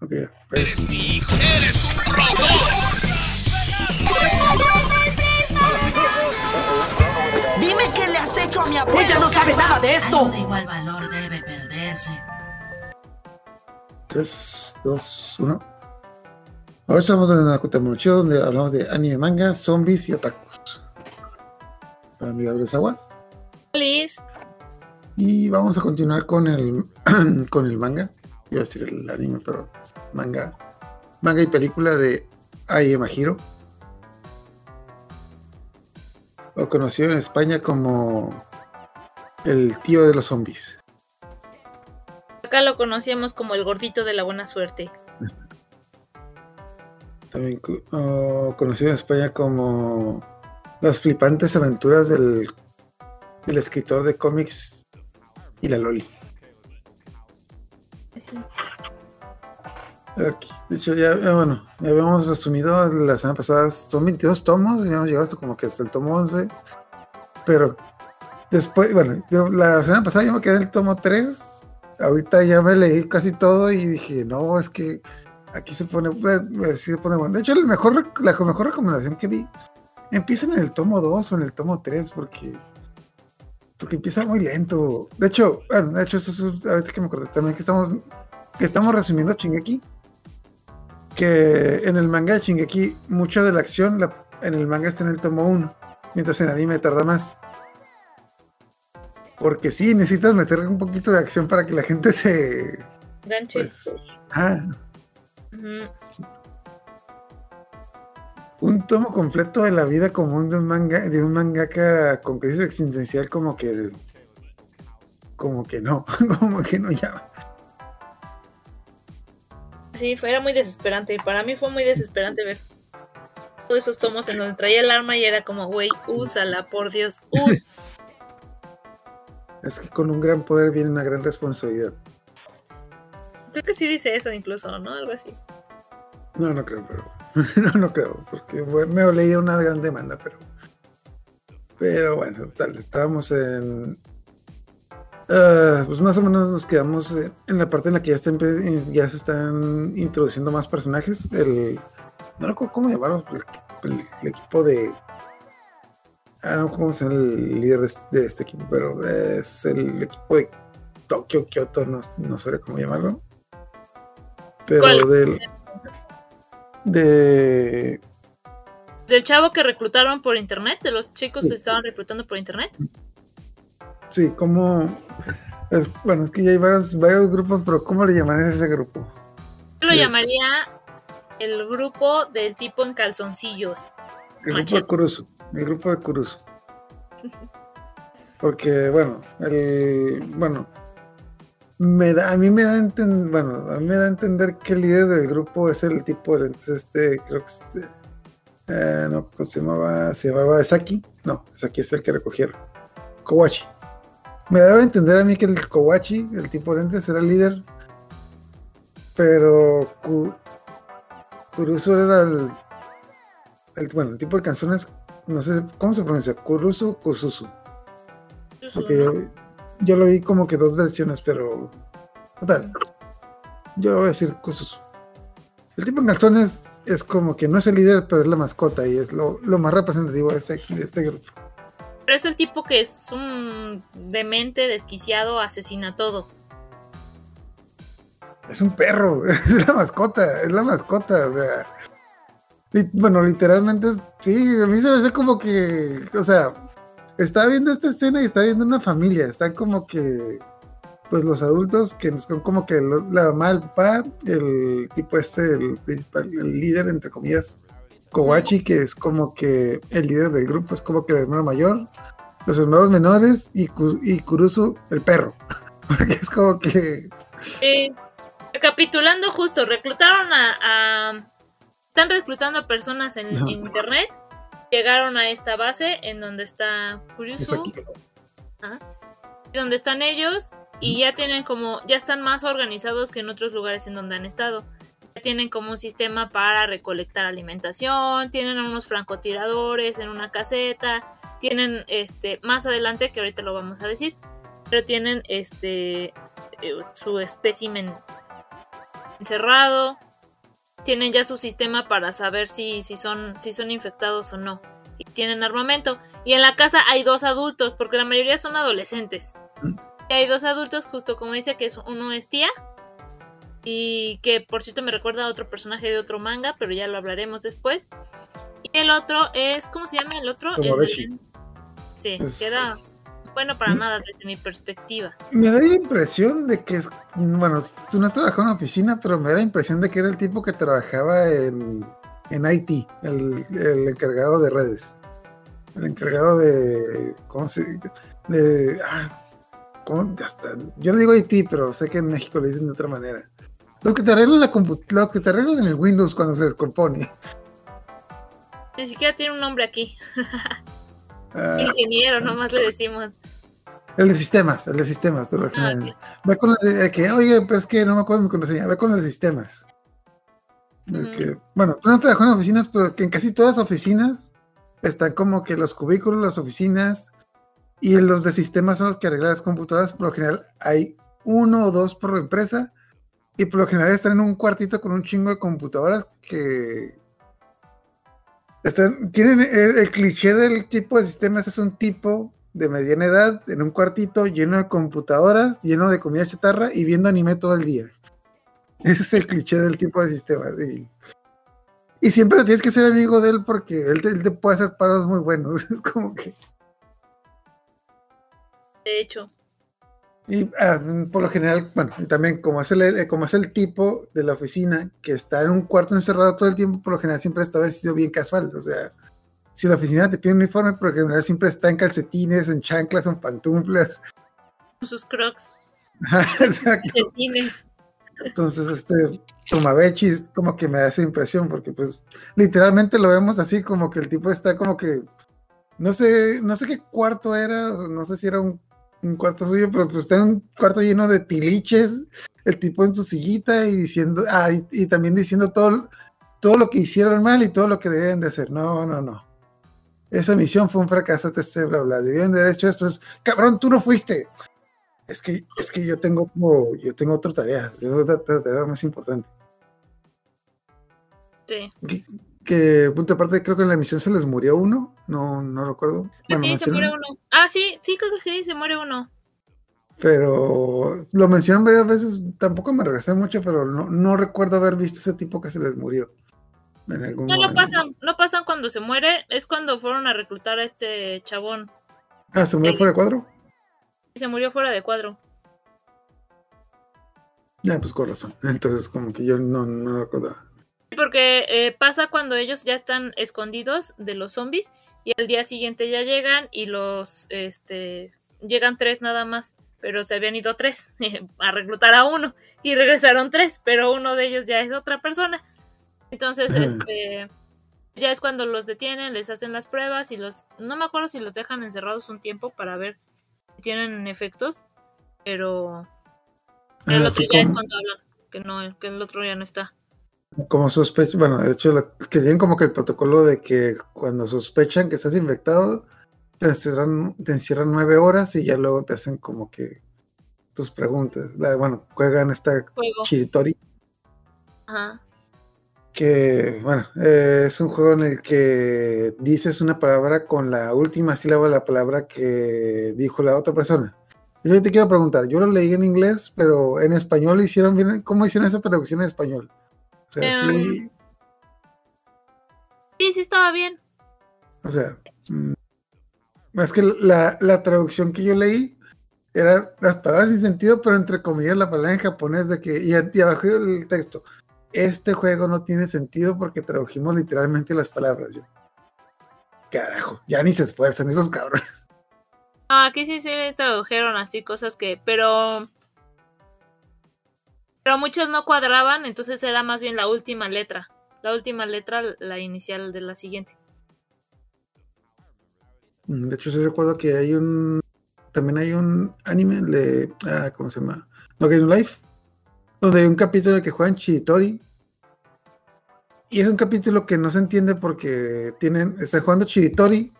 Ok. Eres mi hijo. Eres un robot. Dime qué le has hecho a mi abuela. Ella no sabe nada de esto. Algo de igual valor debe perderse. 3, 2, 1. Ahora estamos en Cotamucho donde hablamos de anime, manga, zombies y otakus. Amigable agua. Liz. Y vamos a continuar con el con el manga. Iba a decir el anime, pero manga. Manga y película de Ai Mahiro. O conocido en España como el tío de los zombies. Acá lo conocíamos como el gordito de la buena suerte. También oh, conocido en España como las flipantes aventuras del, del escritor de cómics y la Loli. De hecho, ya, bueno, ya habíamos resumido la semana pasada, son 22 tomos, habíamos llegado hasta como que el tomo 11, pero después, bueno, la semana pasada yo me quedé en el tomo 3, ahorita ya me leí casi todo y dije, no, es que aquí se pone, eh, sí se pone bueno. De hecho, el mejor, la mejor recomendación que di, empiecen en el tomo 2 o en el tomo 3, porque porque empieza muy lento. De hecho, bueno, de hecho, eso es ahorita que me acordé también que estamos, que estamos resumiendo Shingeki. Que en el manga de Shingeki, mucha de la acción la- en el manga está en el tomo 1, mientras en anime tarda más. Porque sí, necesitas meter un poquito de acción para que la gente se. Ganche. Pues, ah. Un tomo completo de la vida común de un manga, de un mangaka con crisis existencial, como que. Como que no, como que no llama. Sí, fue, era muy desesperante. Y para mí fue muy desesperante ver todos esos tomos en donde traía el arma y era como, güey, úsala, por Dios, úsala. Es que con un gran poder viene una gran responsabilidad. Creo que sí dice eso incluso, ¿no? Algo así. No, no creo, pero. No, no creo, porque me leía una gran demanda, pero. Pero bueno, tal, estábamos en. ah, pues más o menos nos quedamos en, la parte en la que ya, está empe- ya se están introduciendo más personajes. El, no recuerdo cómo llamarlos, el, el- el equipo de. Ah, no, cómo se llama el líder de, este- de este equipo, pero es el equipo de Tokio, Kyoto, no, no sé cómo llamarlo. Pero del. De. Del chavo que reclutaron por internet, de los chicos que estaban reclutando por internet. Sí, como. Es, bueno, es que ya hay varios, varios grupos, pero ¿cómo le llamarías a ese grupo? Yo lo llamaría el grupo del tipo en calzoncillos. El grupo de Kurusu. El grupo de Kurusu. Porque, bueno, el. Bueno. Me da, a mí me da entender, bueno, a mí me da a entender que el líder del grupo es el tipo de lentes, este, creo que es, eh, no, ¿cómo se llamaba? Se llamaba Saki, no, Saki es el que recogieron, Kowachi. Me daba a entender a mí que el Kowachi, el tipo de lentes, era el líder, pero Ku- Kurusu era el, el- bueno, el tipo de canciones, no sé, ¿cómo se pronuncia? Kurusu, Kususu. Porque yo, yo lo vi como que dos versiones, pero. Total. Yo voy a decir Kususu. El tipo en calzones es como que no es el líder, pero es la mascota y es lo, lo más representativo de este, de este grupo. Pero es el tipo que es un demente, desquiciado, asesina todo. Es un perro, es la mascota, es la mascota, o sea. Bueno, literalmente, sí, a mí se me hace como que, o sea, estaba viendo esta escena y estaba viendo una familia, están como que, pues los adultos que son como que la mamá, el papá, el tipo este, el principal, el líder, entre comillas, Kowachi, que es como que el líder del grupo, es como que el hermano mayor, los hermanos menores y, y Kurusu, el perro, porque es como que... Eh, recapitulando justo, reclutaron a, a- Están reclutando a personas en internet. Llegaron a esta base en donde está Es Kurisu, aquí. donde están ellos y ya tienen como, ya están más organizados que en otros lugares en donde han estado. Ya tienen como un sistema para recolectar alimentación, tienen unos francotiradores en una caseta, tienen este, más adelante, que ahorita lo vamos a decir, pero tienen este eh, su espécimen encerrado. Tienen ya su sistema para saber si, si, son, si son infectados o no. Y tienen armamento. Y en la casa hay dos adultos, porque la mayoría son adolescentes. Y hay dos adultos, justo como dice, que uno es tía. Y que por cierto me recuerda a otro personaje de otro manga, pero ya lo hablaremos después. Y el otro es, ¿cómo se llama el otro? El Sí, Es- que era bueno para ¿Mm? nada desde mi perspectiva. Me da la impresión de que, bueno, tú no has trabajado en oficina, pero me da la impresión de que era el tipo que trabajaba en, en IT, el, el encargado de redes. El encargado de, ¿cómo se de, ah, ¿cómo? Hasta- yo le digo IT, pero sé que en México le dicen de otra manera. Los que te arreglan la que te arreglan en el Windows cuando se descompone. Ni siquiera tiene un nombre aquí. Ah, Ingeniero, nomás le decimos. El de sistemas, el de sistemas, te lo Ah. Ve con el de que, oye, pero es que no me acuerdo mi contraseña, ve con el de sistemas. Es Ujú. que, bueno, tú no trabajas en oficinas, pero que en casi todas las oficinas están como que los cubículos, las oficinas y los de sistemas son los que arreglan las computadoras. Por lo general hay uno o dos por empresa y por lo general están en un cuartito con un chingo de computadoras que están, tienen el, el cliché del tipo de sistemas es un tipo de mediana edad en un cuartito lleno de computadoras, lleno de comida chatarra y viendo anime todo el día. Ese es el cliché del tipo de sistemas. Y, y siempre tienes que ser amigo de él porque él te, él te puede hacer paros muy buenos. Es como que. De hecho, Y ah, por lo general, bueno, y también como es, el, el- como es el tipo de la oficina que está en un cuarto encerrado todo el tiempo, por lo general siempre está vestido bien casual. O sea, si la oficina te pide un uniforme, por general siempre está en calcetines, en chanclas, en pantuflas. sus crocs, Exacto. calcetines. Entonces, este Tomabechi es como que me da esa impresión, porque pues literalmente lo vemos así, como que el tipo está como que, no sé, no sé qué cuarto era, no sé si era un, un cuarto suyo, pero pues está en un cuarto lleno de tiliches, el tipo en su sillita y diciendo, ah, y, y también diciendo todo, todo lo que hicieron mal y todo lo que debían de hacer. No, no, no. Esa misión fue un fracaso, etc, bla, bla. Debían de haber hecho esto. Es, cabrón, tú no fuiste. Es que, es que yo tengo como, yo tengo otra tarea, yo tengo otra, tarea más importante. Sí, Que, que, punto aparte, creo que en la misión se les murió uno, no, no recuerdo. Ah, Bueno, sí, se mencionan, muere uno. Ah, sí, sí, creo que sí, se muere uno. Pero lo mencionan varias veces, tampoco me regresé mucho, pero no, no recuerdo haber visto ese tipo que se les murió. Algún No, pasan, no pasan cuando se muere, es cuando fueron a reclutar a este chabón. Ah, ¿se murió fuera de cuadro? Se murió fuera de cuadro. Ya, pues con razón. Entonces, como que yo no, no recordaba. Porque eh, pasa cuando ellos ya están escondidos de los zombies y al día siguiente ya llegan y los, este, llegan tres nada más, pero se habían ido tres a reclutar a uno y regresaron tres, pero uno de ellos ya es otra persona. Entonces, este, ya es cuando los detienen, les hacen las pruebas y los, no me acuerdo si los dejan encerrados un tiempo para ver si tienen efectos, pero el otro ya es cuando hablan, que no, que el otro ya no está. como sospecho, bueno, de hecho, lo- que tienen como que el protocolo de que cuando sospechan que estás infectado, te encierran, te encierran nueve horas y ya luego te hacen como que tus preguntas. La- bueno, juegan esta Juego. Chiritori, Ajá. Que, bueno, eh, es un juego en el que dices una palabra con la última sílaba de la palabra que dijo la otra persona. Yo te quiero preguntar, yo lo leí en inglés, pero en español hicieron bien, ¿cómo hicieron esa traducción en español? O sea, Em, sí, Sí, sí estaba bien. O sea, mm, es que la, la traducción que yo leí era las palabras sin sentido, pero entre comillas la palabra en japonés de que, y, y abajo el texto, este juego no tiene sentido porque tradujimos literalmente las palabras. Yo, carajo, ya ni se esfuerzan esos cabrones. Ah, aquí sí se tradujeron así cosas que, pero. Pero muchas no cuadraban, entonces era más bien la última letra. La última letra, la inicial de la siguiente. Mm, De hecho, sí recuerdo que hay un, también hay un anime de, ah, ¿cómo se llama? No Game Life, donde hay un capítulo en el que juegan Chiritori. Y es un capítulo que no se entiende porque tienen, están jugando Chiritori,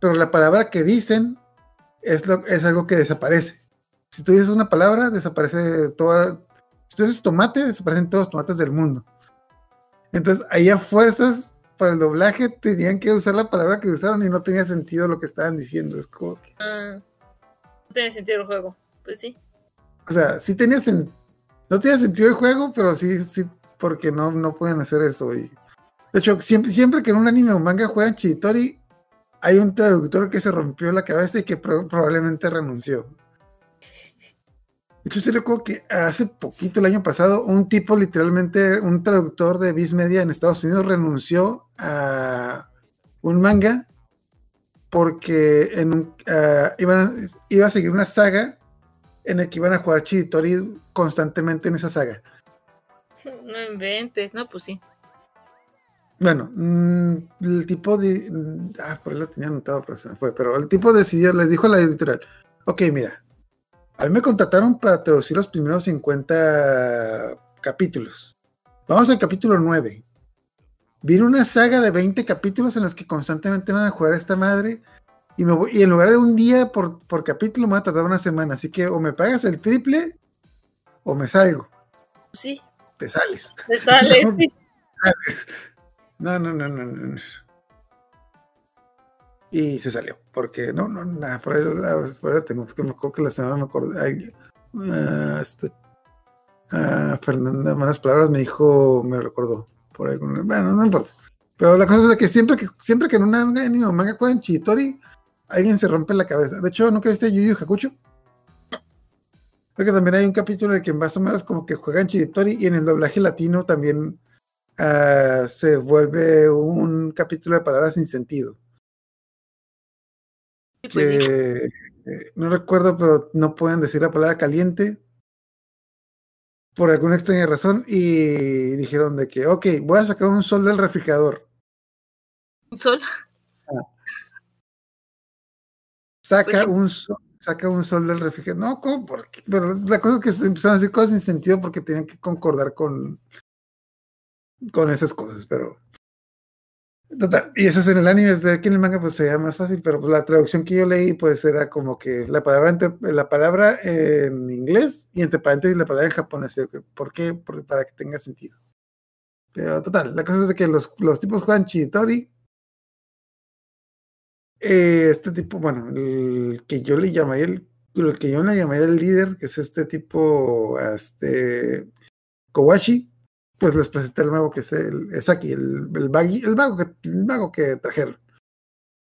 pero la palabra que dicen es, lo, es algo que desaparece. Si tú dices una palabra, desaparece toda, Si tú dices tomate, desaparecen todos los tomates del mundo. Entonces, ahí a fuerzas, para el doblaje, tenían que usar la palabra que usaron y no tenía sentido lo que estaban diciendo. Es como que- Ah, no tiene sentido el juego. Pues sí. o sea, sí tenía sen- no tenía sentido el juego, pero sí, sí, porque no, no pueden hacer eso. Y, de hecho, siempre, siempre que en un anime o manga juegan Chitori, hay un traductor que se rompió la cabeza y que pro- probablemente renunció. De hecho, sí recuerdo que hace poquito, el año pasado, un tipo, literalmente, un traductor de Viz Media en Estados Unidos renunció a un manga porque iban iba a seguir una saga en el que iban a jugar Chitori constantemente en esa saga. No inventes. No, pues sí. Bueno, mm, el tipo de. mm, Ah, por ahí lo tenía anotado, pero se me fue. Pero el tipo decidió, les dijo a la editorial: Ok, mira, a mí me contrataron para traducir los primeros 50 capítulos. Vamos al capítulo 9. Viene una saga de 20 capítulos en los que constantemente van a jugar a esta madre. Y, me voy- y en lugar de un día por, por capítulo, me va a tardar una semana. Así que o me pagas el triple o me salgo. Sí. Te sales. Te sale. No. sí. No, no, no, no, no. Y se salió, porque no, no, nada, por ahí, ah, por ahí tengo, que me acuerdo que la semana me acordé, ay, ah, este, ah, Fernanda, malas palabras, me dijo, me recordó, por ahí, bueno, no importa. Pero la cosa es que siempre que, siempre que en una anime o manga juegan Chitori, alguien se rompe la cabeza. De hecho, ¿nunca viste Yu Yu Hakucho? Creo que también hay un capítulo en el que más o menos como que juegan Chitori y en el doblaje latino también ah, se vuelve un capítulo de palabras sin sentido. Sí, pues. Que eh, no recuerdo, pero no pueden decir la palabra caliente por alguna extraña razón y dijeron de que, ok, voy a sacar un sol del refrigerador. Sol. Saca Pues un sol, saca un sol del refrigerador. No, ¿cómo? ¿Por qué? Pero la cosa es que empezaron a decir cosas sin sentido porque tenían que concordar con, con esas cosas, pero. Total, y eso es en el anime, desde aquí en el manga pues sería más fácil, pero pues, la traducción que yo leí pues era como que la palabra entre- la palabra en inglés y entre paréntesis la palabra en japonés. ¿Por qué? Porque para que tenga sentido. Pero total, la cosa es que los, los tipos juegan Chitori. Eh, este tipo, bueno, el que yo le llamaría el, el que yo le llamaría el líder, que es este tipo, este Kowashi, pues les presenté el nuevo que es el es aquí, el, el, el vago que, el vago que trajeron.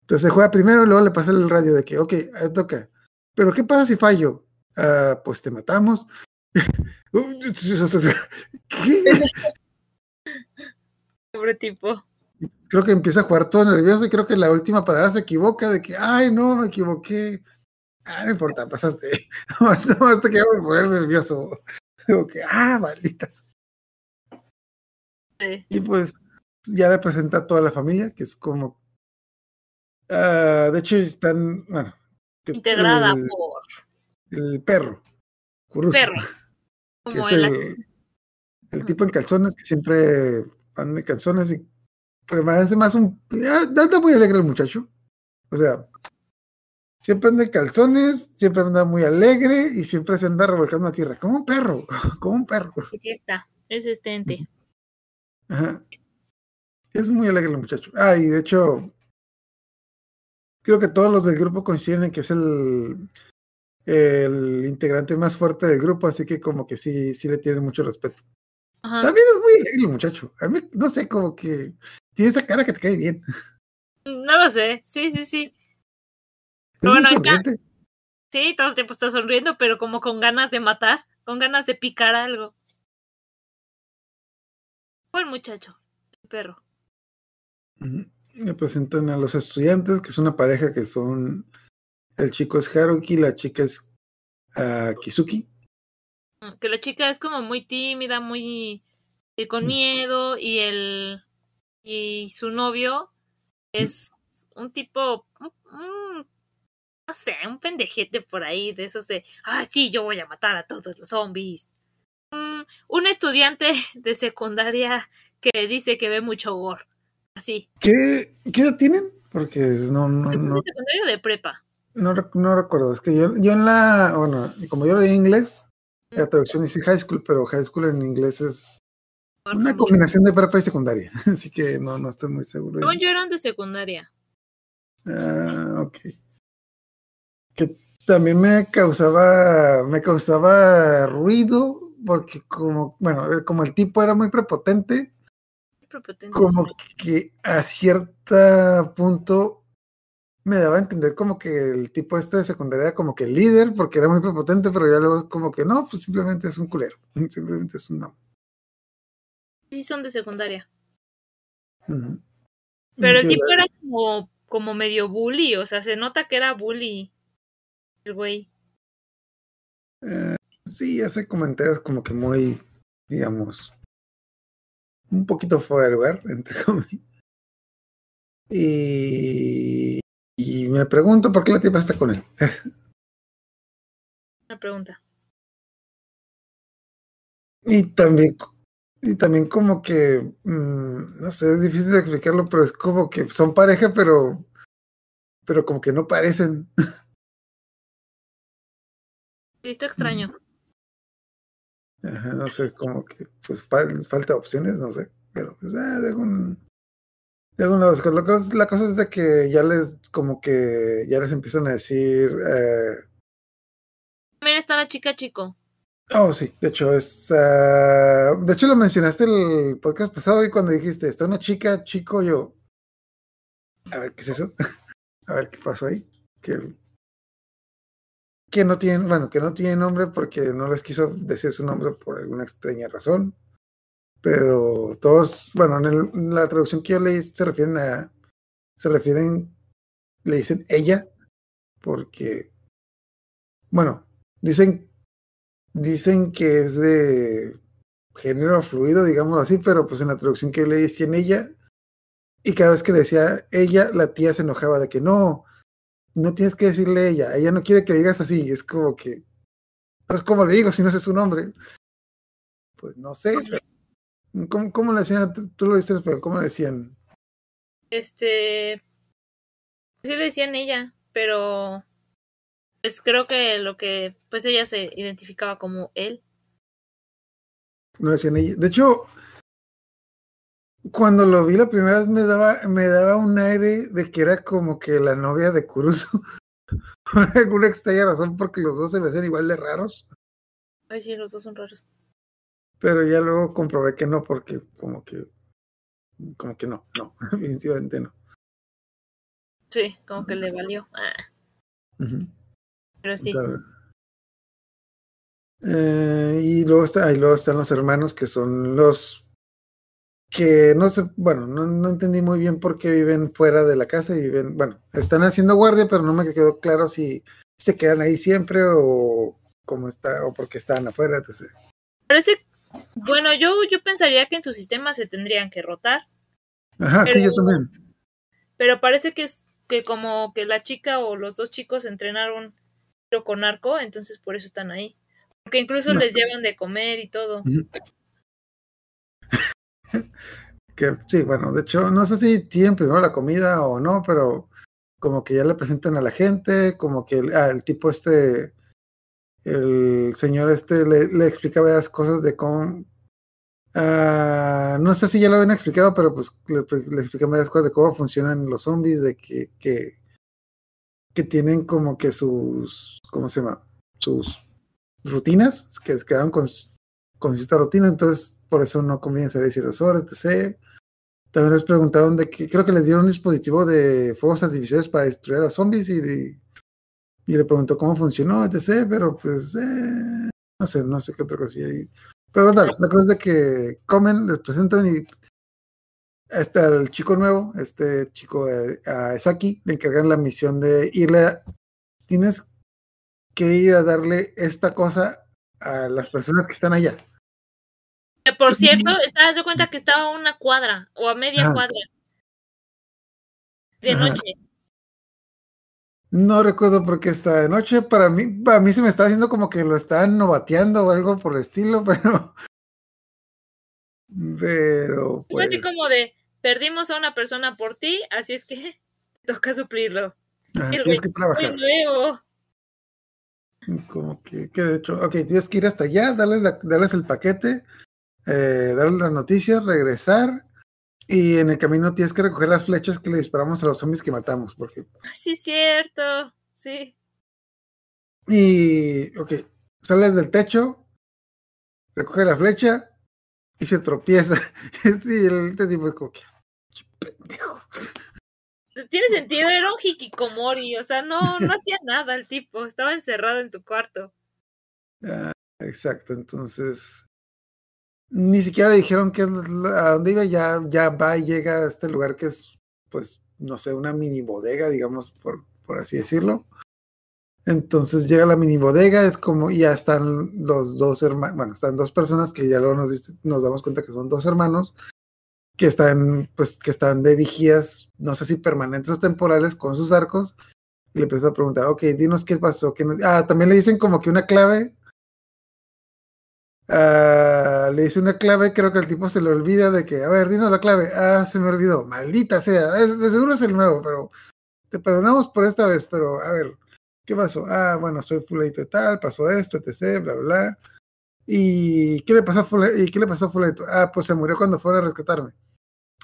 Entonces juega primero y luego le pasa el radio de que, ok, toca. Pero ¿qué pasa si fallo? "Ah, pues te matamos. ¿Qué? Pobre tipo. Creo que empieza a jugar todo nervioso y creo que la última palabra se equivoca de que, ay, no, me equivoqué. Ah, no importa, pasaste. Nomás, nomás te quiero poner nervioso. Digo que, ah, malditas. Sí. Y pues ya le presenta a toda la familia, que es como. ah, de hecho, están. Bueno. que es Integrada el, por el perro. Kurusu, perro. Que Como es el, el, el tipo en calzones que siempre van de calzones y. Pues me parece más un. Anda muy alegre el muchacho. O sea. Siempre anda en calzones, siempre anda muy alegre y siempre se anda revolcando la tierra. Como un perro, como un perro. Aquí está. Es este ente. Ajá. Es muy alegre el muchacho. Ah, y de hecho, creo que todos los del grupo coinciden en que es el, el integrante más fuerte del grupo, así que como que sí, sí le tienen mucho respeto. Ajá. También es muy alegre el muchacho. A mí, no sé, como que tiene esa cara que te cae bien. No lo sé. Sí, sí, sí. Es Bueno, acá-. Sí, todo el tiempo está sonriendo, pero como con ganas de matar, con ganas de picar algo. Buen muchacho, el perro. Le presentan a los estudiantes, que es una pareja que son. El chico es Haruki, la chica es ah, Kizuki. Mm, Que la chica es como muy tímida, muy eh, con miedo y el y su novio es un tipo, un- un- no sé, un pendejete por ahí de esos de, ah, sí, yo voy a matar a todos los zombies. Mm, un estudiante de secundaria que dice que ve mucho gore, así. ¿Qué, ¿Qué edad tienen? Porque no, no, Es no, secundario de prepa. No, no recuerdo, es que yo, yo en la, bueno, como yo leí inglés, La traducción dice high school, pero high school en inglés es una combinación de prepa y secundaria. Así que no, no estoy muy seguro. Según yo eran de secundaria. Ah, ok. Que también me causaba, me causaba ruido porque como, bueno, eh, como el tipo era muy prepotente, Prepotentes. como que a cierto punto me daba a entender como que el tipo este de secundaria era como que el líder porque era muy prepotente, pero ya luego como que no, pues simplemente es un culero, simplemente es un no. Sí, son de secundaria. Pero el tipo era como, como medio bully, o sea, se nota que era bully. El güey. eh, sí, hace comentarios como que muy, digamos, un poquito fuera de lugar, entre comillas. Y, y me pregunto por qué la tipa está con él. Una pregunta. Y también, y también como que, mm, no sé, es difícil de explicarlo, pero es como que son pareja, pero, pero como que no parecen. Sí, está extraño. Ajá, no sé, como que pues fal- falta opciones, no sé, pero pues ah, de algún, de algún lado. La cosa, la cosa es de que ya les, como que ya les empiezan a decir, eh, También está la chica chico. Oh sí, de hecho es, ah, de hecho lo mencionaste el podcast pasado y cuando dijiste, está una chica, chico, yo, a ver qué es eso, a ver qué pasó ahí, que, que no tienen, bueno, que no tiene nombre porque no les quiso decir su nombre por alguna extraña razón. Pero todos, bueno, en, el- en la traducción que yo leí se refieren a, se refieren, le dicen ella, porque, bueno, dicen, dicen que es de género fluido, digámoslo así, pero pues en la traducción que leí decían ella, y cada vez que le decía ella, la tía se enojaba de que no, no tienes que decirle ella, ella no quiere que digas así, es como que, es como le digo si no sé su nombre. Pues no sé, ¿cómo, cómo le decían? Tú, tú lo dices, pero ¿cómo le decían? Este. Sí le decían ella, pero. Pues creo que lo que. Pues ella se identificaba como él. No decían ella. De hecho, cuando lo vi la primera vez me daba, me daba un aire de que era como que la novia de Kurusu. Por alguna extraña razón, porque los dos se me hacían igual de raros. Ay, sí, los dos son raros. Pero ya luego comprobé que no, porque como que, como que no, no, definitivamente no. Sí, como que le valió. Ah. Pero sí. Eh, y luego está, y luego están los hermanos que son los que no sé, bueno, no, no entendí muy bien por qué viven fuera de la casa y viven, bueno, están haciendo guardia, pero no me quedó claro si se quedan ahí siempre o cómo está, o porque están afuera, etc. Parece. Bueno, yo, yo pensaría que en su sistema se tendrían que rotar. Ajá, sí, yo también. Pero parece que es que como que la chica o los dos chicos entrenaron tiro con arco, entonces por eso están ahí. Porque incluso No. les llevan de comer y todo. Que sí, bueno, de hecho, no sé si tienen primero la comida o no, pero como que ya le presentan a la gente, como que el, ah, el tipo este, el señor este le, le explicaba las cosas de cómo, ah, no sé si ya lo habían explicado, pero pues le, le varias cosas de cómo funcionan los zombies, de que, que, que tienen como que sus, ¿cómo se llama? Sus rutinas, que quedaron con, con cierta rutina, entonces por eso no conviene salir ciertas horas, etc. También les preguntaron de que creo que les dieron un dispositivo de fuegos artificiales para destruir a zombies y, de- y le preguntó cómo funcionó, etc. Pero pues eh, no sé, no sé qué otra cosa. Pero total, la cosa es de que comen, les presentan y hasta el chico nuevo, este chico eh, a Saki, le encargan la misión de irle a, tienes que ir a darle esta cosa a las personas que están allá. Que por cierto, estás de cuenta que estaba a una cuadra o a media Ajá. cuadra. De Ajá. noche. No recuerdo por qué está de noche. Para mí, para mí se me está haciendo como que lo están novateando o algo por el estilo, pero. Pero. Es Pues, así como de, perdimos a una persona por ti, así es que te toca suplirlo. el tienes que trabajar. nuevo. Como que, que de hecho, ok, tienes que ir hasta allá, darles, la- darles el paquete, eh, darles las noticias, regresar. Y en el camino tienes que recoger las flechas que le disparamos a los zombies que matamos. Porque. Sí, es cierto. Sí. Y. Ok. Sales del techo. Recoge la flecha. Y se tropieza. y el tipo es como que. "Ch, Pendejo. Tiene sentido, era un hikikomori. O sea, no, no hacía nada el tipo. Estaba encerrado en su cuarto. Ah, exacto, entonces ni siquiera le dijeron que a dónde iba, ya, ya va y llega a este lugar que es, pues, no sé, una mini bodega, digamos, por, por así decirlo. Entonces llega la mini bodega, es como, y ya están los dos hermanos, bueno, están dos personas que ya luego nos, nos damos cuenta que son dos hermanos, que están, pues, que están de vigías, no sé si permanentes o temporales, con sus arcos, y le empieza a preguntar, ok, dinos qué pasó, qué no-". Ah, también le dicen como que una clave, Ah, le dice una clave, creo que el tipo se le olvida de que, a ver, dinos la clave. Ah, se me olvidó, maldita sea, es- de seguro es el nuevo, pero te perdonamos por esta vez, pero a ver, ¿qué pasó? Ah, bueno, soy fulanito y tal, pasó esto, etc, bla, bla, bla. ¿Y qué le pasó a fulanito? ¿Y qué le pasó a fulanito? Ah, pues se murió cuando fuera a rescatarme.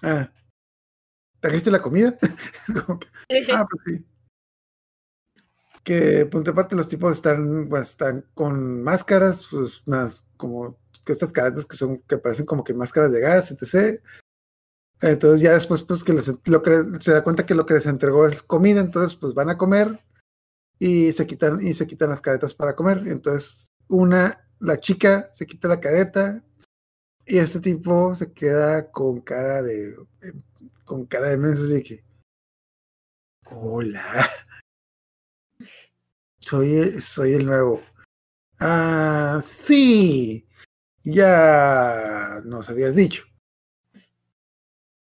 Ah, ¿trajiste la comida? Que, Ah, pues sí. Que punto aparte los tipos están, pues, están con máscaras, pues más como que estas caretas que son, que parecen como que máscaras de gas, etc. Entonces ya después, pues que les, lo que se da cuenta que lo que les entregó es comida, entonces pues van a comer y se quitan, y se quitan las caretas para comer. Entonces, una, la chica se quita la careta y este tipo se queda con cara de, con cara de menso, así que, hola. Soy, soy el nuevo. Ah, sí. Ya nos habías dicho.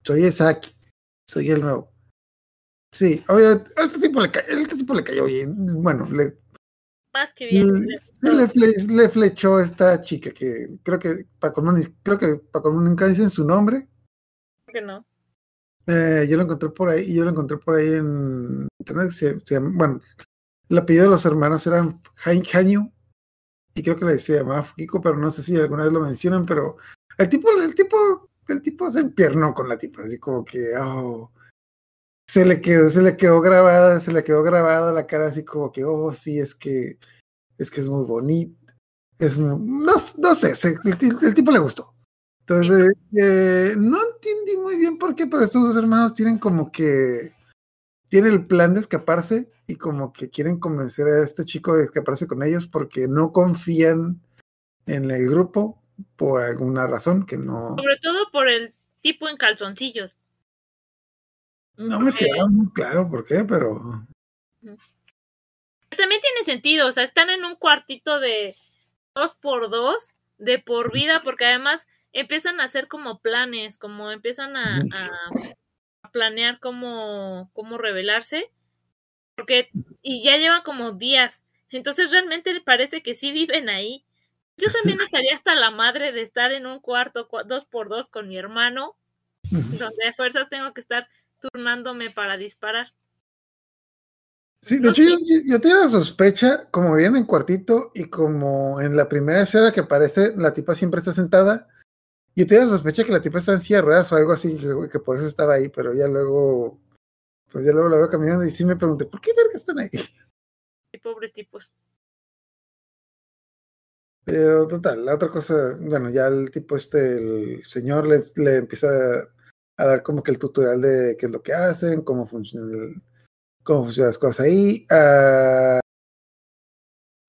Soy Esaki. Soy el nuevo. Sí, a este tipo le, este tipo le cayó bien. Bueno, le, Más que bien. le, se le, fle- le flechó esta chica que creo que ni- creo que colmo nunca dicen su nombre. que no. Eh, yo lo encontré por ahí, yo lo encontré por ahí en internet. Se, se bueno, el apellido de los hermanos Hanyu y creo que le se llamaba Fukiko, pero no sé si alguna vez lo mencionan, pero el tipo, el tipo, el tipo se empiernó con la tipa, así como que, oh, se le quedó, se le quedó grabada, se le quedó grabada la cara así como que, oh, sí, es que, es que es muy bonito, es muy, no, no sé, se- el, ti- el tipo le gustó. Entonces, eh, no entendí muy bien por qué, pero estos dos hermanos tienen como que tienen el plan de escaparse y como que quieren convencer a este chico de escaparse con ellos porque no confían en el grupo por alguna razón que no, Sobre todo por el tipo en calzoncillos. No me queda muy claro por qué, pero También tiene sentido, o sea, están en un cuartito de dos por dos, de por vida, porque además empiezan a hacer como planes, como empiezan a, planear cómo, cómo revelarse, porque, y ya llevan como días, entonces realmente parece que sí viven ahí. Yo también estaría hasta la madre de estar en un cuarto cua- dos por dos con mi hermano, donde a fuerzas tengo que estar turnándome para disparar. Sí, de hecho yo, yo- tenía la sospecha, como vienen en cuartito y como en la primera escena que aparece, la tipa siempre está sentada. Yo tenía la sospecha que la tipa está en silla de ruedas o algo así, que, por eso estaba ahí, pero ya luego, pues ya luego la veo caminando y sí me pregunté, ¿por qué verga están ahí? Y pobres tipos. Pero total, la otra cosa, bueno, ya el tipo este, el señor le, le empieza a dar como que el tutorial de qué es lo que hacen, cómo funciona el- cómo funcionan las cosas ahí. ah,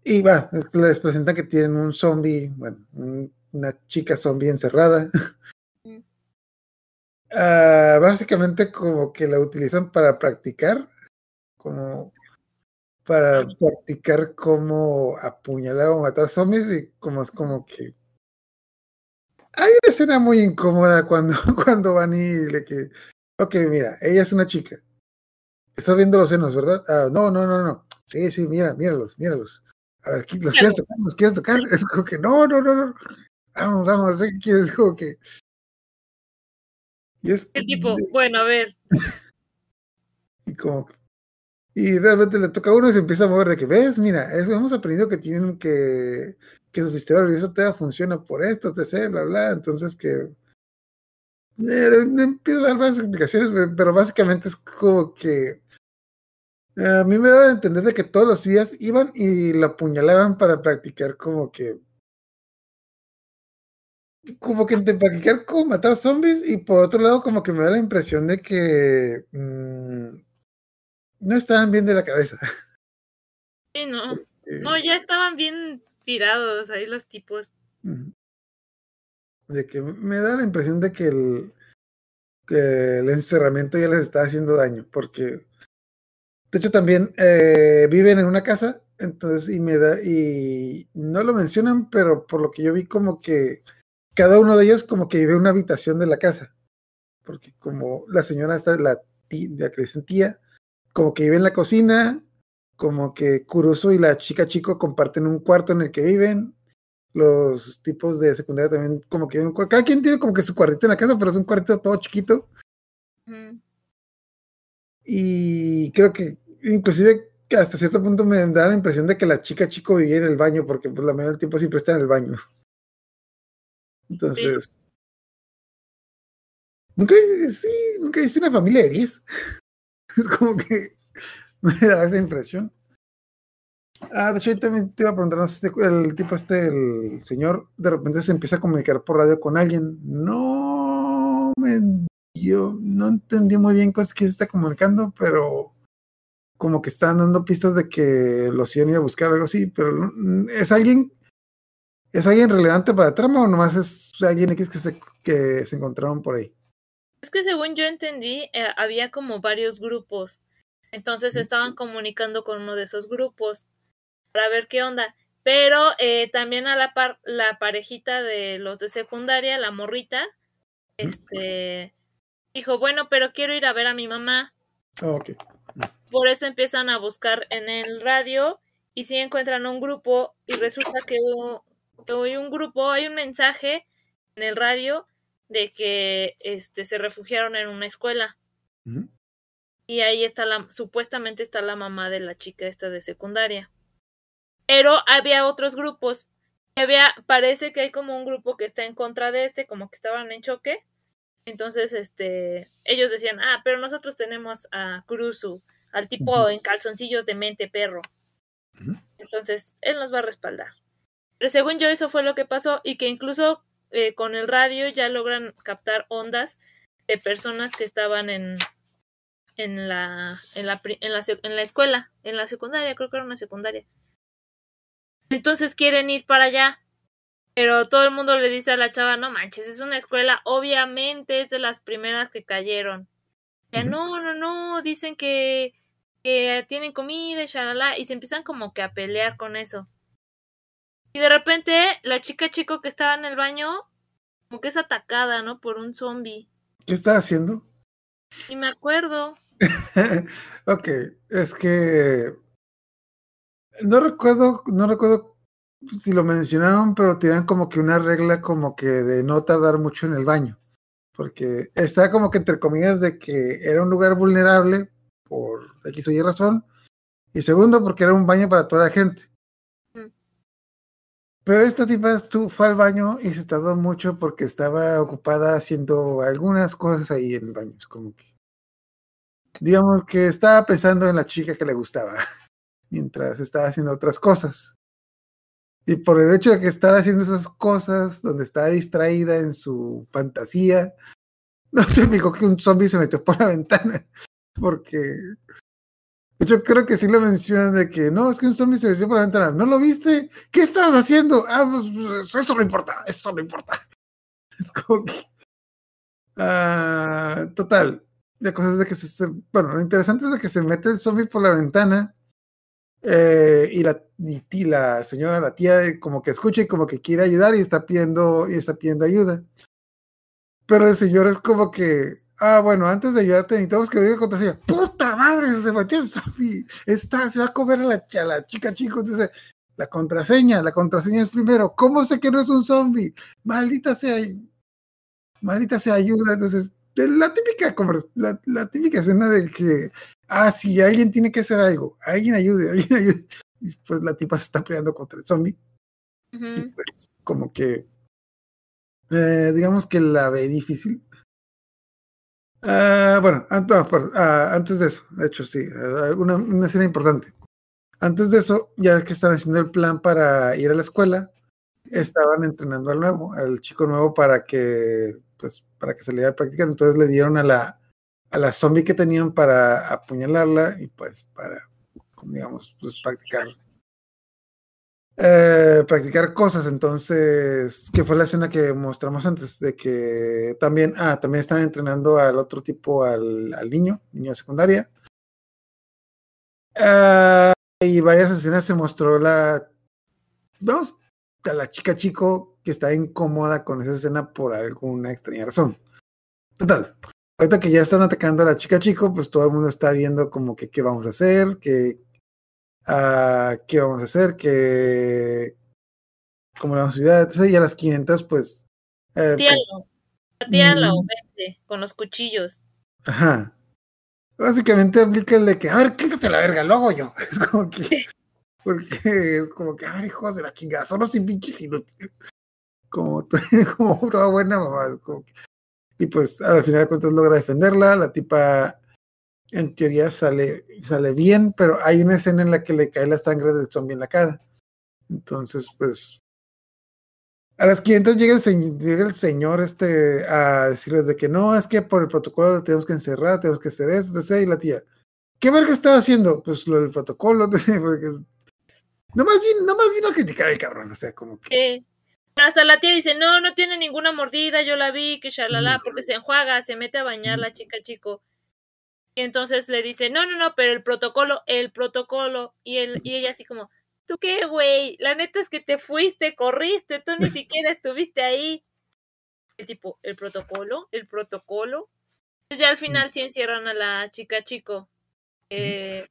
y va, les presentan que tienen un zombie, bueno, un- una chica zombie encerrada. Mm. Ah, básicamente como que la utilizan para practicar, como para practicar cómo apuñalar o matar zombies y como es como que hay una escena muy incómoda cuando, cuando van y le que ok, mira, ella es una chica. Estás viendo los senos, ¿verdad? Ah, no, no, no, no. Sí, sí, mira, míralos, míralos. A ver, ¿qui- ¿los quieres tocar? ¿Los quieres tocar? Es como que no, no, no, no. Vamos, vamos, sé que quieres, como que. Y es El tipo, bueno, a ver, y como Y realmente le toca a uno y se empieza a mover de que, ves, mira, eso hemos aprendido que tienen que, que su sistema nervioso todavía funciona por esto, etc., bla, bla. Entonces que eh, empieza a dar más explicaciones, pe- pero básicamente es como que a mí me da a entender de que todos los días iban y lo apuñalaban para practicar como que como que de practicar como matar zombies y por otro lado como que me da la impresión de que mm, no estaban bien de la cabeza. Sí, no. Eh, No, ya estaban bien tirados ahí los tipos. De que me da la impresión de que el, que el encerramiento ya les está haciendo daño, porque de hecho también eh, viven en una casa, entonces y me da y no lo mencionan, pero por lo que yo vi como que cada uno de ellos como que vive una habitación de la casa, porque como la señora está la tía, la que dicen como que vive en la cocina, como que Kurusu y la chica chico comparten un cuarto en el que viven, los tipos de secundaria también como que cada quien tiene como que su cuartito en la casa, pero es un cuartito todo chiquito Ujú. y creo que inclusive hasta cierto punto me da la impresión de que la chica chico vivía en el baño porque pues la mayoría del tiempo siempre está en el baño. Entonces, nunca, sí, nunca hice una familia de 10. Es como que me da esa impresión. Ah, de hecho, yo también te iba a preguntar, el tipo este, el señor, de repente se empieza a comunicar por radio con alguien. No me yo no entendí muy bien cosas que se está comunicando, pero como que están dando pistas de que los iban a ir a buscar algo así, pero no- es alguien es alguien relevante para la trama o nomás es alguien X que se, que se encontraron por ahí. Es que según yo entendí, eh, había como varios grupos. Entonces estaban comunicando con uno de esos grupos para ver qué onda. Pero eh, también a la par, la parejita de los de secundaria, la morrita, este, dijo, bueno, pero quiero ir a ver a mi mamá. Ah, ok. Por eso empiezan a buscar en el radio y si encuentran un grupo y resulta que que hay un grupo, hay un mensaje en el radio de que este se refugiaron en una escuela. Y ahí está la supuestamente está la mamá de la chica esta de secundaria. Pero había otros grupos. Y había parece que hay como un grupo que está en contra de este, como que estaban en choque. Entonces, este, ellos decían, "Ah, pero nosotros tenemos a Kurusu, al tipo en calzoncillos de mente perro." Entonces, él nos va a respaldar. Pero según yo, eso fue lo que pasó y que incluso eh, con el radio ya logran captar ondas de personas que estaban en, en, la, en, la, en, la, en la escuela, en la secundaria, creo que era una secundaria. Entonces quieren ir para allá, pero todo el mundo le dice a la chava, no manches, es una escuela, obviamente es de las primeras que cayeron. Ya no, no, no, dicen que, que tienen comida y shalala, y se empiezan como que a pelear con eso. Y de repente la chica chico que estaba en el baño, como que es atacada, ¿no? Por un zombie. ¿Qué está haciendo? Y me acuerdo. ok, es que no recuerdo, no recuerdo si lo mencionaron, pero tenían como que una regla como que de no tardar mucho en el baño, porque está como que entre comillas de que era un lugar vulnerable por X o Y razón, y segundo porque era un baño para toda la gente. Mm. Pero esta tipa fue al baño y se tardó mucho porque estaba ocupada haciendo algunas cosas ahí en el baño. Es como que, digamos que estaba pensando en la chica que le gustaba mientras estaba haciendo otras cosas. Y por el hecho de que estar haciendo esas cosas donde estaba distraída en su fantasía, no se fijó que un zombie se metió por la ventana. Porque yo creo que sí lo mencionan de que no, es que un zombie se metió por la ventana. ¿No lo viste? ¿Qué estabas haciendo? Ah, pues, eso no importa, eso no importa. Es como que. Ah, total. De cosas de que se, Bueno, lo interesante es de que se mete el zombie por la ventana. eh, y, la, y, la señora, la tía, eh, como que escucha y como que quiere ayudar y está pidiendo, y está pidiendo ayuda. Pero el señor es como que, ah, bueno, antes de ayudarte necesitamos que diga contraseña. ¡Puta madre! Se metió. Está, se va a comer a la, a la chica chico. Entonces, la contraseña, la contraseña es primero. ¿Cómo sé que no es un zombie? Maldita sea, maldita sea ayuda. Entonces, la típica, la, la típica escena de que ah, sí, alguien tiene que hacer algo, alguien ayude, alguien ayude. Y pues la tipa se está peleando contra el zombie. Y pues como que, eh, digamos que la ve difícil. Ah, bueno, an- ah, por- ah, antes de eso, de hecho sí, ah, una, una escena importante. Antes de eso, ya que están haciendo el plan para ir a la escuela, estaban entrenando al nuevo, al chico nuevo para que, pues, para que se le diera a practicar. Entonces le dieron a la, a la zombie que tenían para apuñalarla y pues para, digamos, pues practicar. eh, practicar cosas, entonces, que fue la escena que mostramos antes, de que también, ah, también estaban entrenando al otro tipo, al, al niño, niño de secundaria. Ah, y varias escenas se mostró la, vamos, a la chica chico que está incómoda con esa escena por alguna extraña razón. Total. Ahorita que ya están atacando a la chica chico, pues todo el mundo está viendo como que qué vamos a hacer, que ah, qué vamos a hacer, que cómo la vamos a ayudar, etc. Y a las 500, pues, eh, pues, Tíalo. Tíalo, Mm. vente, con los cuchillos. ajá. Básicamente aplica el de que, a ver, quítate la verga, lo hago yo. Es como que, porque es como que, a ver, hijos de la chingada, solo sin pinches inútiles. Como, como toda buena mamá. como que- y pues al final de cuentas logra defenderla. La tipa, en teoría, sale, sale bien, pero hay una escena en la que le cae la sangre del zombie en la cara. Entonces, pues. A las 500 llega el, llega el señor este a decirles de que no, es que por el protocolo lo tenemos que encerrar, tenemos que hacer eso, etc. Y la tía, ¿qué verga estaba haciendo? Pues lo del protocolo, porque nomás vino, nomás vino a criticar al cabrón, o sea, como que. Hasta la tía dice, no, no tiene ninguna mordida, yo la vi, que shalala, porque se enjuaga, se mete a bañar la chica chico. Y entonces le dice, no, no, no, pero el protocolo, el protocolo. Y, él, y ella así como, ¿tú qué, güey? La neta es que te fuiste, corriste, tú ni siquiera estuviste ahí. El tipo, ¿el protocolo? ¿El protocolo? Pues ya al final sí encierran a la chica chico, eh,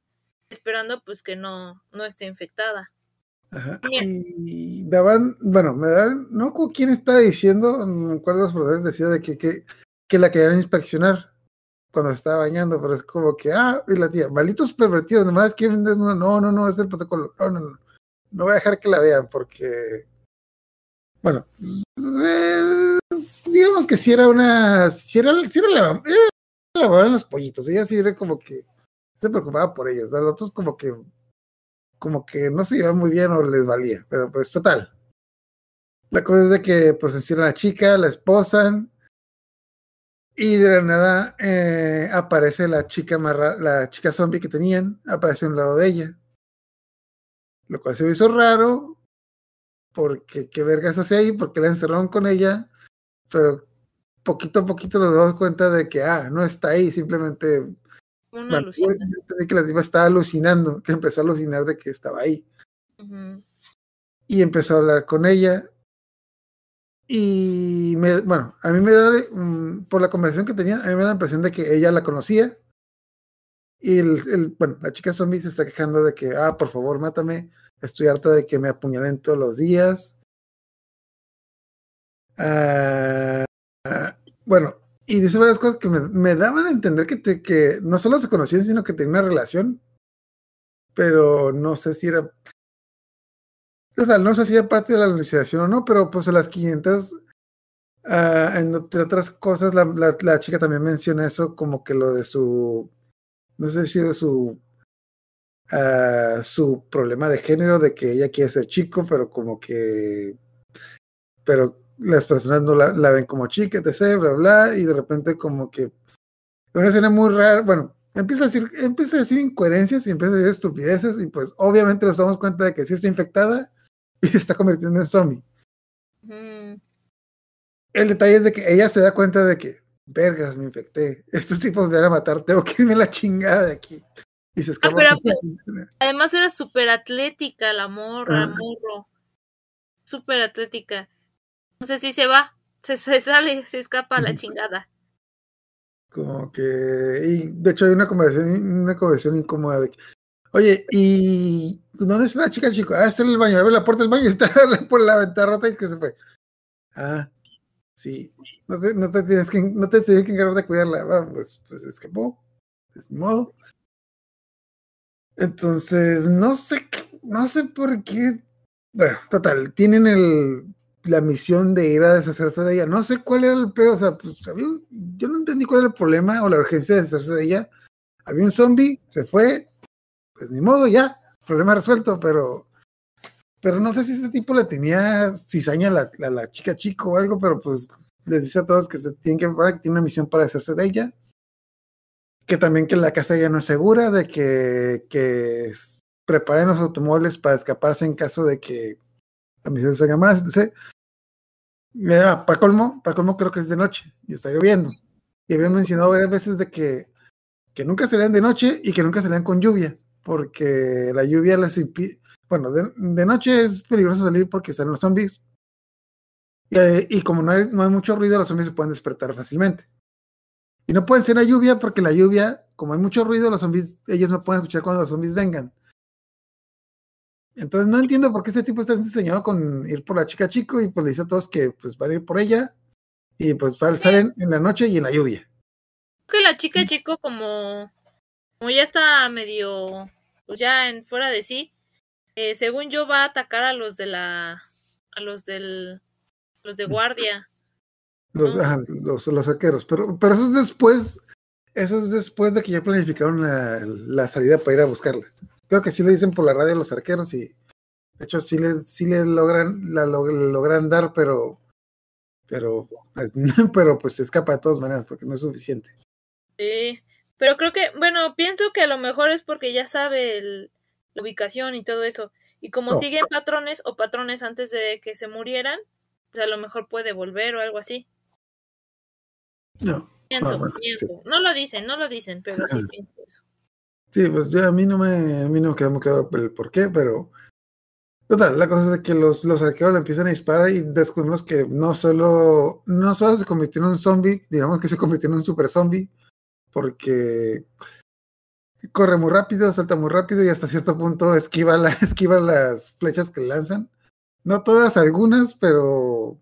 esperando pues que no, no esté infectada. Ajá. Y daban, bueno, me daban, no con quién estaba diciendo, cuál de los profesores decía de que, que, que la querían inspeccionar cuando se estaba bañando, pero es como que, ah, y la tía, malditos pervertidos, nomás quieren desnudo, no, no, no, es el protocolo, no, no, no, no voy a dejar que la vean porque, bueno, digamos que si era una, si era, si era la, era la los pollitos, ella sí era como que se preocupaba por ellos, a los otros como que como que no se llevaban muy bien o les valía, pero pues total. La cosa es de que pues encierran a la chica, la esposan y de la nada eh, aparece la chica amarra- la chica zombie que tenían, aparece a un lado de ella. Lo cual se me hizo raro porque qué vergas hace ahí, porque la encerraron con ella, pero poquito a poquito nos damos cuenta de que ah, no está ahí, simplemente Una que la tipa estaba alucinando, que empezó a alucinar de que estaba ahí. Ujú. y empezó a hablar con ella. Y me, bueno, a mí me da, mm, por la conversación que tenía, a mí me da la impresión de que ella la conocía. Y el, el- bueno, la chica zombie se está quejando de que, ah, por favor, mátame. Estoy harta de que me apuñalen todos los días. Ah, ah, bueno, y dice varias cosas que me, daban a entender que, te- que no solo se conocían, sino que tenían una relación. Pero no sé si era o sea, no sé si era parte de la organización o no, pero pues a las 500, ah, entre otras cosas, la, la, chica también menciona eso como que lo de su, no sé si de su, ah, su problema de género, de que ella quiere ser chico, pero como que, pero las personas no la, la ven como chica, etc., bla, bla, y de repente como que, una escena muy rara, bueno, empieza a decir, empieza a decir incoherencias y empieza a decir estupideces, y pues obviamente nos damos cuenta de que sí está infectada, y se está convirtiendo en zombie. El detalle es de que ella se da cuenta de que, vergas, me infecté. Estos tipos me van a matar, tengo que irme la chingada de aquí. Y se escapa. pero pues-. Además era súper atlética la morra, Ah. morro. Súper atlética. Entonces sí se va, se, se sale, se escapa a la chingada. Como que, y de hecho hay una conversación, una conversación incómoda de que, oye, ¿y dónde está la chica, chico? Ah, está en el baño, abre la puerta del baño y está por la ventana rota y que se fue. Ah, sí, no te, no te tienes que, no te tienes que encargar de cuidarla, va, pues, pues escapó, pues ni modo. Entonces, no sé, no sé por qué. Bueno, total, tienen el, la misión de ir a deshacerse de ella. No sé cuál era el pedo, o sea, pues, había un- yo no entendí cuál era el problema o la urgencia de deshacerse de ella. Había un zombie, se fue, pues ni modo, ya, problema resuelto, pero pero no sé si este tipo le tenía cizaña a la, la chica chico o algo, pero pues les dice a todos que se tienen que preparar, que tiene una misión para deshacerse de ella. Que también que la casa ya no es segura, de que, que preparen los automóviles para escaparse en caso de que la misión se haga más. Dice, para colmo, para colmo creo que es de noche y está lloviendo. Y habían mencionado varias veces de que, que nunca salían de noche y que nunca salían con lluvia, porque la lluvia les impide, bueno, de, de noche es peligroso salir porque salen los zombies. Y, y como no hay, no hay mucho ruido, los zombies se pueden despertar fácilmente. Y no pueden ser la lluvia porque la lluvia, como hay mucho ruido, los zombies, ellos no pueden escuchar cuando los zombies vengan. Entonces no entiendo por qué este tipo está diseñado con ir por la chica chico y pues le dice a todos que pues van a ir por ella y pues va a salen en la noche y en la lluvia. que la chica chico como como ya está medio pues ya en fuera de sí eh, según yo va a atacar a los de la a los del los de guardia Los, Ah. ajá, los, los arqueros. Pero, pero eso es después, eso es después de que ya planificaron la, la salida para ir a buscarla. Creo que sí le dicen por la radio a los arqueros y de hecho sí le, sí le logran, la log- le logran dar, pero, pero, pues, pero pues se escapa de todas maneras porque no es suficiente. sí pero creo que bueno pienso que a lo mejor es porque ya sabe el- la ubicación y todo eso y como No. siguen patrones o patrones antes de que se murieran pues a lo mejor puede volver o algo así No. pienso, Ah, bueno, sí. no lo dicen no lo dicen pero sí pienso eso Sí, pues ya a mí no me, a mí no me quedó muy claro el por qué, pero total, la cosa es que los, los arqueros le empiezan a disparar y descubrimos que no solo, no solo se convirtió en un zombie, digamos que se convirtió en un super zombie, porque corre muy rápido, salta muy rápido y hasta cierto punto esquiva, la, esquiva las flechas que lanzan. No todas, algunas, pero,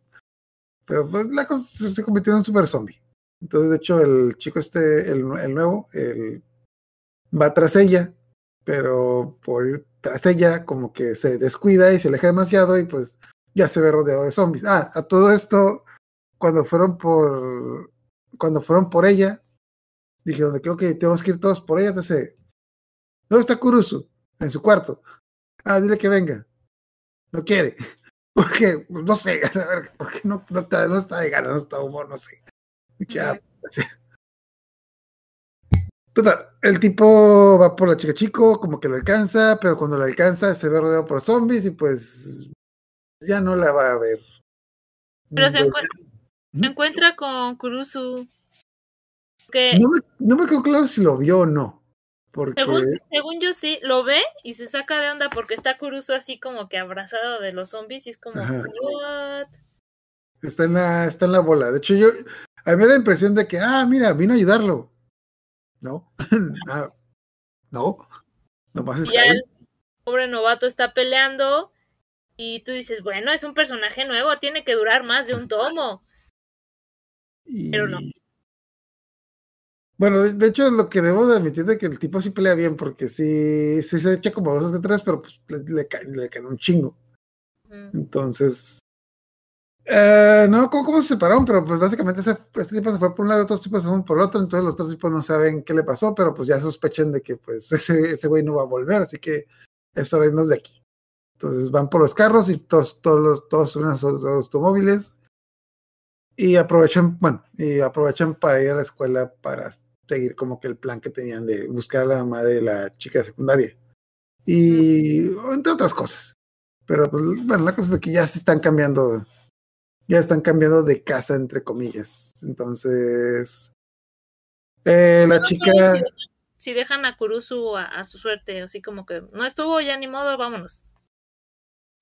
pero pues la cosa se convirtió en un super zombie. Entonces, de hecho, el chico este, el, el nuevo, el va tras ella, pero por ir tras ella como que se descuida y se aleja demasiado y pues ya se ve rodeado de zombies. Ah, a todo esto, cuando fueron por cuando fueron por ella, dijeron de que ok, tenemos que ir todos por ella, entonces, ¿dónde está Kurusu? En su cuarto. Ah, dile que venga. No quiere. Porque, pues, no sé, a la verga, porque no, no, está, no está de ganas, no está de humor, no sé. Que, ah. Total, el tipo va por la chica chico, como que lo alcanza, pero cuando lo alcanza se ve rodeado por zombies y pues ya no la va a ver. Pero se, se encuentra con Kurusu. Que no, me, no me quedó claro si lo vio o no. Porque según, según yo sí, lo ve y se saca de onda porque está Kurusu así como que abrazado de los zombies y es como. ¿what? está en la, está en la bola. De hecho, yo a mí me da la impresión de que, ah, mira, vino a ayudarlo. No, Ah, no, nomás está ahí. el pobre novato está peleando y tú dices, bueno, es un personaje nuevo, tiene que durar más de un tomo. Y- pero no. Bueno, de, de hecho, lo que debo de admitir de que el tipo sí pelea bien, porque sí, sí se echa como dos o tres, pero pues le, le, le caen un chingo. Mm. Entonces, eh, no cómo, cómo se separaron, pero pues básicamente ese, este tipo se fue por un lado, otros tipos se fueron por el otro, entonces los otros tipos no saben qué le pasó, pero pues ya sospechan de que pues ese, ese güey no va a volver, así que es hora de irnos de aquí. Entonces van por los carros y todos, todos, los, todos suben a sus automóviles y aprovechan, bueno, y aprovechan para ir a la escuela para seguir como que el plan que tenían de buscar a la mamá de la chica de secundaria. Y entre otras cosas. Pero pues, bueno, la cosa es de que ya se están cambiando, ya están cambiando de casa, entre comillas. Entonces, eh, la No chica, si dejan- Si dejan a Kurusu a, a su suerte, así como que no estuvo ya ni modo, vámonos.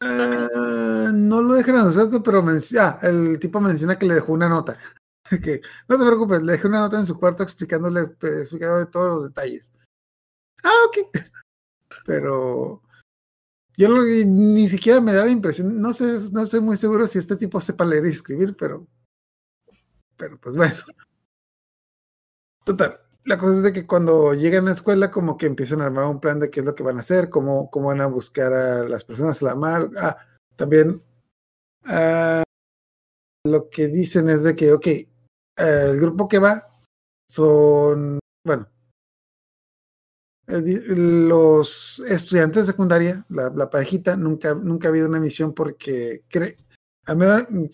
eh, no lo dejan a su suerte, pero ah, el tipo menciona que le dejó una nota. que no te preocupes, le dejé una nota en su cuarto explicándole, eh, explicándole todos los detalles. Ah, ok. Pero yo lo- ni siquiera me da la impresión, no sé, no estoy muy seguro si este tipo sepa leer y escribir, pero, pero pues bueno. Total. la cosa es de que cuando llegan a la escuela, como que empiezan a armar un plan de qué es lo que van a hacer, cómo, cómo van a buscar a las personas a la mal. Ah, también ah, lo que dicen es de que, ok, eh, el grupo que va son, bueno, eh, los estudiantes de secundaria, la, la parejita, nunca, nunca ha habido una misión porque cre- a mí,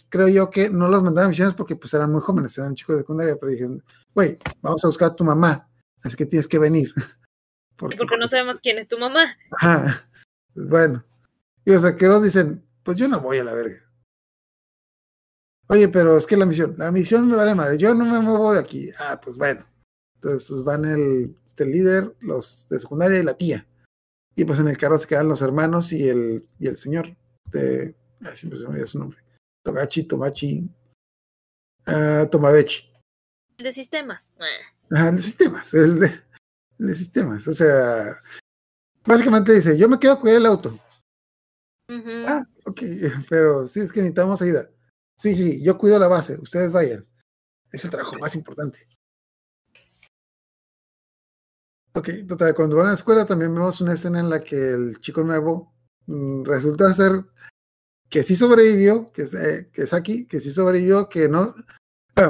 creo yo que no los mandaban a misiones porque pues eran muy jóvenes, eran chicos de secundaria, pero dijeron, güey, vamos a buscar a tu mamá, así que tienes que venir. Porque no sabemos quién es tu mamá. Ajá. Bueno. Y los arqueros dicen, pues yo no voy a la verga. Oye, pero es que la misión, la misión me vale madre, yo no me muevo de aquí. Ah, pues bueno. Entonces pues van el, este líder, los de secundaria y la tía. Y pues en el carro se quedan los hermanos y el, y el señor. Este, ay, siempre se me olvida su nombre. Togachi, Tomachi, ah, Tomabechi. El de sistemas. Ajá, el de sistemas, el de, el de sistemas. O sea, básicamente dice, yo me quedo a cuidar el auto. Ah, ok, pero sí, es que necesitamos ayuda. Sí, sí, yo cuido la base, ustedes vayan. Es el trabajo más importante. Ok, total, cuando van a la escuela también vemos una escena en la que el chico nuevo mm, resulta ser que sí sobrevivió, que, eh, que es aquí, que sí sobrevivió, que no...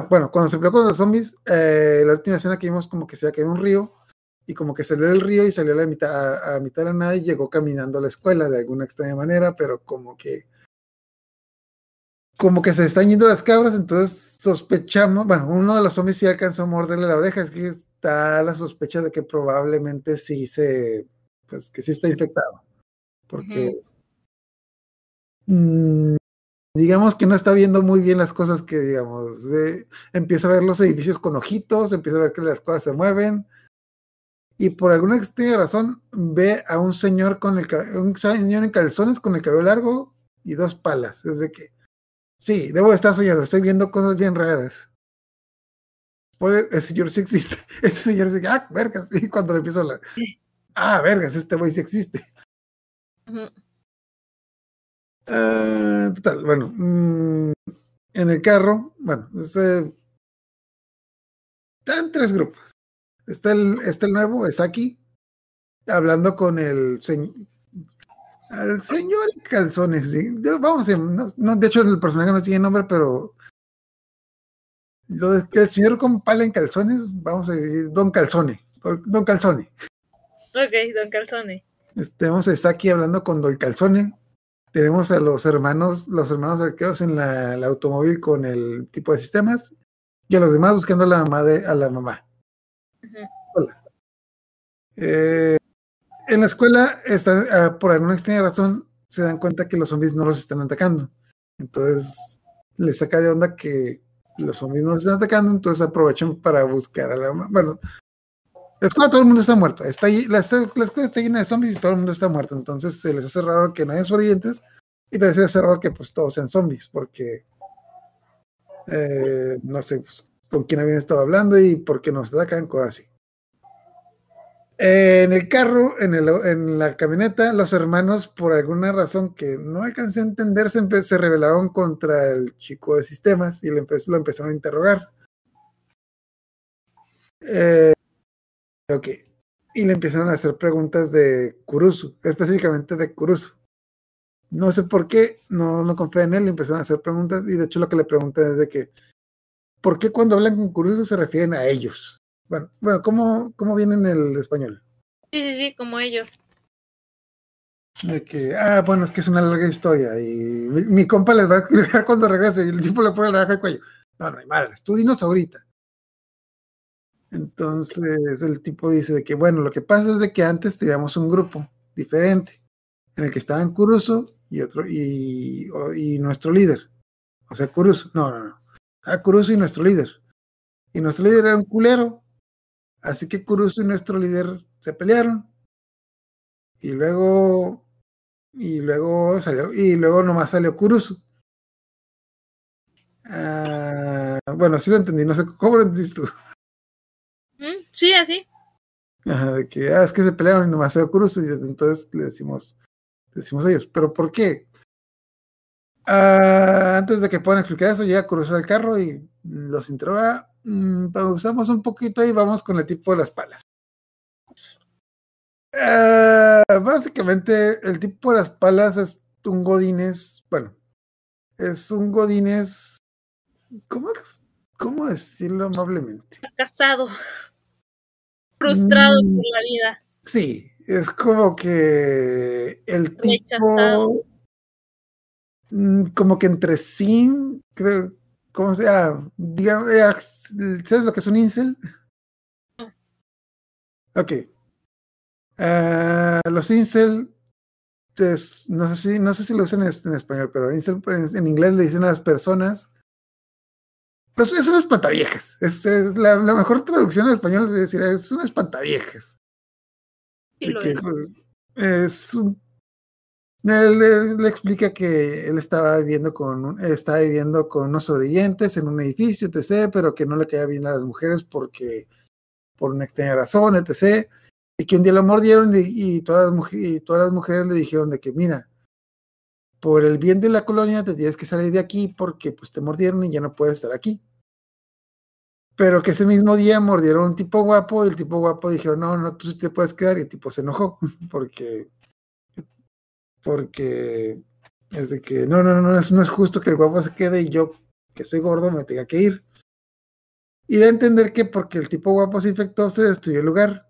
Bueno, cuando se peleó con los zombies, eh, la última escena que vimos como que se había caído un río y como que salió del río y salió a la mitad, a, a mitad de la nada y llegó caminando a la escuela de alguna extraña manera, pero como que como que se están yendo las cabras, entonces sospechamos, bueno, uno de los zombies sí alcanzó a morderle la oreja, es que está la sospecha de que probablemente sí se, pues que sí está infectado, porque mm, digamos que no está viendo muy bien las cosas que, digamos, eh, empieza a ver los edificios con ojitos, empieza a ver que las cosas se mueven, y por alguna extraña razón ve a un señor con el un señor en calzones con el cabello largo y dos palas. Es de que sí, debo de estar soñando, estoy viendo cosas bien raras. Spoiler, el señor sí existe. Ese señor sí, ah, vergas, y cuando le empiezo a hablar, ah, vergas, este güey sí existe. Ah, total, bueno, mm, en el carro, bueno, es, eh, están tres grupos. Está el, está el nuevo, es aquí, hablando con el, se- el señor en calzones. ¿sí? De- Vamos a no, no, de hecho, el personaje no tiene nombre, pero lo de que el señor con pala en calzones, vamos a decir Don Calzone. Don, Calzone. Ok, Don Calzone. Este, Tenemos a Saki hablando con Don Calzone. Tenemos a los hermanos, los hermanos arqueos en la, el automóvil con el tipo de sistemas y a los demás buscando a la mamá de, a la mamá. Hola. Eh, en la escuela, está, ah, por alguna extraña razón, se dan cuenta que los zombies no los están atacando. Entonces, les saca de onda que los zombies no los están atacando, entonces aprovechan para buscar a la. Bueno, la escuela todo el mundo está muerto. Está, la, la escuela está llena de zombies y todo el mundo está muerto. Entonces se les hace raro que no haya sobrevivientes y también se les hace raro que pues todos sean zombies porque eh, no sé pues, con quién habían estado hablando y por qué nos atacan, cosas así. En el carro, en, el, en la camioneta, los hermanos, por alguna razón que no alcancé a entender, se, rebelaron contra el chico de sistemas y lo empezaron a interrogar. Eh, ok. Y le empezaron a hacer preguntas de Kurusu, específicamente de Kurusu. No sé por qué, no, no confía en él, le empezaron a hacer preguntas y de hecho lo que le pregunté es de que, ¿por qué cuando hablan con Kurusu se refieren a ellos? Bueno, bueno ¿cómo, cómo viene en el español? Sí, sí, sí, como ellos. De que, ah, bueno, es que es una larga historia y mi, mi compa les va a explicar cuando regrese y el tipo le pone la baja al cuello. No, no hay madres, tú dinos ahorita. Entonces el tipo dice de que, bueno, lo que pasa es de que antes teníamos un grupo diferente en el que estaban Kurusu y otro y, y nuestro líder. O sea, Kurusu, no, no, no. Ah, Kurusu y nuestro líder. Y nuestro líder era un culero. Así que Kurusu y nuestro líder se pelearon. Y luego y luego salió y luego nomás salió Kurusu. Ah, bueno, sí lo entendí, no sé cómo lo entendiste tú. ¿Mm? Sí, así. Ajá, de que ah, es que se pelearon y nomás salió Kurusu y desde entonces le decimos decimos a ellos, pero ¿por qué? Ah, antes de que puedan explicar eso, llega Kurusu al carro y los interroga mm, pausamos un poquito y vamos con el tipo de las palas. Ah, básicamente, el tipo de las palas es un godines, bueno, es un godines, ¿cómo, cómo decirlo amablemente? Casado. Frustrado Mm. por la vida. Sí, es como que el Rechazado. tipo, mm, como que entre sí, creo, ¿cómo sea? Digamos, eh, ¿sabes lo que es un incel? Ok. Ah, los incel, es- no sé si, no sé si lo usan en, en español, pero incel en inglés le dicen a las personas. Pues es unas espantaviejas. Es, es la, la mejor traducción en español es decir, es unas espantaviejas. Sí de lo que, es. es un- le explica que él estaba viviendo con estaba viviendo con unos sobrevivientes en un edificio, etc., pero que no le caía bien a las mujeres porque por una extraña razón, etc. Y que un día lo mordieron y, todas las mujeres, todas las mujeres le dijeron de que mira, por el bien de la colonia te tienes que salir de aquí porque pues te mordieron y ya no puedes estar aquí. Pero que ese mismo día mordieron a un tipo guapo y el tipo guapo dijeron, no, no, tú sí te puedes quedar y el tipo se enojó porque, porque es de que no, no, no, no es, no es justo que el guapo se quede y yo, que soy gordo, me tenga que ir. Y de entender que porque el tipo guapo se infectó, se destruyó el lugar.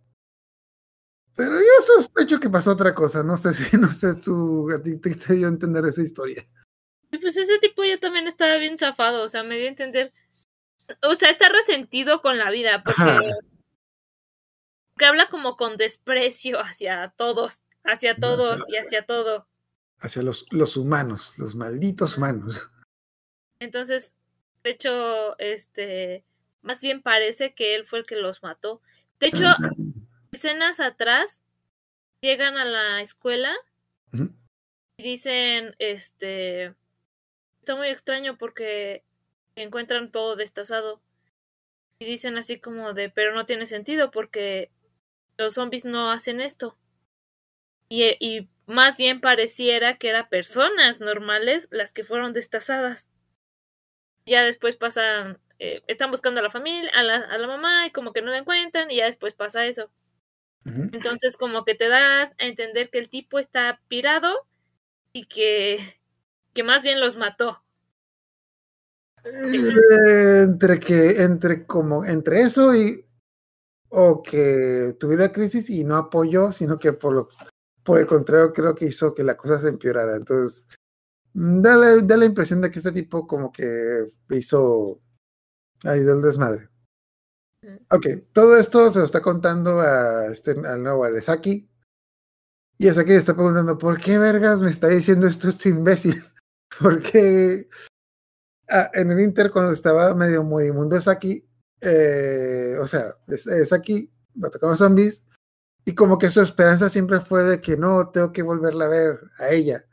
Pero yo sospecho que pasó otra cosa, no sé si, no sé tú, a ti te, te dio a entender esa historia. Pues ese tipo ya también estaba bien zafado, o sea, me dio a entender. O sea, está resentido con la vida, porque, Ajá. porque habla como con desprecio hacia todos, hacia No, todos y hacia todo. Hacia los, los humanos, los malditos humanos. Entonces, de hecho, este, más bien parece que él fue el que los mató. De hecho, escenas atrás llegan a la escuela y dicen, este, está muy extraño porque encuentran todo destazado. Y dicen así como de, pero no tiene sentido porque los zombies no hacen esto. Y, y más bien pareciera que eran personas normales las que fueron destazadas. Ya después pasan, eh, están buscando a la familia, a la, a la mamá y como que no la encuentran y ya después pasa eso. Entonces como que te da a entender que el tipo está pirado y que, que más bien los mató. Eh, entre que, entre como, entre eso y o que tuviera crisis y no apoyó, sino que por lo, por el contrario creo que hizo que la cosa se empeorara. Entonces, mm, da la, da la impresión de que este tipo como que hizo ahí del desmadre. Mm. Ok, todo esto se lo está contando a este, al nuevo Aresaki. Y Asaki le está preguntando, ¿por qué vergas me está diciendo esto este imbécil? Porque ah, en el Inter, cuando estaba medio moribundo Saki, eh, o sea, es- Saki atacó a los zombies, y como que su esperanza siempre fue de que no, tengo que volverla a ver a ella.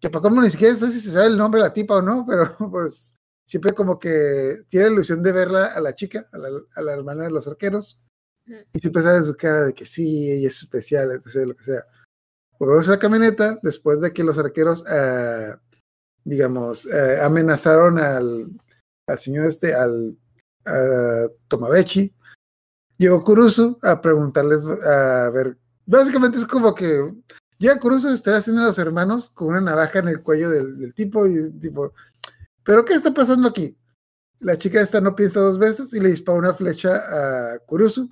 Que para como ni siquiera sé si se sabe el nombre de la tipa o no, pero pues siempre como que tiene la ilusión de verla a la chica, a la, a la hermana de los arqueros, y siempre sabe su cara de que sí, ella es especial, etc., lo que sea. Volvemos a la camioneta después de que los arqueros, ah, digamos, eh, amenazaron al, al señor este, al a Tomabechi. Llegó Kurusu a preguntarles, a ver, básicamente es como que llega Kurusu y está haciendo a los hermanos con una navaja en el cuello del, del tipo y tipo, ¿pero qué está pasando aquí? La chica esta no piensa dos veces y le dispara una flecha a Kurusu.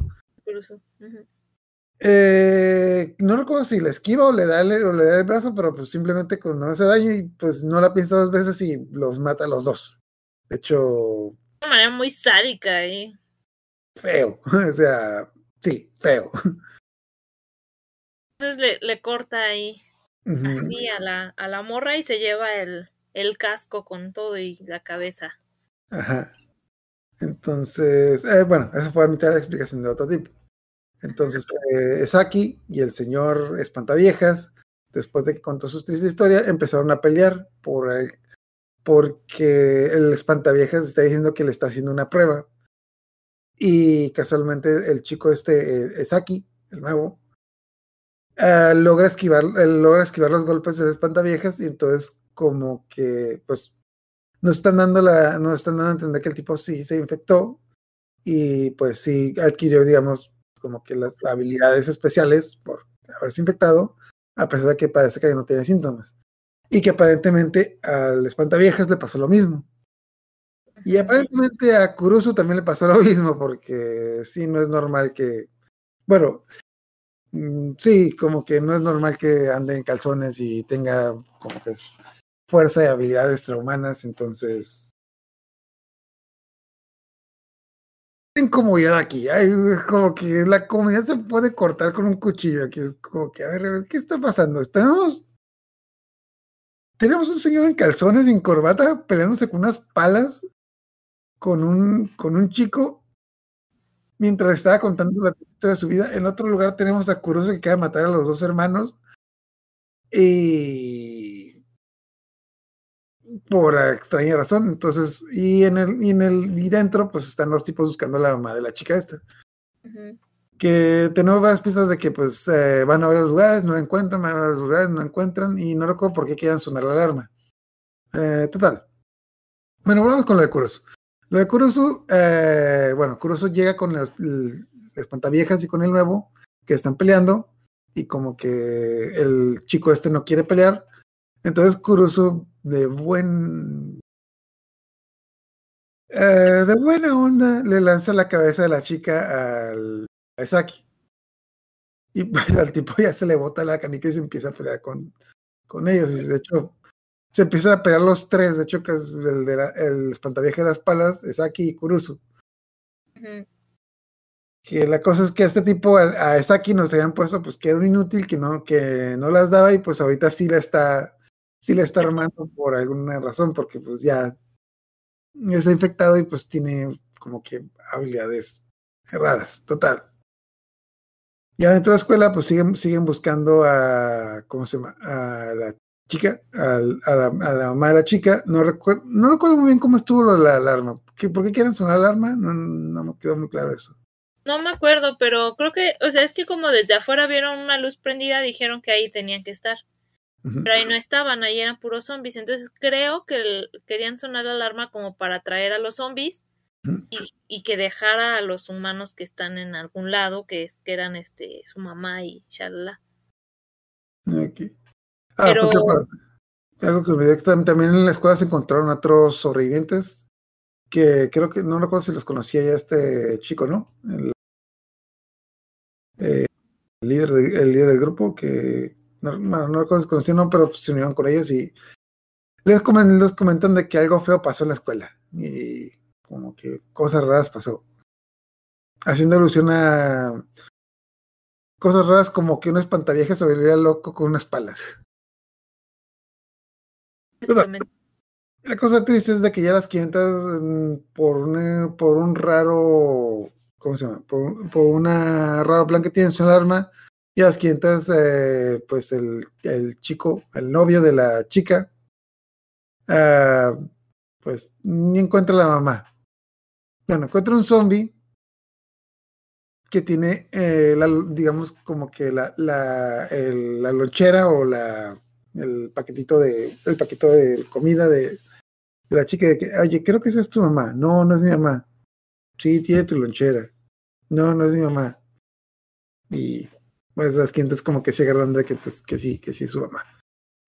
Ujú. Eh, no recuerdo si la esquiva o le da el, o le da el brazo, pero pues simplemente con no hace daño y pues no la piensa dos veces y los mata a los dos. De hecho, De una manera muy sádica ahí. Feo. o sea, sí, feo. Entonces le, le corta ahí así a la, a la morra y se lleva el, el casco con todo y la cabeza. Ajá. Entonces, eh, bueno, esa fue a mitad de la explicación de otro tipo. Entonces, eh, Saki y el señor Espantaviejas, después de que contó su triste historia, empezaron a pelear por el- porque el Espantaviejas está diciendo que le está haciendo una prueba. Y casualmente el chico este, eh, Saki, el nuevo, ah, logra esquivar, logra esquivar los golpes del Espantaviejas y entonces como que, pues, nos están dando la, nos están dando a entender que el tipo sí se infectó y pues sí adquirió, digamos, como que las habilidades especiales por haberse infectado, a pesar de que parece que no tiene síntomas. Y que aparentemente al espantaviejas le pasó lo mismo. Y aparentemente a Kurusu también le pasó lo mismo, porque sí, no es normal que, bueno, mm, sí, como que no es normal que ande en calzones y tenga como que fuerza y habilidades extrahumanas, entonces... incomodidad aquí, hay, es como que la comunidad se puede cortar con un cuchillo, aquí es como que, a ver, a ver, ¿qué está pasando? ¿Estamos tenemos un señor en calzones y en corbata peleándose con unas palas con un, con un chico mientras estaba contando la historia de su vida. En otro lugar tenemos a Kuroso que de matar a los dos hermanos. Y por extraña razón. Entonces, y en el, y en el, y dentro, pues están los tipos buscando a la mamá de la chica esta. Que tenemos varias pistas de que pues eh, van a varios lugares, no la encuentran, van a varios lugares, no la encuentran, y no recuerdo por qué quieran sonar la alarma. Eh, total. Bueno, vamos con lo de Kurosu. Lo de Kurosu, eh, bueno, Kurosu llega con el espantaviejas y con el nuevo, que están peleando, y como que el chico este no quiere pelear. Entonces Kurosu, de buen. eh, de buena onda, le lanza la cabeza de la chica al a Saki. Y pues al tipo ya se le bota la canica y se empieza a pelear con, con ellos. Y de hecho, se empiezan a pelear los tres. De hecho, que es el, de la, el espantavieja de las palas, Saki y Kurusu. Que la cosa es que a este tipo, a, a Saki nos habían puesto pues que era un inútil, que no, que no las daba, y pues ahorita sí la está, sí la está armando por alguna razón, porque pues ya está infectado y pues tiene como que habilidades raras, total. Ya dentro de la escuela, pues siguen, siguen buscando a, ¿cómo se llama? A la chica, al- a, la, a la mamá de la chica. No recuerdo, no recuerdo muy bien cómo estuvo la alarma. ¿Qué- ¿Por qué quieren sonar la alarma? No, no me quedó muy claro eso. No me acuerdo, pero creo que, o sea, es que como desde afuera vieron una luz prendida, dijeron que ahí tenían que estar. Pero ahí no estaban, ahí eran puros zombies. Entonces creo que el- querían sonar la alarma como para atraer a los zombies y, y que dejara a los humanos que están en algún lado, que, que eran este su mamá y shalala. Ok. Ah, Pero- porque aparte, algo que olvidé, también en la escuela se encontraron otros sobrevivientes que creo que, no recuerdo si los conocía ya este chico, ¿no? El, eh, el líder, de- el líder del grupo que, no, no recuerdo si conocía no, pero se unieron con ellos y les, comen- les comentan de que algo feo pasó en la escuela y como que cosas raras pasó. Haciendo alusión a cosas raras como que un espantaviejas se volvía loco con unas palas. La cosa triste es de que ya las 500 mm, por un, por un raro, ¿cómo se llama? Por, por una raro plan que tiene su alarma, y a las 500, eh, pues el, el chico, el novio de la chica, ah, pues ni encuentra a la mamá. Bueno, encuentra un zombie que tiene, eh, la, digamos, como que la, la, el- la lonchera o la, el paquetito de, el paquetito de comida de, de la chica de que, oye, creo que esa es tu mamá. No, no es mi mamá. Sí, tiene tu lonchera. No, no es mi mamá. Y pues las clientes como que se agarran de que pues que sí, que sí es su mamá.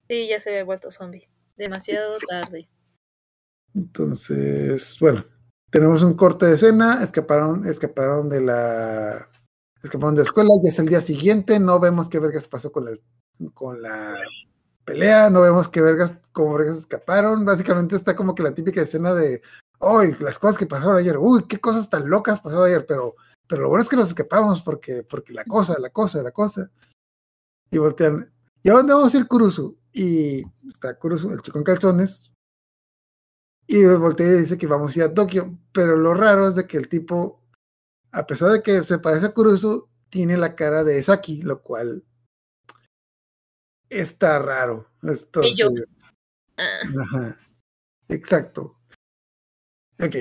Sí, ya se había vuelto zombie. Demasiado tarde. Entonces, bueno, tenemos un corte de escena, escaparon, escaparon de la escaparon de la escuela, ya es el día siguiente, no vemos qué vergas pasó con la, con la pelea, no vemos qué vergas, cómo vergas escaparon, básicamente está como que la típica escena de, hoy las cosas que pasaron ayer, uy, qué cosas tan locas pasaron ayer, pero, pero lo bueno es que nos escapamos porque, porque la cosa, la cosa, la cosa. Y voltean, ¿y a dónde vamos a ir, Kurusu? Y está Kurusu, el chico en calzones, y voltea y dice que vamos a ir a Tokio, pero lo raro es de que el tipo, a pesar de que se parece a Kurusu, tiene la cara de Saki, lo cual está raro. Entonces, Ellos. Ah, Ajá. Exacto. Ok.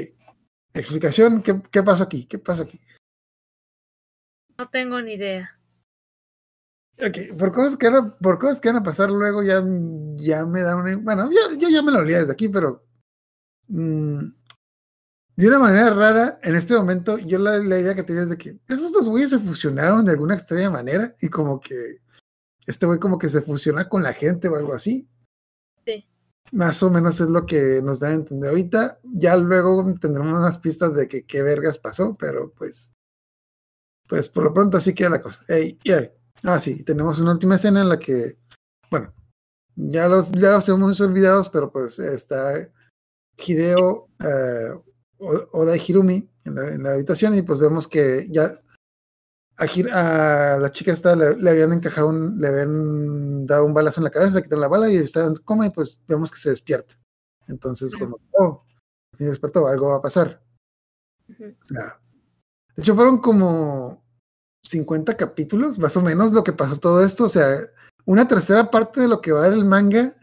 Explicación, ¿qué, qué pasó aquí? ¿Qué pasó aquí? no tengo ni idea. Ok, por cosas que van a, por cosas que van a pasar luego ya, ya me dan una... Bueno, yo, yo ya me lo olía desde aquí, pero... mm, de una manera rara, en este momento, yo la, la idea que tenía es de que esos dos güeyes se fusionaron de alguna extraña manera y como que este güey como que se fusiona con la gente o algo así. Sí. Más o menos es lo que nos da a entender ahorita. Ya luego tendremos unas pistas de que qué vergas pasó, pero pues, pues por lo pronto así queda la cosa. Ey, y ahí. Ah, sí, tenemos una última escena en la que, bueno, ya los, ya los tenemos olvidados, pero pues está Hideo, eh, Oda Hirumi en la, en la habitación y pues vemos que ya a, la chica esta le, le habían encajado, un, le habían dado un balazo en la cabeza, le quitaron la bala y está en coma y pues vemos que se despierta. Entonces, como, oh, se despertó, algo va a pasar. O sea, de hecho fueron como 50 capítulos, más o menos, lo que pasó todo esto. O sea, una tercera parte de lo que va del manga.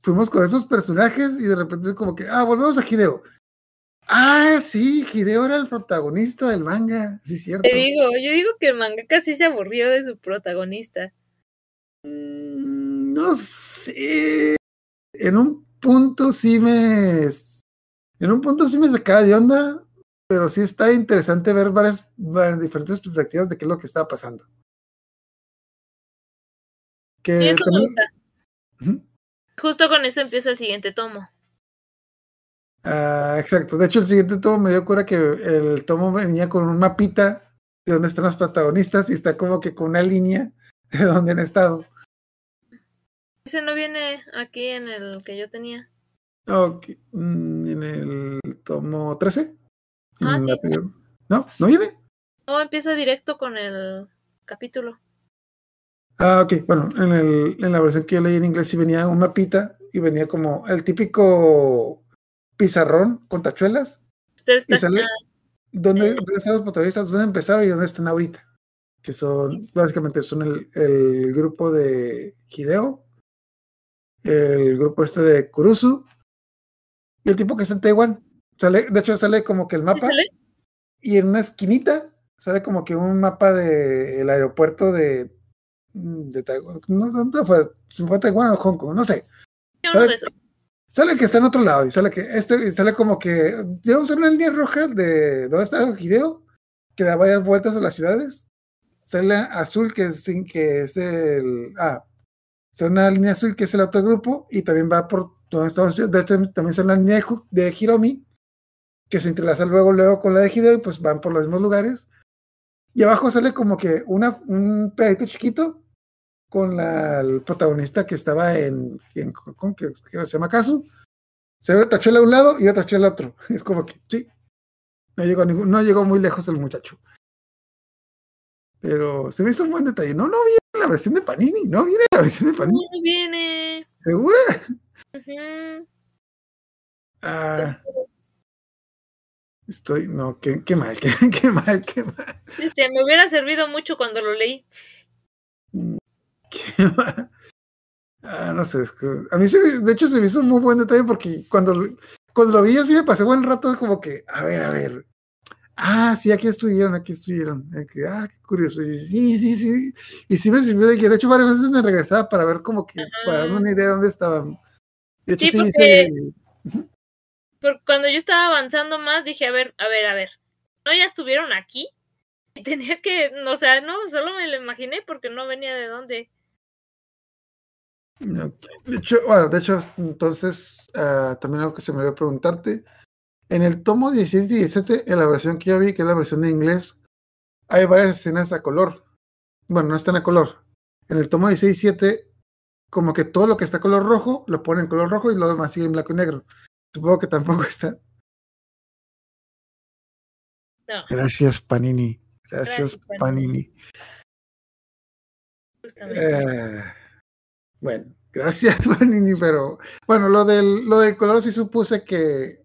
Fuimos con esos personajes y de repente es como que, ah, volvemos a Hideo. Ah, sí, Hideo era el protagonista del manga, sí, cierto. Te digo, yo digo que el mangaka sí se aburrió de su protagonista. Mm, No sé. En un punto sí me. En un punto sí me sacaba de onda, pero sí está interesante ver varias, varias diferentes perspectivas de qué es lo que estaba pasando. Que Y eso también- gusta. Justo con eso empieza el siguiente tomo. Ah, exacto. De hecho, el siguiente tomo me dio cura que el tomo venía con un mapita de dónde están los protagonistas y está como que con una línea de dónde han estado. Ese no viene aquí en el que yo tenía. Ok, mm, En el tomo 13. Ah, sí. No, no viene. No, empieza directo con el capítulo. Ah, ok. Bueno, en, el, en la versión que yo leí en inglés sí venía un mapita y venía como el típico pizarrón con tachuelas. Y dónde, dónde están los protagonistas, dónde empezaron y dónde están ahorita. Que son, básicamente, son el, el grupo de Hideo, el grupo este de Kurusu y el tipo que está en Taiwán. Sale, de hecho, sale como que el ¿sí mapa sale? y en una esquinita sale como que un mapa del aeropuerto de, de Taiwán. No, ¿Dónde fue? ¿Se fue a Taiwán o Hong Kong? No sé. De esos. Sale que está en otro lado y sale que este sale como que llevamos una línea roja de dónde está Hideo que da varias vueltas a las ciudades. Sale azul que es, que es el ah, sale una línea azul que es el otro grupo y también va por donde estamos. De hecho, también sale una línea de Hiromi que se entrelaza luego luego con la de Hideo y pues van por los mismos lugares. Y abajo sale como que una, un pedacito chiquito con la, el protagonista que estaba en, en Kong, que, se llama Kazu. Se ve otra tachuela de un lado y otra tachuela al otro. Es como que, sí, no llegó, a ningún- no llegó muy lejos el muchacho. Pero se me hizo un buen detalle. No, no viene la versión de Panini, no viene la versión de Panini. No viene. ¿Segura? Ah, estoy, no, qué, qué mal, qué, qué mal, qué mal. Este, me hubiera servido mucho cuando lo leí. Ah, no sé, es que a mí se de hecho se me hizo un muy buen detalle porque cuando, lo- cuando lo vi yo sí me pasé buen rato como que, a ver, a ver. Ah, sí, aquí estuvieron, aquí estuvieron. Ah, qué curioso. Y sí, sí, sí. Y sí me sirvió de que, de hecho, varias veces me regresaba para ver como que, para darme una idea de dónde estaban. De hecho, Sí, sí, porque- hice- Porque cuando yo estaba avanzando más, dije, a ver, a ver, a ver. ¿No ya estuvieron aquí? Y tenía que, o sea, no, solo me lo imaginé porque no venía de dónde. De hecho, bueno, de hecho, entonces, ah, también algo que se me olvidó preguntarte. En el tomo 16 y 17, en la versión que yo vi, que es la versión de inglés, hay varias escenas a color. Bueno, no están a color. En el tomo 16 y 17, como que todo lo que está color rojo, lo pone en color rojo y lo demás sigue en blanco y negro. Supongo que tampoco está. No, Gracias, Panini. Gracias, Gracias, Panini. Panini. justamente. Eh, bueno, gracias, Panini, pero bueno, lo del, lo del color sí supuse que,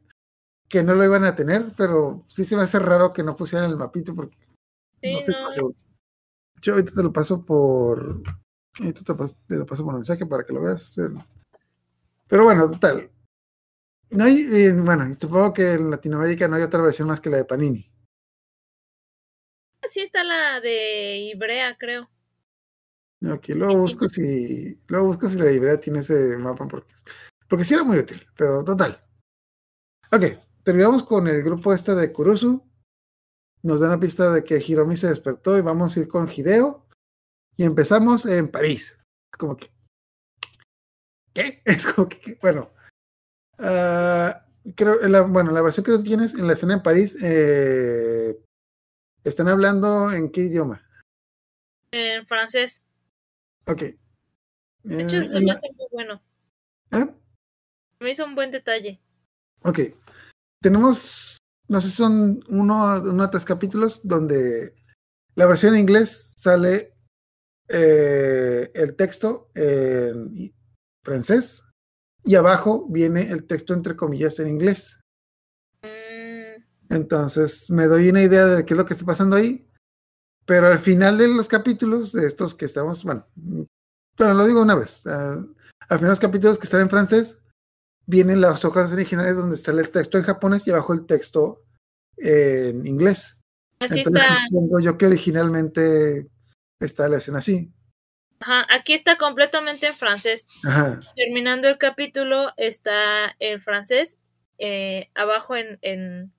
que no lo iban a tener, pero sí se me hace raro que no pusieran el mapito porque Sí, no sé. no. Yo ahorita te lo paso por. Ahorita te, lo paso por mensaje para que lo veas. Pero, bueno, total. No hay, eh, bueno, supongo que en Latinoamérica no hay otra versión más que la de Panini. Sí está la de Ibrea, creo. Ok, luego busco si, luego busco si la librería tiene ese mapa porque, porque sí era muy útil, pero total. Ok, terminamos con el grupo este de Kurusu. Nos dan la pista de que Hiromi se despertó y vamos a ir con Hideo. Y empezamos en París. Como que. ¿Qué? Es como que. Bueno. ah, creo. La, bueno, la versión que tú tienes en la escena en París. eh, están hablando en qué idioma. En francés. Ok. De hecho, Eh, me hace muy bueno. ¿eh? Me hizo un buen detalle. Ok. Tenemos, no sé si son uno, uno o tres capítulos donde la versión en inglés sale eh, el texto en francés y abajo viene el texto entre comillas en inglés. Mm, Entonces me doy una idea de qué es lo que está pasando ahí. Pero al final de los capítulos, de estos que estamos, bueno, pero lo digo una vez, ah, al final de los capítulos que están en francés, vienen las hojas originales donde sale el texto en japonés y abajo el texto en inglés. así Entonces está. yo que originalmente está la escena así. Ajá, aquí está completamente en francés. Ajá. Terminando el capítulo, está en francés, eh, abajo en, en,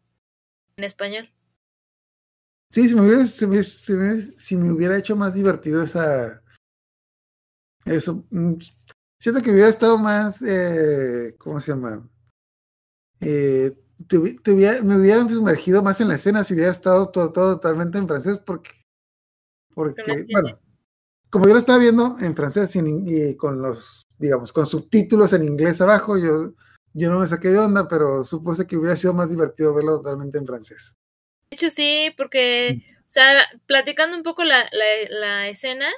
en español. Sí, si me, hubiera, si, me, si me- si me hubiera hecho más divertido esa. Eso. mm, Siento que hubiera estado más. Eh, ¿Cómo se llama? Eh, me hubiera sumergido más en la escena si hubiera estado todo, todo totalmente en francés, porque. Porque, bueno, como yo lo estaba viendo en francés y, en- y con los, digamos, con subtítulos en inglés abajo, yo, yo no me saqué de onda, pero supuse que hubiera sido más divertido verlo totalmente en francés. De hecho, sí, porque, o sea, platicando un poco la, la, la escena,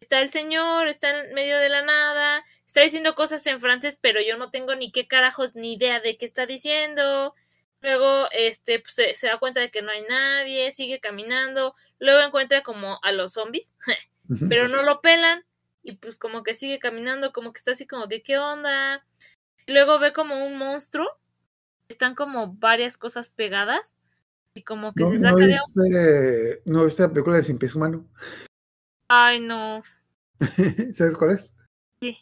está el señor, está en medio de la nada, está diciendo cosas en francés, pero yo no tengo ni qué carajos ni idea de qué está diciendo. Luego, este, pues, se, se da cuenta de que no hay nadie, sigue caminando, luego encuentra como a los zombies, pero no lo pelan y pues como que sigue caminando, como que está así como que qué onda. Luego ve como un monstruo, están como varias cosas pegadas y como que ¿No, se no saca de viste, ¿No viste la película de Sin Pies Humano? Ay, no, ¿Sabes cuál es? Sí.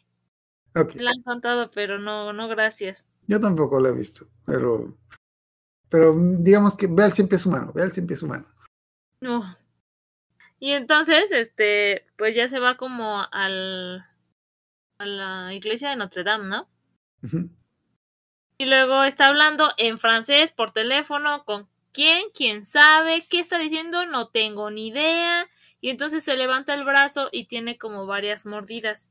Ok, me la han contado, pero no, no, gracias. yo tampoco la he visto, pero, pero mm, digamos que ve al Cien Pies Humano, ve al Cien Pies Humano. No. Y entonces, este, pues ya se va como al a la iglesia de Notre Dame, ¿no? Y luego está hablando en francés por teléfono con quién, quién sabe, qué está diciendo, no tengo ni idea. Y entonces se levanta el brazo y tiene como varias mordidas.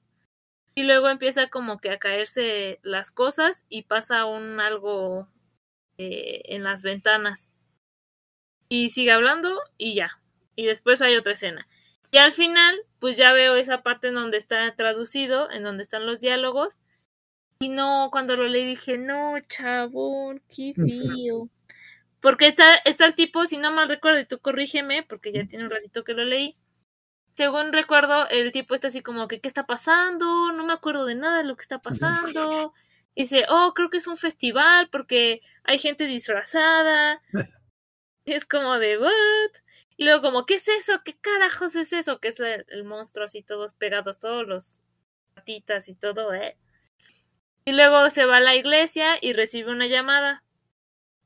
Y luego empieza como que a caerse las cosas y pasa un algo eh, en las ventanas. Y sigue hablando y ya. Y después hay otra escena. Y al final, pues ya veo esa parte en donde está traducido, en donde están los diálogos. Y no, cuando lo leí dije, no, chabón, qué fío. Porque está, está el tipo, si no mal recuerdo, y tú corrígeme, porque ya tiene un ratito que lo leí. Según recuerdo, el tipo está así como que, ¿qué está pasando? No me acuerdo de nada de lo que está pasando. Y dice, oh, creo que es un festival porque hay gente disfrazada. Y es como de, ¿what? Y luego como, ¿qué es eso? ¿Qué carajos es eso? Que es la- el monstruo así todos pegados, todos los patitas y todo, ¿eh? Y luego se va a la iglesia y recibe una llamada.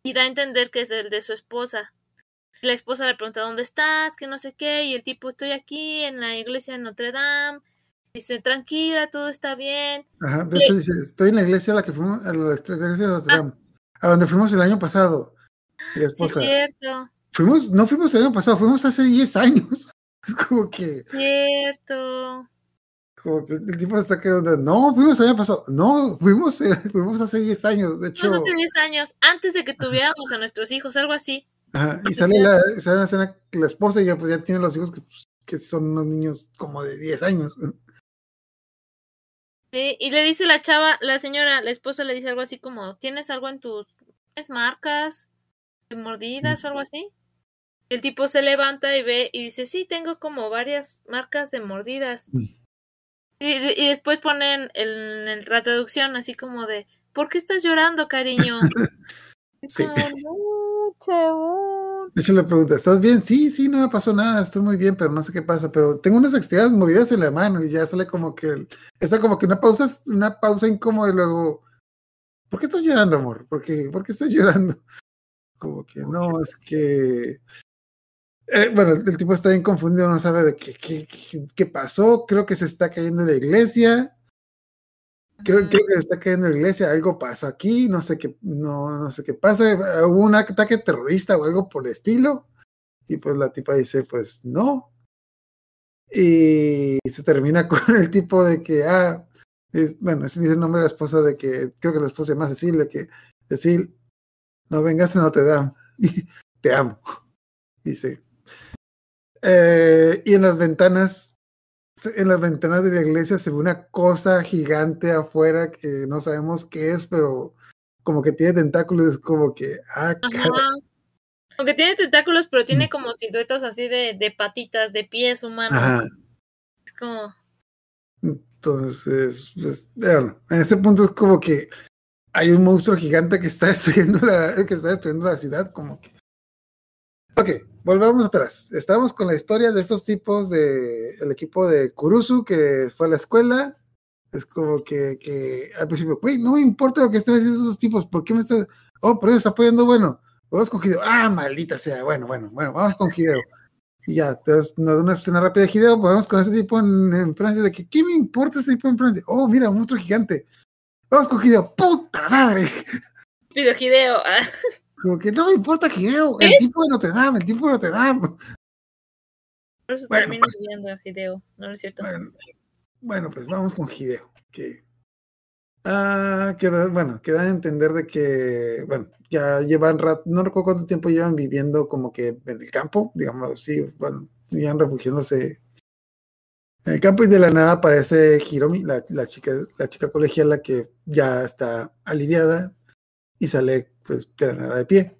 Y da a entender que es el de su esposa. La esposa le pregunta dónde estás, que no sé qué, y el tipo estoy aquí en la iglesia de Notre Dame. Dice, tranquila, todo está bien. Ajá, de hecho dice, estoy en la iglesia a la que fuimos, a la iglesia de Notre Dame, a donde fuimos el año pasado. Y la Sí, es esposa, cierto, fuimos, no fuimos el año pasado, fuimos hace 10 años. Es como que, cierto. Como que el tipo está que onda, no, fuimos el año pasado, no, fuimos, eh, fuimos hace 10 años, de hecho, Fuimos hace 10 años, antes de que tuviéramos a nuestros hijos, algo así. ajá, y sale la, sale la escena que la esposa ya, pues, ya tiene los hijos que, pues, que son unos niños como de 10 años. Sí, y le dice la chava, la señora, la esposa le dice algo así como, ¿tienes algo en tus ¿tienes marcas de mordidas o algo así? El tipo se levanta y ve y dice, sí, tengo como varias marcas de mordidas. Mm. Y, y después ponen en, en la traducción así como de, ¿por qué estás llorando, cariño? Es Sí. como, no, chabón. De hecho le pregunta, ¿estás bien? Sí, sí, no me pasó nada, estoy muy bien, pero no sé qué pasa, pero tengo unas extremidades mordidas en la mano y ya sale como que, está como que una pausa, una pausa incómoda y luego, ¿por qué estás llorando, amor? ¿Por qué, ¿Por qué estás llorando? como que no, es que. Eh, bueno, el tipo está bien confundido, no sabe de qué, qué, qué- qué pasó. Creo que se está cayendo la iglesia. Creo, que se está cayendo la iglesia. Algo pasó aquí, no sé qué, no, no sé qué pasa. Hubo un ataque terrorista o algo por el estilo. Y pues la tipa dice, pues no. Y se termina con el tipo de que, ah, es- bueno, ese dice el nombre de la esposa de que, creo que la esposa se llama Cecil, de que, Cecil, no vengas a Notre Dame, y te amo. Dice. Eh, y en las ventanas, en las ventanas de la iglesia se ve una cosa gigante afuera que no sabemos qué es, pero como que tiene tentáculos, es como que, ah, Aunque tiene tentáculos, pero Mm. tiene como siluetas así de, de patitas, de pies humanos. Ajá. Es como. Entonces, pues, bueno, en este punto es como que hay un monstruo gigante que está destruyendo la, que está destruyendo la ciudad, como que. Ok, volvamos atrás. Estamos con la historia de estos tipos de el equipo de Kurusu que fue a la escuela. Es como que, al principio, güey, no me importa lo que estén haciendo esos tipos, ¿por qué me estás? Oh, por eso está apoyando, bueno, vamos con Hideo. Ah, maldita sea, bueno, bueno, bueno, vamos con Hideo. Y ya, entonces nos da una escena rápida de Hideo, pues con ese tipo en, en Francia, de que, ¿qué me importa ese tipo en Francia? Oh, mira, un monstruo gigante. Vamos con Hideo, puta madre. Pido Hideo. ah. Como que no me importa Hideo, el tipo de Notre Dame, el tipo de Notre Dame. Por eso Bueno, termino odiando a Hideo. No, es cierto. Bueno, bueno, pues vamos con Hideo, que ah, queda, bueno, queda a entender de que, bueno, ya llevan rato, no recuerdo cuánto tiempo llevan viviendo como que en el campo, digamos así, bueno, iban refugiándose en el campo y de la nada aparece Hiromi, la, la chica, la chica colegiala que ya está aliviada y sale pues de la nada de pie.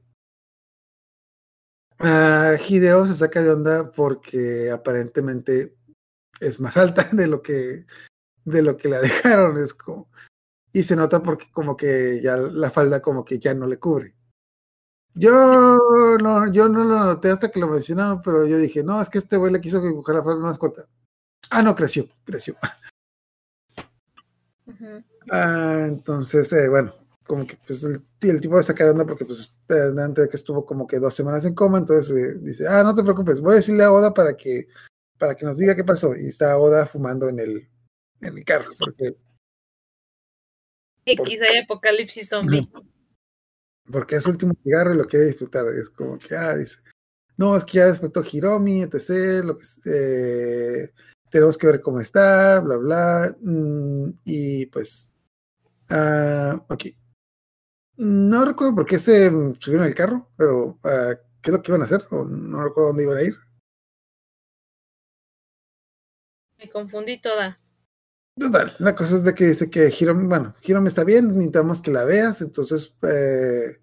Ah, Hideo se saca de onda porque aparentemente es más alta de lo que de lo que la dejaron es como y se nota porque como que ya la falda como que ya no le cubre yo no yo no lo noté hasta que lo mencionaron pero yo dije no es que este güey le quiso dibujar la falda más corta ah no creció creció. Ah, entonces eh, bueno como que pues el, el tipo de onda porque pues antes de que estuvo como que dos semanas en coma entonces eh, dice ah no te preocupes voy a decirle a Oda para que para que nos diga qué pasó y está Oda fumando en el en el carro porque X hay apocalipsis zombie. porque es su último cigarro y lo quiere disfrutar. Es como que, ah, dice, no, es que ya despertó Hiromi, etc. Lo que, eh, tenemos que ver cómo está, bla, bla. mm, y pues, ah, ok. No recuerdo por qué se subieron al carro, pero ah, ¿qué es lo que iban a hacer? O no recuerdo dónde iban a ir. Me confundí toda. Total, la cosa es de que dice que Hiromi, bueno, Hiromi está bien, necesitamos que la veas, entonces eh,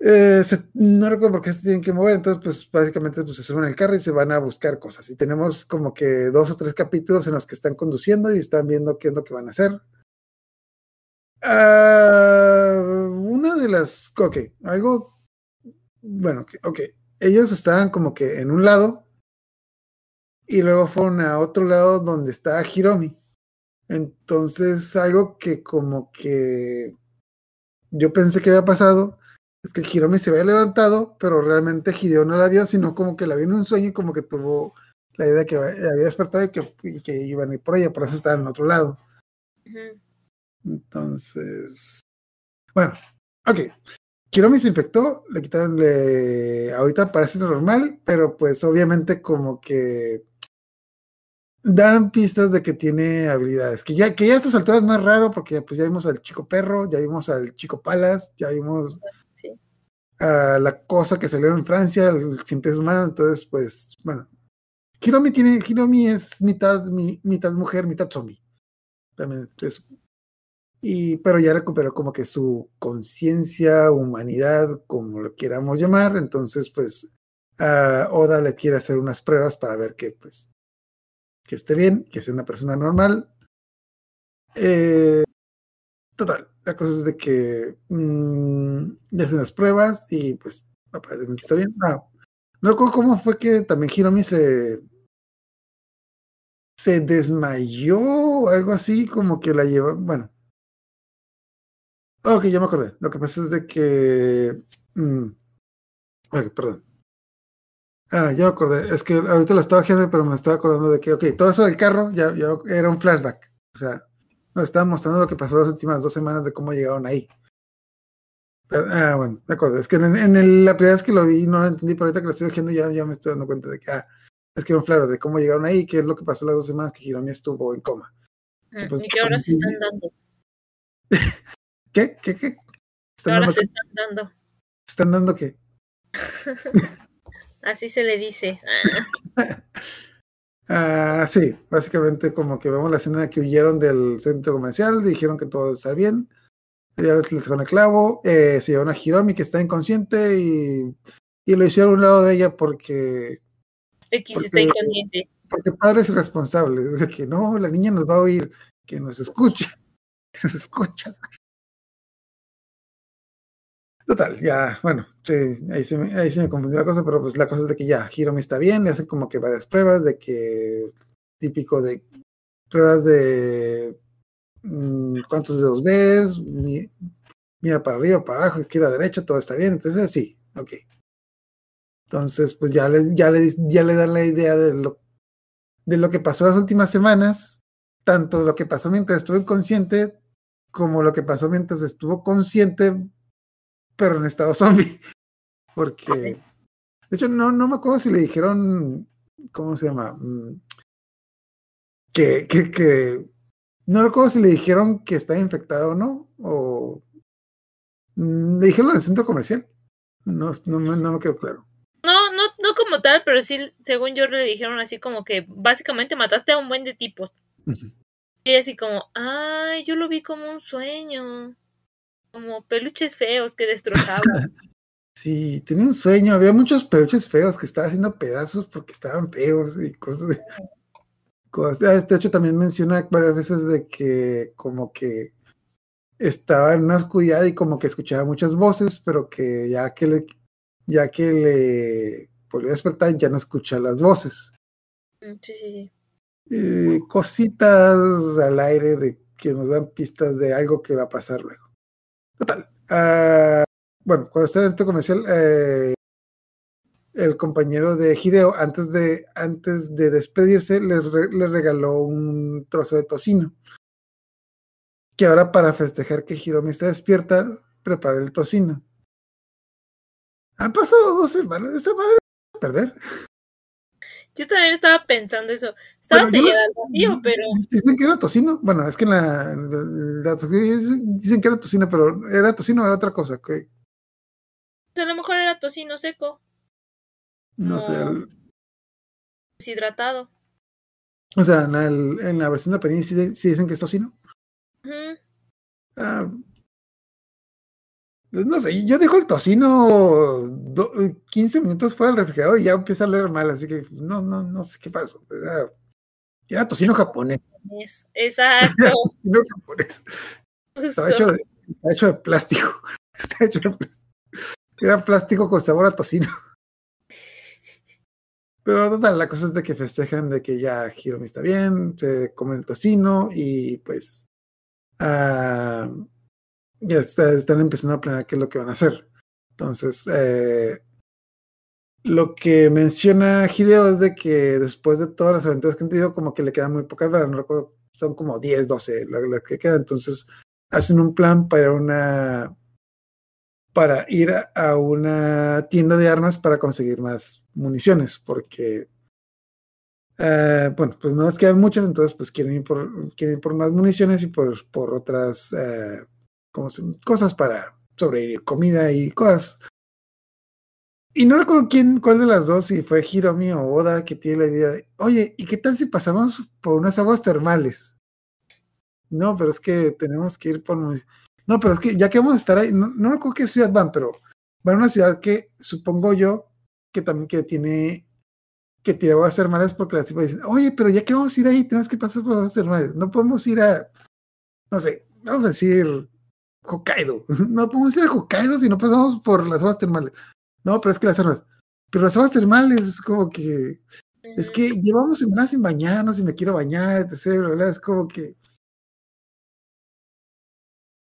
eh, se- no recuerdo por qué se tienen que mover, entonces pues básicamente pues, se suben al carro y se van a buscar cosas. Y tenemos como que dos o tres capítulos en los que están conduciendo y están viendo qué es lo que van a hacer. Ah, una de las, ok, algo, bueno, ok, ellos estaban como que en un lado y luego fueron a otro lado donde está Hiromi. Entonces, algo que como que yo pensé que había pasado es que Hiromi se había levantado, pero realmente Hideo no la vio, sino como que la vio en un sueño y como que tuvo la idea de que había despertado y que, y iban a ir por ella, por eso estaban en otro lado. Ujú. Entonces, bueno, ok. Hiromi se infectó, le quitaron, le, ahorita parece normal, pero pues obviamente como que dan pistas de que tiene habilidades, que ya, que ya a estas alturas es más raro porque pues ya vimos al chico perro, ya vimos al chico palas, ya vimos Sí. a la cosa que salió en Francia, el sin pies humano, entonces pues, bueno. Hiromi tiene, Hiromi es mitad, mi, mitad mujer, mitad zombie. También es y pero ya recuperó como que su conciencia, humanidad, como lo quieramos llamar, entonces pues a Oda le quiere hacer unas pruebas para ver que pues que esté bien, que sea una persona normal. Eh, total, la cosa es de que mm, le hacen las pruebas y pues aparentemente está bien. Ah, no recuerdo cómo fue que también Hiromi se se desmayó algo así, como que la lleva, bueno, Ok, ya me acordé. Lo que pasa es de que. mm, ok, perdón. Ah, ya me acordé. Es que ahorita lo estaba haciendo, pero me estaba acordando de que, ok, todo eso del carro ya, ya era un flashback. O sea, nos estaba mostrando lo que pasó las últimas dos semanas de cómo llegaron ahí. Pero, ah, bueno, me acuerdo. Es que en, en el- la primera vez que lo vi no lo entendí, pero ahorita que lo estoy haciendo ya, ya me estoy dando cuenta de que, ah, es que era un flashback de cómo llegaron ahí, qué es lo que pasó las dos semanas que Hiromi estuvo en coma. Mm, pues, ¿Y qué horas están dando? ¿Qué? ¿Qué? ¿Qué? ¿Qué ¿Están horas dando, se qué? están dando? ¿Están dando qué? Así se le dice. Ah, sí, básicamente como que vemos la escena que huyeron del centro comercial, dijeron que todo está bien, ya les dejaron el clavo, eh, se llevaron a Hiromi que está inconsciente y, y lo hicieron a un lado de ella porque, X Porque- está inconsciente. porque padre es irresponsable, o sea que no, la niña nos va a oír, que nos escuche, que nos escucha. Total, ya, bueno, sí, ahí se, me, confundió la cosa, pero pues la cosa es de que ya, Hiromi está bien, le hacen como que varias pruebas de que, típico de pruebas de mm, cuántos dedos ves, mi- mira para arriba, para abajo, izquierda, derecha, todo está bien, entonces sí, ok. Entonces, pues ya le, ya le, ya le dan la idea de lo, de lo que pasó las últimas semanas, tanto lo que pasó mientras estuvo inconsciente, como lo que pasó mientras estuvo consciente, pero en estado zombie. Porque, de hecho, no, no me acuerdo si le dijeron, ¿cómo se llama? Mm, Que, que, que, no recuerdo si le dijeron que estaba infectado o no, o mm, le dijeron en el centro comercial. No, no, me- no me quedó claro. No, no, no como tal, pero sí, según yo le dijeron así como que básicamente mataste a un buen de tipos. Y así como, ay, yo lo vi como un sueño. Como peluches feos que destrozaban. Sí, tenía un sueño. Había muchos peluches feos que estaba haciendo pedazos porque estaban feos y cosas. de- cosas. Ah, De hecho, también menciona varias veces de que como que estaba en una oscuridad y como que escuchaba muchas voces, pero que ya que le, ya que le volvió a despertar ya no escucha las voces. Mm, sí, sí, sí. Eh, cositas al aire de que nos dan pistas de algo que va a pasar luego. Total. ah, bueno, cuando está en este comercial, eh, el compañero de Hideo, antes de, antes de despedirse, re- le regaló un trozo de tocino. Que ahora, para festejar que Hiromi está despierta, prepara el tocino. Han pasado dos semanas, esa madre a perder. Yo también estaba pensando eso. Estaba Bueno, sellada al vacío, pero Dicen que era tocino. Bueno, es que en la, en la- dicen que era tocino, pero era tocino o era otra cosa. Que, a lo mejor era tocino seco, no sé. el- deshidratado. o sea, en la, en la versión de Panini sí, dicen que es tocino. Ujú. Ah, no sé, yo dejo el tocino do- 15 minutos fuera del refrigerador y ya empieza a leer mal, así que no, no, no sé qué pasó. Era, era tocino japonés. Exacto. tocino japonés. Estaba hecho de, estaba hecho de plástico. Está hecho de plástico. Era plástico con sabor a tocino. Pero total, la cosa es de que festejan de que ya Hiromi está bien, se comen el tocino y pues ah, ya está- están empezando a planear qué es lo que van a hacer. Entonces, eh, lo que menciona Hideo es de que después de todas las aventuras que han tenido, como que le quedan muy pocas balas, no recuerdo, son como 10, 12 las, que quedan. Entonces, hacen un plan para una para ir a, una tienda de armas para conseguir más municiones, porque eh, bueno, pues no les quedan muchas, entonces pues quieren ir por, quieren ir por más municiones y por, por otras eh, ¿cómo se- cosas para sobrevivir, comida y cosas. Y no recuerdo quién, cuál de las dos, si fue Hiromi o Oda, que tiene la idea de, oye, ¿y qué tal si pasamos por unas aguas termales? No, pero es que tenemos que ir por... No, pero es que ya que vamos a estar ahí, no, no recuerdo qué ciudad van, pero van a una ciudad que supongo yo que también que tiene que tiene aguas termales porque las tipas dicen, oye, pero ya que vamos a ir ahí, tenemos que pasar por aguas termales. No podemos ir a, no sé, vamos a decir Hokkaido. No podemos ir a Hokkaido si no pasamos por las aguas termales. No, pero es que las armas. Pero las aguas termales es como que, es que llevamos semanas sin bañarnos y me quiero bañar, etc. bla, bla, Es como que.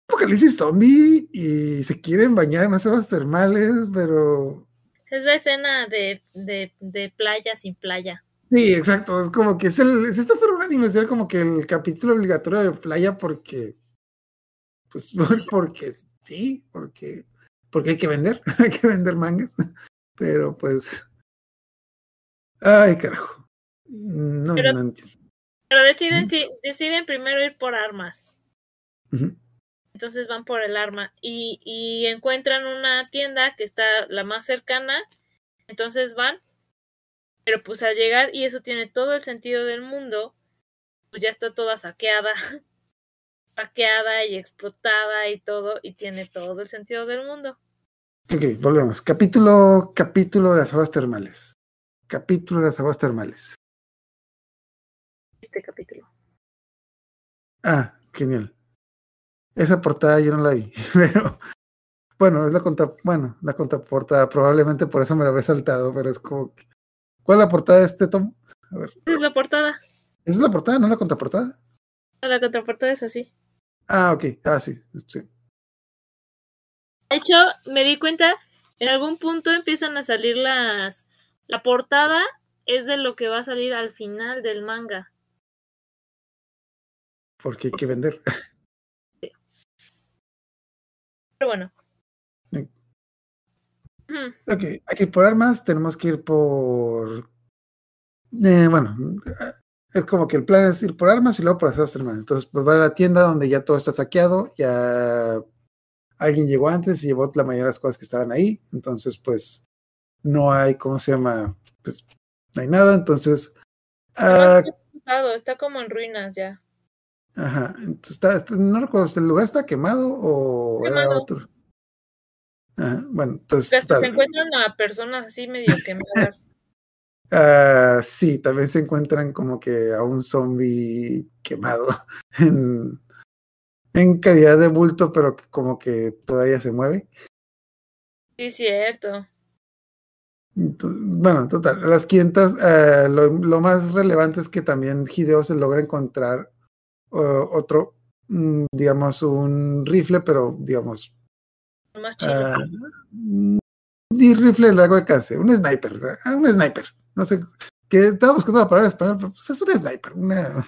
Apocalipsis zombie y se quieren bañar en las aguas termales, pero Es la escena de, de, de playa sin playa. sí, exacto. Es como que es el. Si esto fuera un anime, sería como que el capítulo obligatorio de playa porque. Pues porque sí, porque. Porque hay que vender, hay que vender mangas. Pero pues. Ay, carajo. No, Pero- no entiendo. Pero deciden, si, deciden primero ir por armas. Entonces van por el arma y, y encuentran una tienda que está la más cercana. Entonces van. Pero pues al llegar, y eso tiene todo el sentido del mundo, pues ya está toda saqueada. saqueada y explotada y todo. Y tiene todo el sentido del mundo. Ok, volvemos. Capítulo, capítulo de las aguas termales. Capítulo de las aguas termales. Este capítulo. Ah, genial. Esa portada yo no la vi, pero bueno, es la contra, bueno, la contraportada, probablemente por eso me la habré saltado, pero es como que- ¿Cuál es la portada de este tomo? A ver, es la portada. ¿esa es la portada, no la contraportada? La contraportada es así. Ah, ok, ah, sí, sí. De hecho, me di cuenta, en algún punto empiezan a salir las... La portada es de lo que va a salir al final del manga. Porque hay que vender. Pero bueno. Sí. Ok, hay que ir por armas, tenemos que ir por. eh, bueno, es como que el plan es ir por armas y luego por termales. Entonces, pues va a la tienda donde ya todo está saqueado, ya alguien llegó antes y llevó la mayoría de las cosas que estaban ahí. Entonces, pues no hay, ¿cómo se llama? Pues no hay nada. Entonces, ah, está como en ruinas ya. ajá, entonces está, no recuerdo, ¿el lugar está quemado o era otro? Ajá, bueno, entonces, se encuentran a personas así medio quemadas. Ah, sí, también se encuentran como que a un zombie quemado en, en calidad de bulto, pero que como que todavía se mueve. Sí, cierto. Bueno, total, las 500, eh, lo, lo más relevante es que también Hideo se logra encontrar uh, otro, mm, digamos, un rifle, pero digamos, más chido. ah, mm, y rifle de largo alcance, un sniper. Ah, un sniper, no sé, que estaba buscando la palabra en español, pero pues es un sniper, una,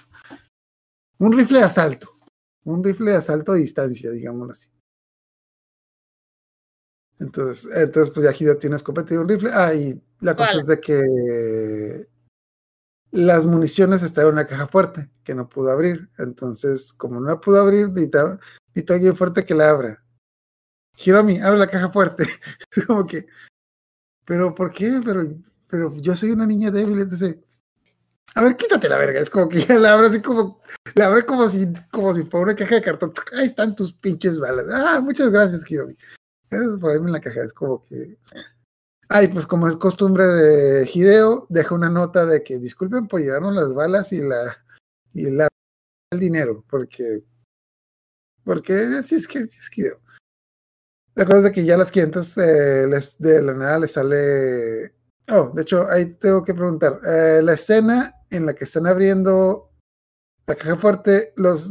un rifle de asalto, un rifle de asalto a distancia, digámoslo así. Entonces, entonces pues ya Hideo tiene una escopeta y un rifle. Ah, y la cosa es de que las municiones estaban en una caja fuerte que no pudo abrir. Entonces, como no la pudo abrir, necesitaba, necesitaba alguien fuerte que la abra. Hiromi, abre la caja fuerte. como que, pero ¿por qué? Pero, pero yo soy una niña débil, entonces. A ver, quítate la verga. Es como que ya la abre así como, la abre como si, como si fuera una caja de cartón. Ahí están tus pinches balas. Ah, muchas gracias, Hiromi. Gracias por abrirme la caja. Es como que. Ay, pues como es costumbre de Hideo, deja una nota de que disculpen por llevarnos las balas y la y la, el dinero, porque porque así es que es Hideo. La cosa es que ya las 500 eh, les, de la nada les sale. Oh, de hecho, ahí tengo que preguntar. eh, la escena en la que están abriendo la caja fuerte, los.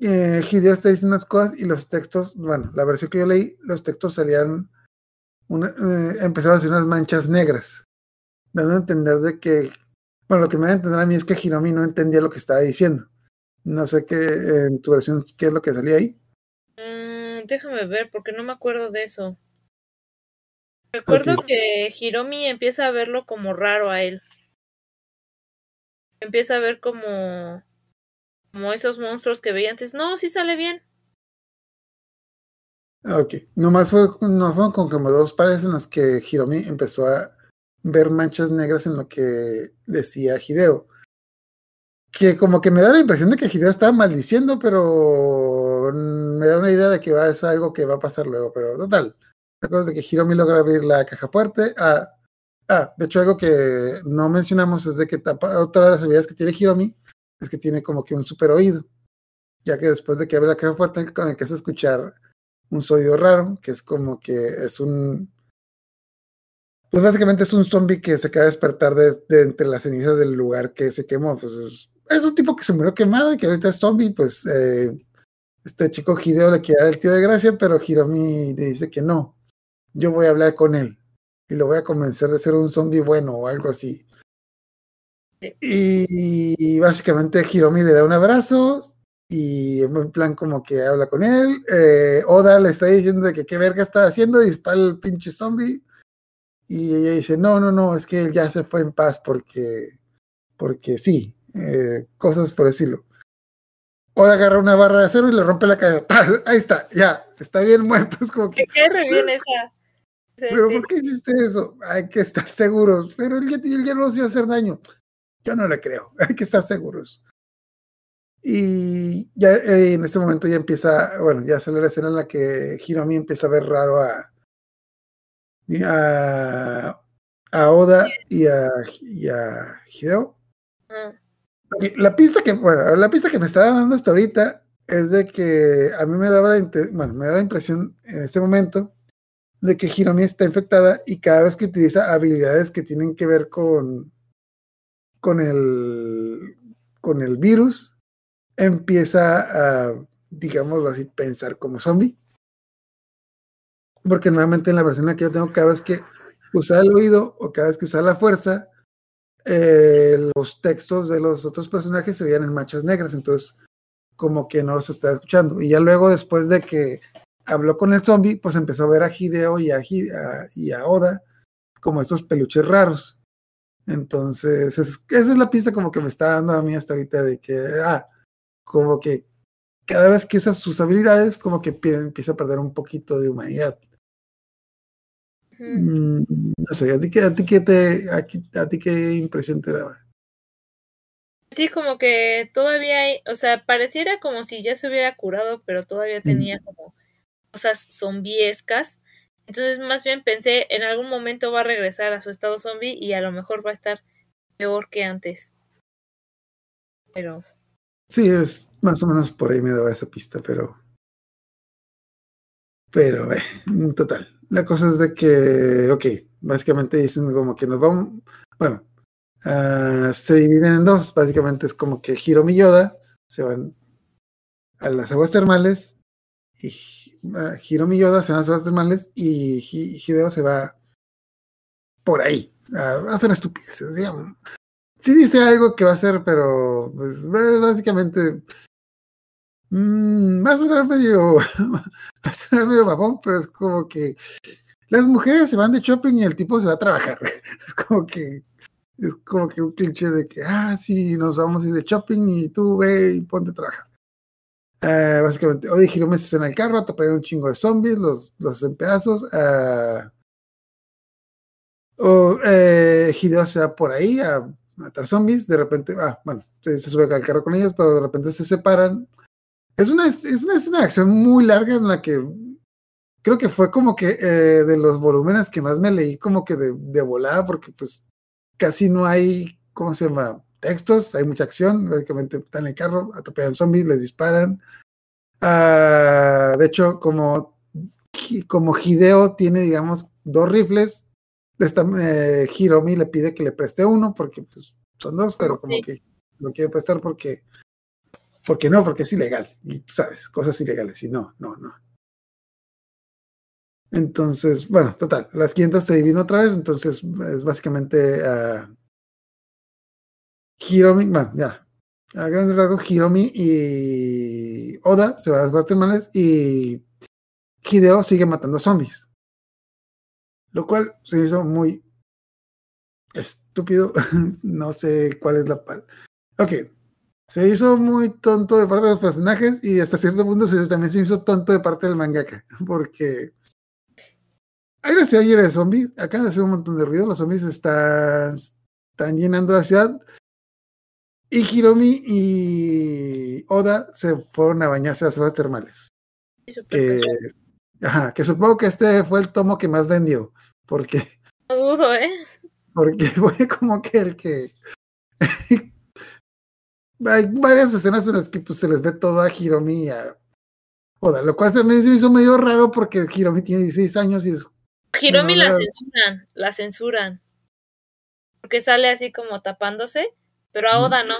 eh, Hideo está diciendo unas cosas y los textos, bueno, la versión que yo leí, los textos salían. Una, eh, empezaron a hacer unas manchas negras, dando a entender de que. Bueno, lo que me da a entender a mí es que Hiromi no entendía lo que estaba diciendo. No sé qué, en tu versión, qué es lo que salía ahí. Mm, déjame ver, porque no me acuerdo de eso. Recuerdo que Hiromi empieza a verlo como raro a él. Empieza a ver como como esos monstruos que veía antes. No, sí sale bien. Ah, Ok, nomás fue, no fueron con como dos pares en las que Hiromi empezó a ver manchas negras en lo que decía Hideo. Que como que me da la impresión de que Hideo estaba maldiciendo, pero me da una idea de que va, es algo que va a pasar luego, pero total. De que Hiromi logra abrir la caja fuerte. Ah, ah, de hecho algo que no mencionamos es de que otra de las habilidades que tiene Hiromi es que tiene como que un super oído. Ya que después de que abre la caja fuerte, con el que hace escuchar un sonido raro, que es como que es un... Pues básicamente es un zombie que se acaba de despertar de, de entre las cenizas del lugar que se quemó. Pues es, es un tipo que se murió quemado y que ahorita es zombie, pues eh, este chico Hideo le quiere dar el tío de gracia, pero Hiromi le dice que no. Yo voy a hablar con él y lo voy a convencer de ser un zombie bueno o algo así. Sí. Y básicamente Hiromi le da un abrazo y en plan como que habla con él. Eh, Oda le está diciendo de que qué verga está haciendo, dispara el pinche zombie. Y ella dice, no, no, no, es que él ya se fue en paz porque, porque sí, eh, cosas por decirlo. Oda agarra una barra de acero y le rompe la cabeza. Ahí está, ya, está bien muerto. Es como que, re bien esa. Ese- pero este, ¿por qué hiciste eso? Hay que estar seguros. Pero él ya, él ya no nos iba a hacer daño. Yo no le creo. Hay que estar seguros. Y ya eh, en este momento ya empieza, bueno, ya sale la escena en la que Hiromi empieza a ver raro a, a, a Oda y a, y a Hideo. ah, Ok, La pista que, bueno, la pista que me está dando hasta ahorita es de que a mí me daba la, bueno, me da la impresión en este momento de que Hiromi está infectada y cada vez que utiliza habilidades que tienen que ver con con el con el virus empieza a digámoslo así pensar como zombie porque nuevamente en la versión que yo tengo cada vez que usar el oído o cada vez que usar la fuerza eh, los textos de los otros personajes se veían en manchas negras, entonces como que no los estaba escuchando. Y ya luego, después de que habló con el zombie, pues empezó a ver a Hideo y a, y a Oda como estos peluches raros. Entonces, es- esa es la pista como que me está dando a mí hasta ahorita de que, ah, como que cada vez que usa sus habilidades, como que pie- empieza a perder un poquito de humanidad. Mm, no sé, ¿a ti, qué- a, ti qué te, a ti qué impresión te daba? Sí, como que todavía hay, o sea, pareciera como si ya se hubiera curado, pero todavía tenía como cosas zombiescas. Entonces, más bien pensé, en algún momento va a regresar a su estado zombie y a lo mejor va a estar peor que antes. Pero, Sí, es más o menos por ahí me daba esa pista, pero. Pero, eh, total. La cosa es de que, ok, básicamente dicen como que nos vamos. Bueno, ah, se dividen en dos. Básicamente es como que Hiromi y Yoda se van a las aguas termales y uh, Hiromi Yoda se van a aguas termales y Hi- Hideo se va por ahí a hacer estupideces, digamos. Sí dice algo que va a hacer, pero pues básicamente mm, va a sonar medio va a sonar medio babón, pero es como que las mujeres se van de shopping y el tipo se va a trabajar. Es como que es como que un cliché de que ah sí nos vamos a ir de shopping y tú ve y ponte a trabajar. Ah, básicamente, y Hiromi se en el carro, atropellaron un chingo de zombies, los, los en pedazos. ah, o, eh, Hideo se va por ahí a matar zombies, de repente, ah, bueno, se, se sube al carro con ellos, pero de repente se separan. Es una, es una escena de acción muy larga en la que creo que fue como que eh, de los volúmenes que más me leí como que de, de volada, porque pues casi no hay, ¿cómo se llama? Textos, hay mucha acción, básicamente están en el carro, atropellan zombies, les disparan. Ah, de hecho, como, como Hideo tiene, digamos, dos rifles, eh, Hiromi le pide que le preste uno porque pues, son dos, pero como que lo quiere prestar porque, porque no, porque es ilegal. Y tú sabes, cosas ilegales. Y no, no, no. Entonces, bueno, total, las 500 se dividen otra vez, entonces es básicamente ah, Hiromi, bueno, ya, a grandes rasgos, Hiromi y Oda se van a las termales y Hideo sigue matando zombies. Lo cual se hizo muy estúpido. no sé cuál es la pal. Ok. Se hizo muy tonto de parte de los personajes y hasta cierto punto se, también se hizo tonto de parte del mangaka. Porque hay una ciudad llena de zombies. Acá de hacer un montón de ruido. Los zombies están, están llenando la ciudad. Y Hiromi y Oda se fueron a bañarse a las aguas termales. Que, ajá, que supongo que este fue el tomo que más vendió. Porque No dudo, ¿eh? porque fue como que el que hay varias escenas en las que pues, se les ve todo a Hiromi y a Oda, lo cual se me hizo medio raro porque Hiromi tiene 16 años y es Hiromi la- censuran, la censuran. Porque sale así como tapándose, pero a Ujú. Oda no.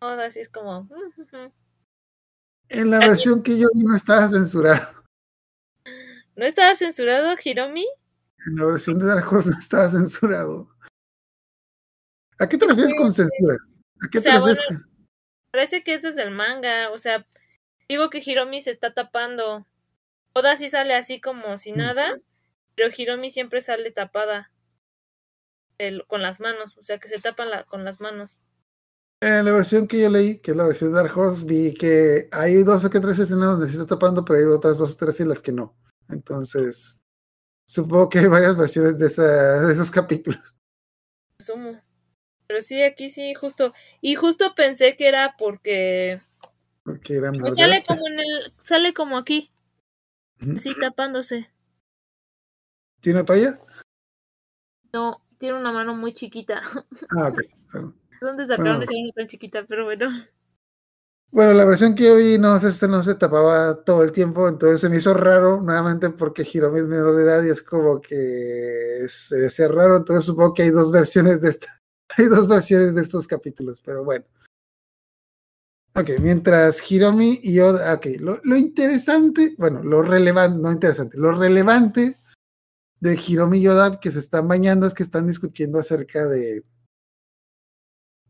Oda sí es como... "Mm, ujú". En la versión que yo vi no estaba censurado. ¿No estaba censurado, Hiromi? En la versión de Dark Horse no estaba censurado. ¿A qué te refieres con censura? ¿A qué O sea, te refieres? bueno, Parece que ese es el manga. O sea, digo que Hiromi se está tapando. Oda sí sale así como si Mm. nada, pero Hiromi siempre sale tapada el- con las manos. O sea, que se tapan la- con las manos. En la versión que yo leí, que es la versión de Dark Horse, vi que hay dos o que tres escenas donde se está tapando, pero hay otras dos o tres en las que no. Entonces, supongo que hay varias versiones de, esa- de esos capítulos. Sumo. Pero sí, aquí sí, justo. Y justo pensé que era porque. Porque era Pues sale como en el. Sale como aquí. Así tapándose. ¿Tiene una toalla? No, tiene una mano muy chiquita. Ah, ok. ¿Dónde sacaron Bueno. esa mano tan chiquita? Pero bueno. Bueno, la versión que yo vi no, se- no se tapaba todo el tiempo, entonces se me hizo raro, nuevamente porque Hiromi es menor de edad y es como que se ve ser raro, entonces supongo que hay dos versiones de esta, hay dos versiones de estos capítulos, pero bueno. Ok, mientras Hiromi y yo, ok, lo, lo interesante, bueno, lo relevante, no interesante, lo relevante de Hiromi y Yoda que se están bañando es que están discutiendo acerca de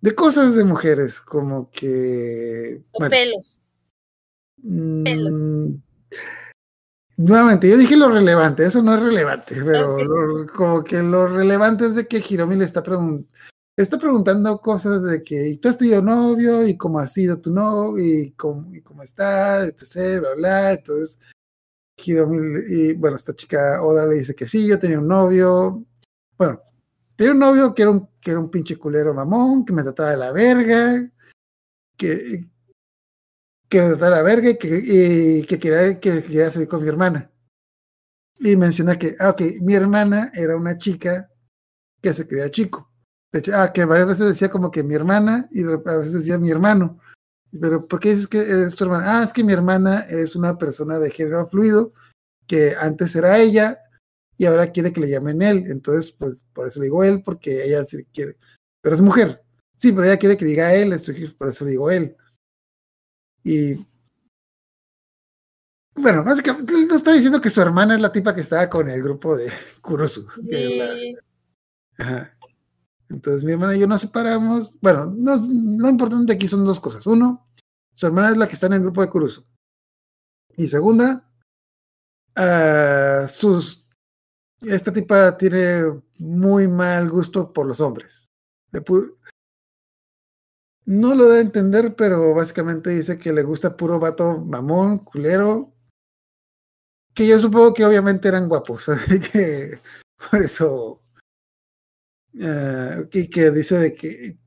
de cosas de mujeres, como que O bueno, pelos. pelos. Mm, Nuevamente, yo dije lo relevante, eso no es relevante, pero lo- como que lo relevante es de que Hiromi le está, pregun- está preguntando cosas de que ¿y tú has tenido novio y cómo ha sido tu novio y cómo, y cómo está, etc, bla, bla. Entonces, Y bueno, esta chica Oda le dice que sí, yo tenía un novio, bueno, tenía un novio que era un, que era un pinche culero mamón, que me trataba de la verga, que, que me trataba de la verga y que, que quería, que quería salir con mi hermana. Y menciona que, ah, ok, mi hermana era una chica que se creía chico. De hecho, ah, que varias veces decía como que mi hermana y a veces decía mi hermano. Pero, ¿por qué dices que es tu hermana? Ah, es que mi hermana es una persona de género fluido que antes era ella y ahora quiere que le llamen él. Entonces, pues por eso le digo él, porque ella sí quiere. Pero es mujer. Sí, pero ella quiere que diga él, por eso le digo él. Y. Bueno, básicamente no está diciendo que su hermana es la tipa que estaba con el grupo de Kurosu. la-. Ajá. Entonces mi hermana y yo nos separamos. Bueno, no, lo importante aquí son dos cosas. Uno, su hermana es la que está en el grupo de Kurusu. Y segunda, ah, sus esta tipa tiene muy mal gusto por los hombres. No lo da a entender, pero básicamente dice que le gusta puro vato mamón, culero. Que yo supongo que obviamente eran guapos. Así que por eso eh, y que dice de que,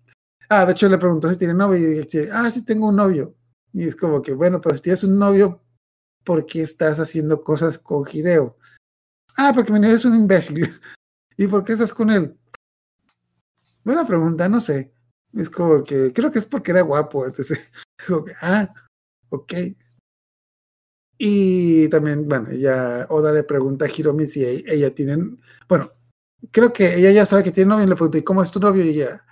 ah, de hecho le preguntó si tiene novio y dice, ah, sí tengo un novio. Y es como que, bueno, pero si tienes un novio, ¿por qué estás haciendo cosas con Hideo? Ah, porque mi novio es un imbécil. ¿Y por qué estás con él? Buena pregunta, no sé. Es como que, creo que es porque era guapo. Entonces, ah, ok. Y también, bueno, ella, Oda le pregunta a Hiromi si ella, ella tiene, bueno, creo que ella ya sabe que tiene novio y le pregunté, ¿y cómo es tu novio? Y ella,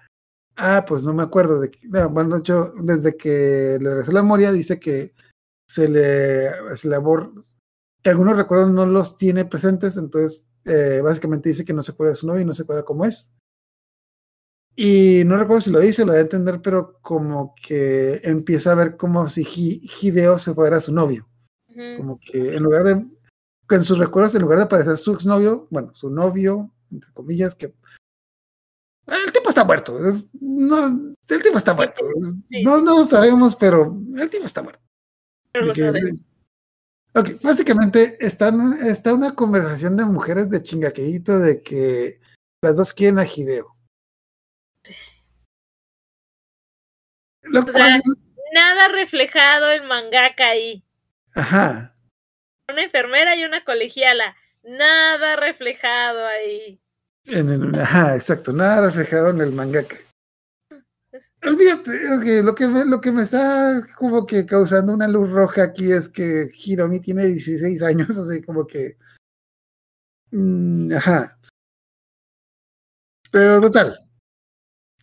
ah, pues no me acuerdo de que, no, bueno, de hecho, desde que le regresó la memoria, dice que se le, se le abor- que algunos recuerdos no los tiene presentes, entonces eh, básicamente dice que no se acuerda de su novio y no se acuerda cómo es. Y no recuerdo si lo dice, lo a entender, pero como que empieza a ver como si Hi- Hideo se fuera su novio. Ujú. Como que en lugar de, en sus recuerdos, en lugar de parecer su exnovio, bueno, su novio, entre comillas, que el tipo está muerto. es- no, el tipo está muerto. Sí. No, no lo sabemos, pero el tipo está muerto. Pero lo que-. Ok, básicamente está, en- está una conversación de mujeres de chingaqueíto de que las dos quieren a Hideo. Lo O sea, cual, Nada reflejado en mangaka ahí. ajá, Una enfermera y una colegiala. Nada reflejado ahí. Ajá, exacto, nada reflejado en el mangaka. Olvídate, ok, lo, que me, lo que me está como que causando una luz roja aquí es que Hiromi tiene 16 años, así como que... mm, ajá. Pero total.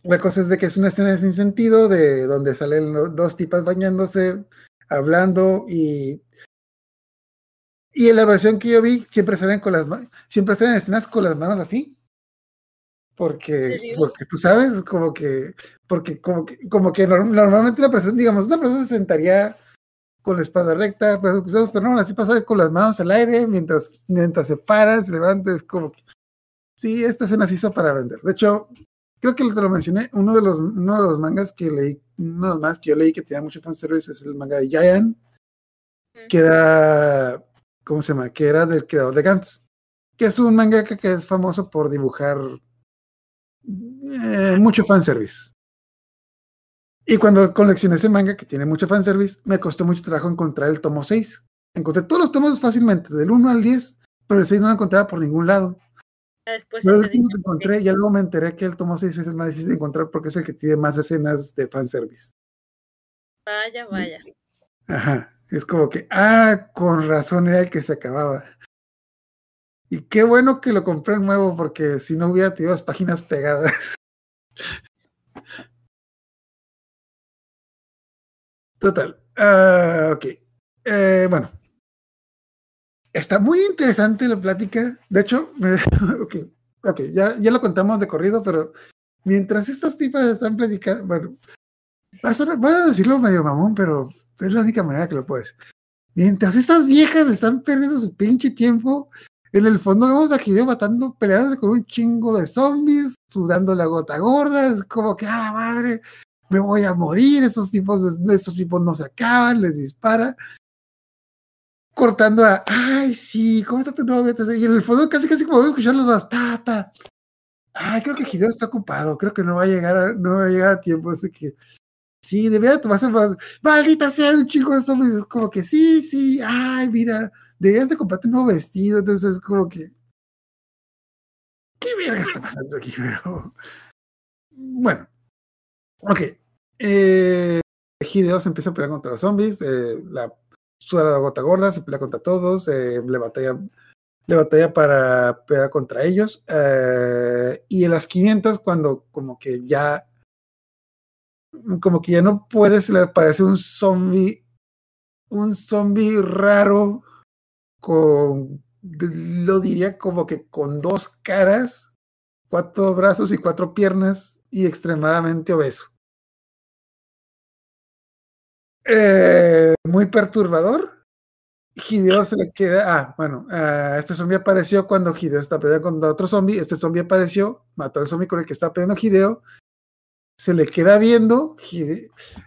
La cosa es de que es una escena sin sentido, de donde salen los dos tipas bañándose, hablando y y en la versión que yo vi siempre salen con las siempre salen escenas con las manos así porque porque tú sabes como que porque como que como que norm- normalmente una persona digamos una persona se sentaría con la espalda recta pero, no así pasa con las manos al aire mientras mientras se para se levanta es como que sí esta escena se hizo para vender. De hecho creo que te lo mencioné uno de los uno de los mangas que leí uno de los mangas que yo leí que tenía mucho fanservice es el manga de Giant que era ¿cómo se llama? que era del creador de Gantz que es un mangaka que es famoso por dibujar eh, mucho fanservice. Y cuando coleccioné ese manga que tiene mucho fanservice, me costó mucho trabajo encontrar el tomo 6. Encontré todos los tomos fácilmente, del 1 al 10, pero el 6 no lo encontraba por ningún lado. Después Pero el último que encontré, ya luego me enteré que el tomo 6 es el más difícil de encontrar porque es el que tiene más escenas de fanservice. Vaya, vaya. Ajá. Es como que, ah, con razón era el que se acababa. Y qué bueno que lo compré nuevo porque si no hubiera tenido las páginas pegadas. Total. ah, ok. Eh, bueno. Está muy interesante la plática. De hecho, me- ok, ya, ya lo contamos de corrido, pero mientras estas tipas están platicando, bueno, va a sonar- voy a decirlo medio mamón, pero es la única manera que lo puedes. Mientras estas viejas están perdiendo su pinche tiempo, en el fondo vemos a Hideo matando, peleándose con un chingo de zombies, sudando la gota gorda, es como que a la madre, me voy a morir, esos tipos, estos tipos no se acaban, les dispara. Cortando a, ay, sí, ¿cómo está tu novia? Y en el fondo casi, casi como escuchar los dos, ta, ta. Ay, creo que Hideo está ocupado, creo que no va a llegar a, no va a llegar a tiempo, así que sí, debería tomarse más, maldita sea un chico de zombies, es como que sí, sí, ay, mira, deberías de comprarte un nuevo vestido, entonces es como que, ¿qué verga está pasando aquí? Pero, bueno, ok, eh, Hideo se empieza a pelear contra los zombies, eh, la suda la gota gorda, se pelea contra todos, eh, le batalla le batalla para pelear contra ellos. eh, y en las 500, cuando como que ya, como que ya no puede, se le aparece un zombie, un zombie raro, con, lo diría como que con dos caras, cuatro brazos y cuatro piernas y extremadamente obeso. Eh, muy perturbador. Hideo se le queda. Ah, bueno, uh, este zombie apareció cuando Hideo está peleando contra otro zombie. Este zombie apareció, mató al zombie con el que está peleando Hideo. Se le queda viendo.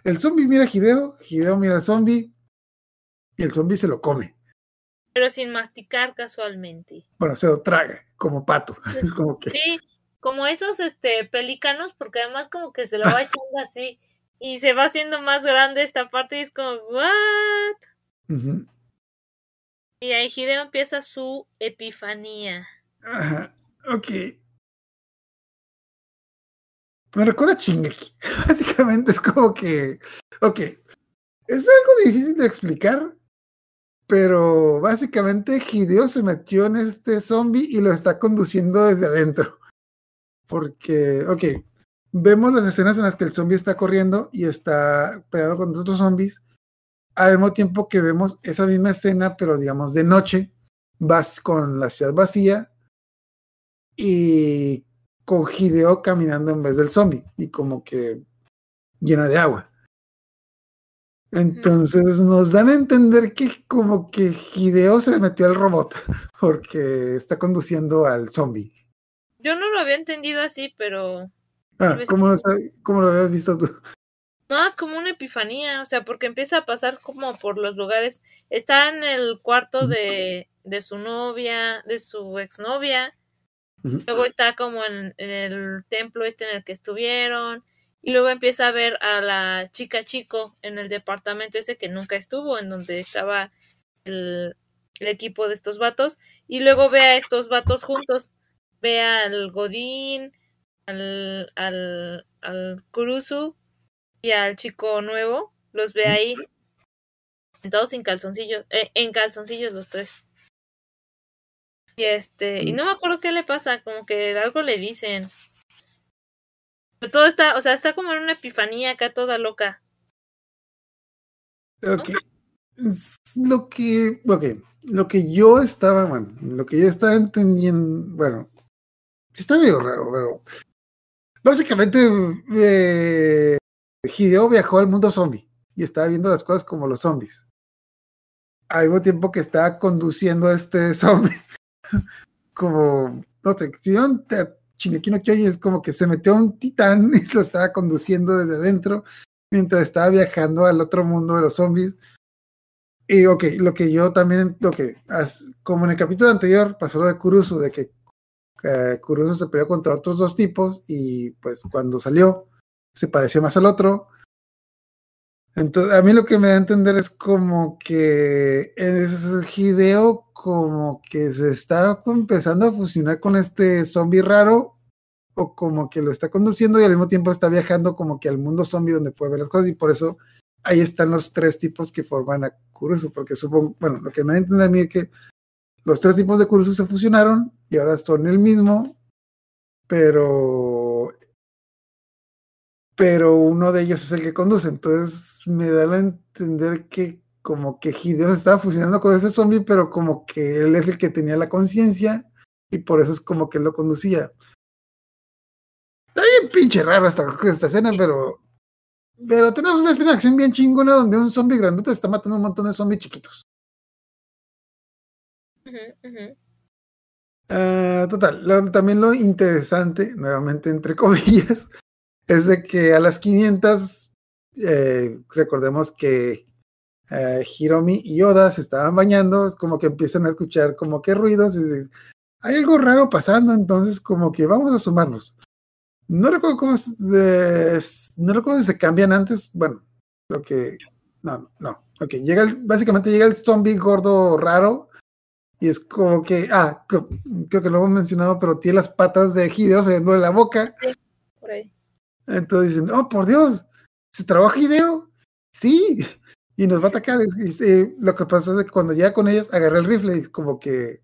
El zombie mira a Hideo, Hideo mira al zombie y el zombie se lo come. Pero sin masticar casualmente. Bueno, se lo traga como pato. Es como que... Sí, como esos este pelícanos, porque además como que se lo va echando así y se va haciendo más grande esta parte y es como, ¿what? Uh -huh. Y ahí Hideo empieza su epifanía. Ajá, ok. Me recuerda a Shingeki. Básicamente es como que. Ok. Es algo difícil de explicar. Pero básicamente Hideo se metió en este zombie y lo está conduciendo desde adentro. Porque, ok. Vemos las escenas en las que el zombie está corriendo y está pegado con otros zombies al mismo tiempo que vemos esa misma escena, pero digamos de noche, vas con la ciudad vacía y con Hideo caminando en vez del zombie y como que llena de agua. Entonces nos dan a entender que como que Hideo se metió al robot porque está conduciendo al zombie. Yo no lo había entendido así, pero... Ah, ¿cómo lo, ¿cómo lo habías visto tú? No, es como una epifanía, o sea, porque empieza a pasar como por los lugares. Está en el cuarto de, de su novia, de su exnovia. Luego está como en, en, el templo este en el que estuvieron. Y luego empieza a ver a la chica chico en el departamento ese que nunca estuvo, en donde estaba el, el equipo de estos vatos. Y luego ve a estos vatos juntos. Ve al Godín, al, al, al Kurusu y al chico nuevo, los ve ahí, todos sin calzoncillos, eh, en calzoncillos los tres. Y este, y no me acuerdo qué le pasa, como que algo le dicen. Pero todo está, o sea, está como en una epifanía acá toda loca. Ok. Es Lo que, lo que yo estaba, bueno, lo que yo estaba entendiendo, bueno, está medio raro, pero básicamente eh, Hideo viajó al mundo zombie y estaba viendo las cosas como los zombies. Al mismo tiempo que estaba conduciendo a este zombie, como, no sé, si vieron te- Shingeki no Kyojin, es como que se metió un titán y se lo estaba conduciendo desde adentro mientras estaba viajando al otro mundo de los zombies. Y ok, lo que yo también, lo que, como en el capítulo anterior pasó lo de Kurusu, de que eh, se peleó contra otros dos tipos y pues cuando salió se pareció más al otro. Entonces, a mí lo que me da a entender es como que es Hideo como que se está empezando a fusionar con este zombie raro o como que lo está conduciendo y al mismo tiempo está viajando como que al mundo zombie donde puede ver las cosas y por eso ahí están los tres tipos que forman a Kurusu, porque supongo, bueno, lo que me da a entender mí es que los tres tipos de Kurusu se fusionaron y ahora son el mismo, pero pero uno de ellos es el que conduce, entonces me da a entender que como que Hideo se estaba fusionando con ese zombie, pero como que él es el que tenía la conciencia y por eso es como que él lo conducía. Está bien pinche raro esta, esta escena, pero pero tenemos una escena de acción bien chingona donde un zombie grandote está matando un montón de zombies chiquitos. Ah, total, lo- también lo interesante, nuevamente entre comillas, es de que a las 500, eh, recordemos que eh, Hiromi y Oda se estaban bañando, es como que empiezan a escuchar como que ruidos, y hay algo raro pasando, entonces como que vamos a sumarnos. No recuerdo cómo es, de- no recuerdo si se cambian antes, bueno, creo que, no, no, ok, llega el- básicamente llega el zombie gordo raro, y es como que, ah, creo que lo hemos mencionado, pero tiene las patas de Hideo saliendo de la boca. Por ahí. Entonces dicen, oh, por Dios, ¿se trabaja Hideo? Sí, y nos va a atacar. Y, y, eh, lo que pasa es que cuando llega con ellas, agarra el rifle y como que...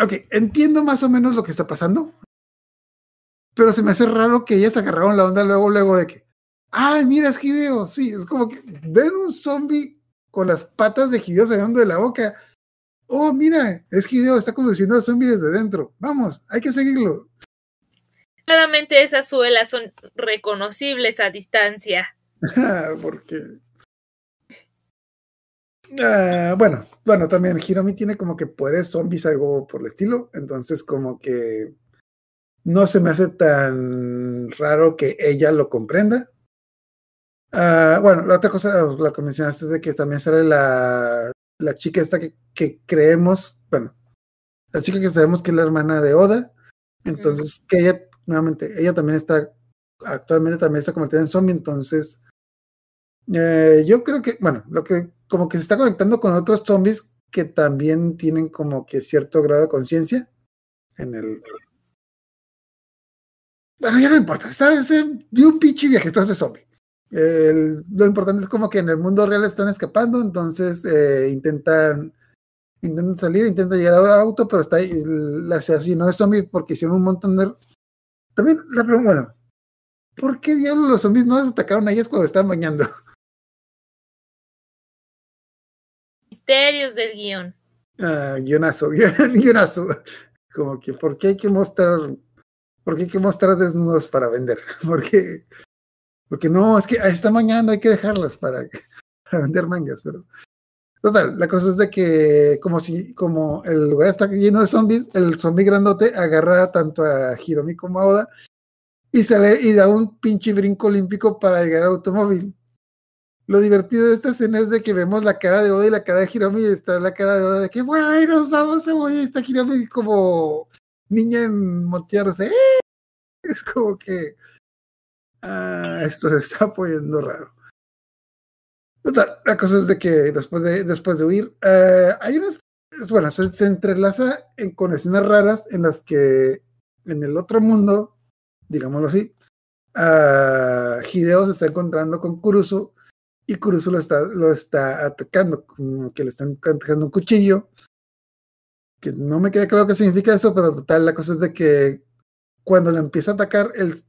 Ok, entiendo más o menos lo que está pasando, pero se me hace raro que ellas agarraron la onda luego, luego de que, ay, mira, es Hideo. Sí, es como que ven un zombie con las patas de Hideo saliendo de la boca. Oh, mira, es Hideo, está conduciendo al zombie desde dentro. Vamos, hay que seguirlo. Claramente esas suelas son reconocibles a distancia. Porque. Ah, bueno, bueno, también Hiromi tiene como que poderes zombies, algo por el estilo. Entonces, como que no se me hace tan raro que ella lo comprenda. Ah, bueno, la otra cosa, lo que mencionaste es de que también sale la, la chica esta que, que creemos, bueno, la chica que sabemos que es la hermana de Oda. Entonces, que ella, nuevamente, ella también está, actualmente también está convertida en zombie, entonces eh, yo creo que, bueno, lo que como que se está conectando con otros zombies que también tienen como que cierto grado de conciencia en el. Bueno, ya no importa, esta vez eh, vi un pinche viajero de zombie. El- lo importante es como que en el mundo real están escapando, entonces eh, intentan intentan salir, intentan llegar al auto, pero está ahí, la ciudad no es zombie porque hicieron un montón de. También la pregunta, bueno, ¿por qué diablos los zombies no las atacaron a ellas cuando estaban bañando? Misterios del guion. Ah, guionazo, guion- guionazo. Como que, ¿por qué hay que mostrar, por qué hay que mostrar desnudos para vender? Porque, porque no, es que está mañana, hay que dejarlas para, para vender mangas, pero. Total, la cosa es de que, como si, como el lugar está lleno de zombies, el zombie grandote agarra tanto a Hiromi como a Oda y sale y da un pinche brinco olímpico para llegar al automóvil. Lo divertido de esta escena es de que vemos la cara de Oda y la cara de Hiromi y está la cara de Oda de que, bueno, nos vamos a morir. Está Hiromi como niña en montearse. ¡eh! Es como que ah, esto se está poniendo raro. Total, la cosa es de que después de, después de huir, eh, hay unas, bueno, se, entrelaza en- con escenas raras en las que en el otro mundo, digámoslo así, ah, Hideo se está encontrando con Kurusu y Kurusu lo está, lo está atacando, como que le están atacando un cuchillo, que no me queda claro qué significa eso, pero total, la cosa es de que cuando le empieza a atacar el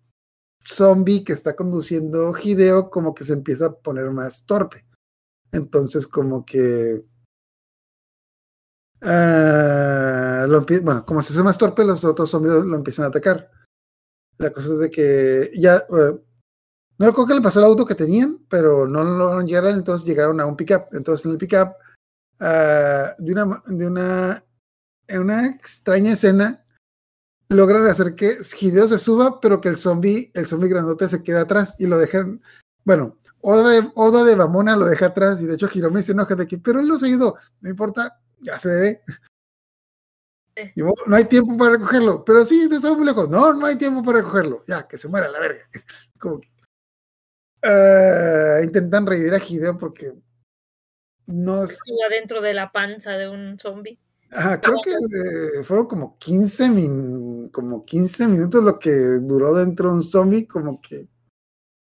zombie que está conduciendo Hideo, como que se empieza a poner más torpe. Entonces, como que. ah, lo bueno, como se hace más torpe, los otros zombies lo, lo empiezan a atacar. La cosa es de que ya. eh, no recuerdo qué le pasó al auto que tenían, pero no lo lograron llegar, entonces llegaron a un pickup. Entonces, en el pickup, ah, de una. De una en una extraña escena, logran hacer que Hideo se suba, pero que el zombie, el zombie grandote se queda atrás y lo dejan. Bueno, Oda de, Oda de Bamona lo deja atrás y de hecho Hiromi se enoja de que, pero él nos ayudó, no importa, ya se debe. Sí. Y, "Oh, no hay tiempo para recogerlo, pero sí, estamos muy lejos. No, no hay tiempo para recogerlo. Ya, que se muera la verga. Como que, ah, intentan revivir a Hideo porque no es- adentro de la panza de un zombie. Ajá, creo que eh, fueron como 15, min- como 15 minutos lo que duró dentro de un zombie, como que.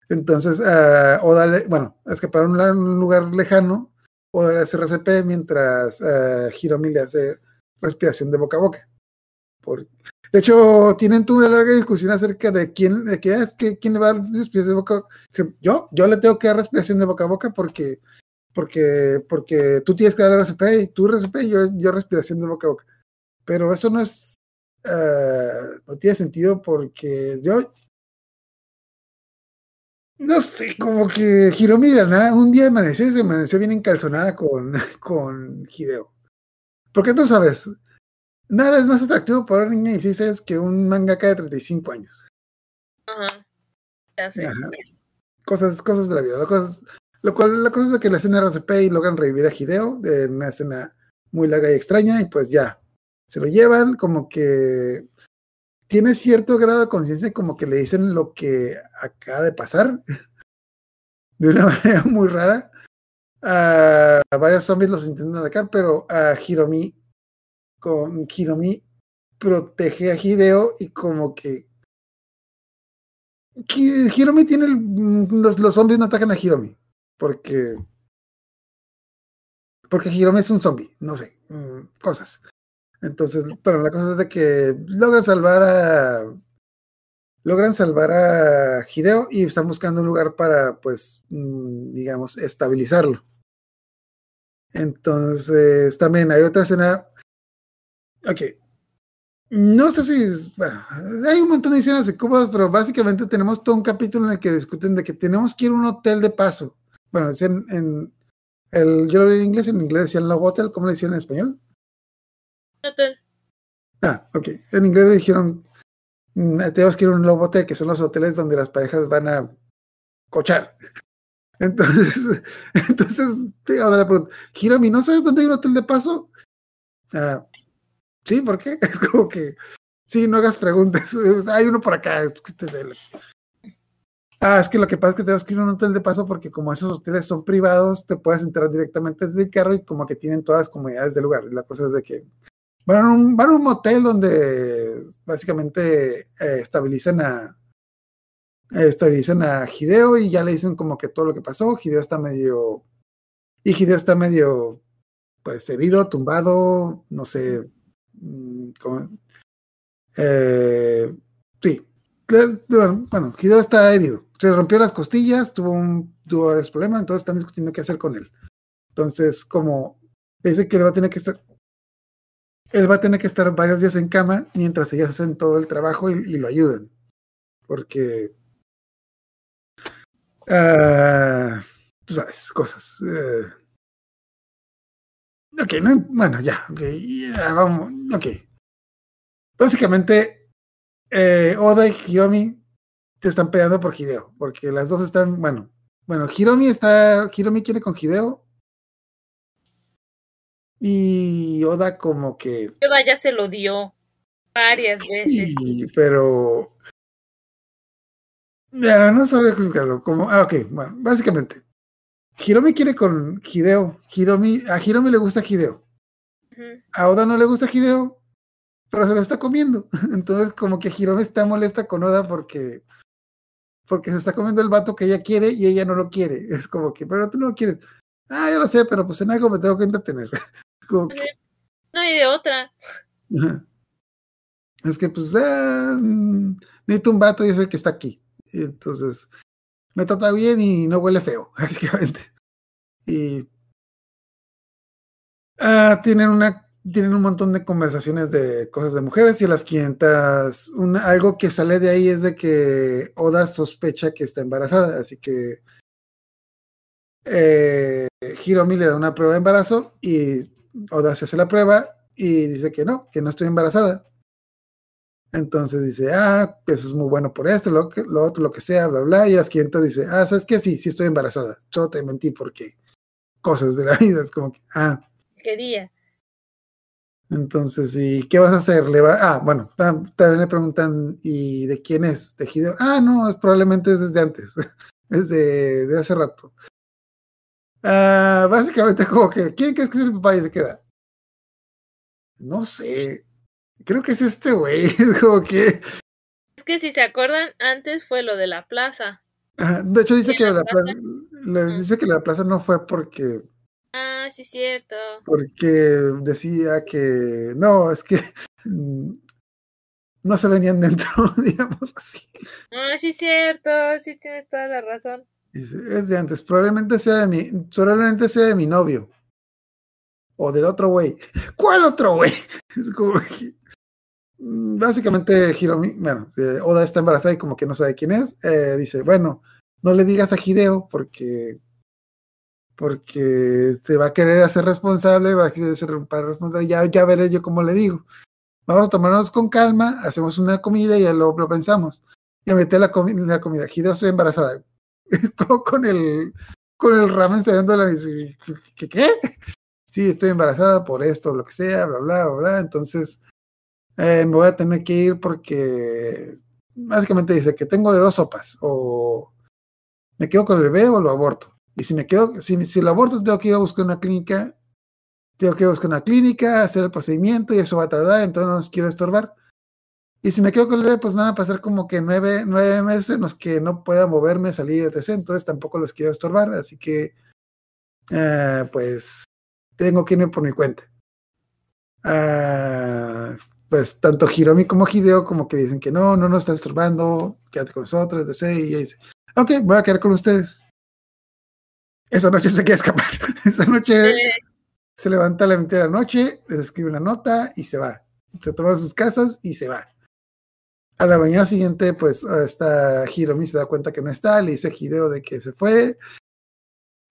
Entonces, ah, Oda, bueno, escaparon a un lugar lejano, Oda le hace RCP mientras ah, Hiromi le hace respiración de boca a boca. Por- de hecho, tienen toda una larga discusión acerca de quién, de qué es, que, quién le va a dar respiración de boca a boca. Yo, yo le tengo que dar respiración de boca a boca porque porque, porque tú tienes que dar RCP y tú RCP y yo, yo respiración de boca a boca. Pero eso no es, eh, no tiene sentido porque yo, no sé, como que Hiromi de nada, un día amaneció y se amaneció bien encalzonada con, con Hideo. Porque tú sabes, nada es más atractivo para una niña de 16 años que un mangaka de 35 años. Ajá. Ya sé. Ajá. Cosas, cosas de la vida. La cosa, lo cual, la cosa es que la escena RCP y logran revivir a Hideo de una escena muy larga y extraña, y pues ya, se lo llevan, como que tiene cierto grado de conciencia, como que le dicen lo que acaba de pasar, de una manera muy rara. A, varios zombies los intentan atacar, pero a Hiromi, con Hiromi protege a Hideo y como que Hiromi tiene el- los, los zombies no atacan a Hiromi porque porque Hiromi es un zombie, no sé, mm, cosas. Entonces, pero la cosa es de que logran salvar a logran salvar a Hideo y están buscando un lugar para pues mm, digamos estabilizarlo. Entonces, también hay otra escena Ok, no sé si, hay un montón de escenas de Cuba, pero básicamente tenemos todo un capítulo en el que discuten de que tenemos que ir a un hotel de paso. Bueno, es en, el, yo lo vi en inglés, en inglés decían Love Hotel, ¿cómo le decían en español? Hotel. Ah, ok. En inglés dijeron, mm, tenemos que ir a un Love Hotel, que son los hoteles donde las parejas van a cochar. Entonces, entonces, te ahora la pregunta, Hiromi, ¿no sabes dónde hay un hotel de paso? Ah, sí, ¿por qué? Es como que, sí, no hagas preguntas. Hay uno por acá, escúcheselo. Ah, es que lo que pasa es que tenemos que ir a un hotel de paso porque como esos hoteles son privados, te puedes entrar directamente desde el carro y como que tienen todas las comodidades del lugar. Y la cosa es de que van a un, van a un motel donde básicamente eh, estabilizan a estabilizan a Hideo y ya le dicen como que todo lo que pasó. Hideo está medio y Hideo está medio pues herido, tumbado, no sé, mm, como, eh, sí, bueno, Hideo está herido. Se rompió las costillas, tuvo un tuvo varios problemas, entonces están discutiendo qué hacer con él. Entonces, como dice que él va a tener que estar, él va a tener que estar varios días en cama mientras ellas hacen todo el trabajo y, lo ayudan. Porque, ah, tú sabes, cosas. eh. Ok, no, bueno, ya, ok, ya, vamos, ok. Básicamente, eh, Oda y Hiromi se están peleando por Hideo, porque las dos están, bueno, bueno, Hiromi está, Hiromi quiere con Hideo y Oda como que, Yoda ya se lo dio varias veces. sí, pero ya no sabía explicarlo, como, ah, ok, bueno, básicamente, Hiromi quiere con Hideo, Hiromi, a Hiromi le gusta Hideo, a Oda no le gusta Hideo, pero se lo está comiendo. Entonces, como que Hiromi está molesta con Oda porque, porque se está comiendo el vato que ella quiere y ella no lo quiere. Es como que, pero tú no lo quieres. Ah, yo lo sé, pero pues en algo me tengo que entretener. Como que, No hay de otra. Es que, pues, mm, necesito un vato y es el que está aquí. Y entonces, me trata bien y no huele feo, básicamente. Y Ah, tienen una tienen un montón de conversaciones de cosas de mujeres y las 500 una- algo que sale de ahí es de que Oda sospecha que está embarazada, así que eh, Hiromi le da una prueba de embarazo y Oda se hace la prueba y dice que no, que no estoy embarazada. Entonces dice, ah, eso es muy bueno por esto, lo, que, lo otro, lo que sea, bla, bla. Y las 500 dice, ah, ¿sabes qué? Sí, sí estoy embarazada. Yo te mentí porque cosas de la vida. Es como que, ah, Quería. Entonces, ¿y qué vas a hacer? Le va, ah, bueno, ta- también le preguntan, ¿y de quién es? ¿De Hideo? Ah, no, es- probablemente es desde antes, es de, de hace rato. Ah, básicamente como que, ¿quién crees que es el papá? Y se queda. No sé, creo que es este güey, es como que, Es que si se acuerdan, antes fue lo de la plaza. de hecho dice ¿En que la la plaza? plaza, les dice que la plaza no fue porque, Ah, sí, cierto. porque decía que, no, es que no se venían dentro, digamos así. Ah, sí, cierto. Sí, tienes toda la razón. Dice, es de antes, probablemente sea de mi, probablemente sea de mi novio. O del otro güey. ¿Cuál otro güey? Es como que, mm, básicamente Hiromi, bueno, eh, Oda está embarazada y como que no sabe quién es. eh, dice, bueno, no le digas a Hideo porque porque se va a querer hacer responsable, va a querer ser responsable, ya, ya veré yo cómo le digo. Vamos a tomarnos con calma, hacemos una comida y ya luego lo pensamos. Y meter la, comi- la comida. Hideo, estoy embarazada. Con el con el ramen nariz. y, ¿Qué, ¿Qué? Sí, estoy embarazada por esto, lo que sea, bla, bla, bla, bla. Entonces, eh, me voy a tener que ir porque básicamente dice que tengo de dos sopas. O me quedo con el bebé o lo aborto. Y si me quedo, si, si lo aborto, tengo que ir a buscar una clínica. Tengo que ir a buscar una clínica, hacer el procedimiento y eso va a tardar, entonces no los quiero estorbar. Y si me quedo con el bebé, pues van a pasar como que nueve, nueve meses en los que no pueda moverme, salir, etc. Entonces tampoco los quiero estorbar, así que eh, pues tengo que irme por mi cuenta. Ah, pues tanto Hiromi como Hideo como que dicen que no, no nos está estorbando, quédate con nosotros, etc. Y ella dice, ok, voy a quedar con ustedes. Esa noche se quiere escapar. Esa noche se levanta a la mitad de la noche, les escribe una nota y se va. Se toma sus casas y se va. A la mañana siguiente, pues está Hiromi, se da cuenta que no está, le dice a Hideo de que se fue.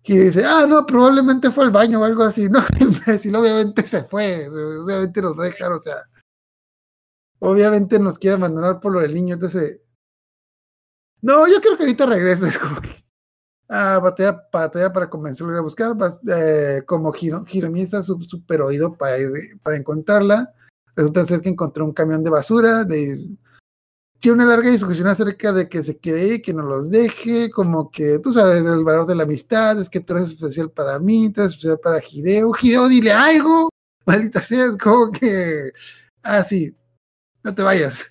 Y dice, ah, no, probablemente fue al baño o algo así. No, imbécil, obviamente se fue, obviamente nos va a dejar, o sea, obviamente nos quiere abandonar por lo del niño, entonces, no, yo creo que ahorita regresa, es como que, ah, batalla, batalla para convencerlo a buscar, eh, como Hiro, Hiromi está su- súper oído para, ir- para encontrarla, resulta ser que encontró un camión de basura, de, tiene una larga discusión acerca de que se quiere ir, que no los deje, como que tú sabes el valor de la amistad, es que tú eres especial para mí, tú eres especial para Hideo, Hideo, dile algo, maldita sea, es como que, ah, sí, no te vayas.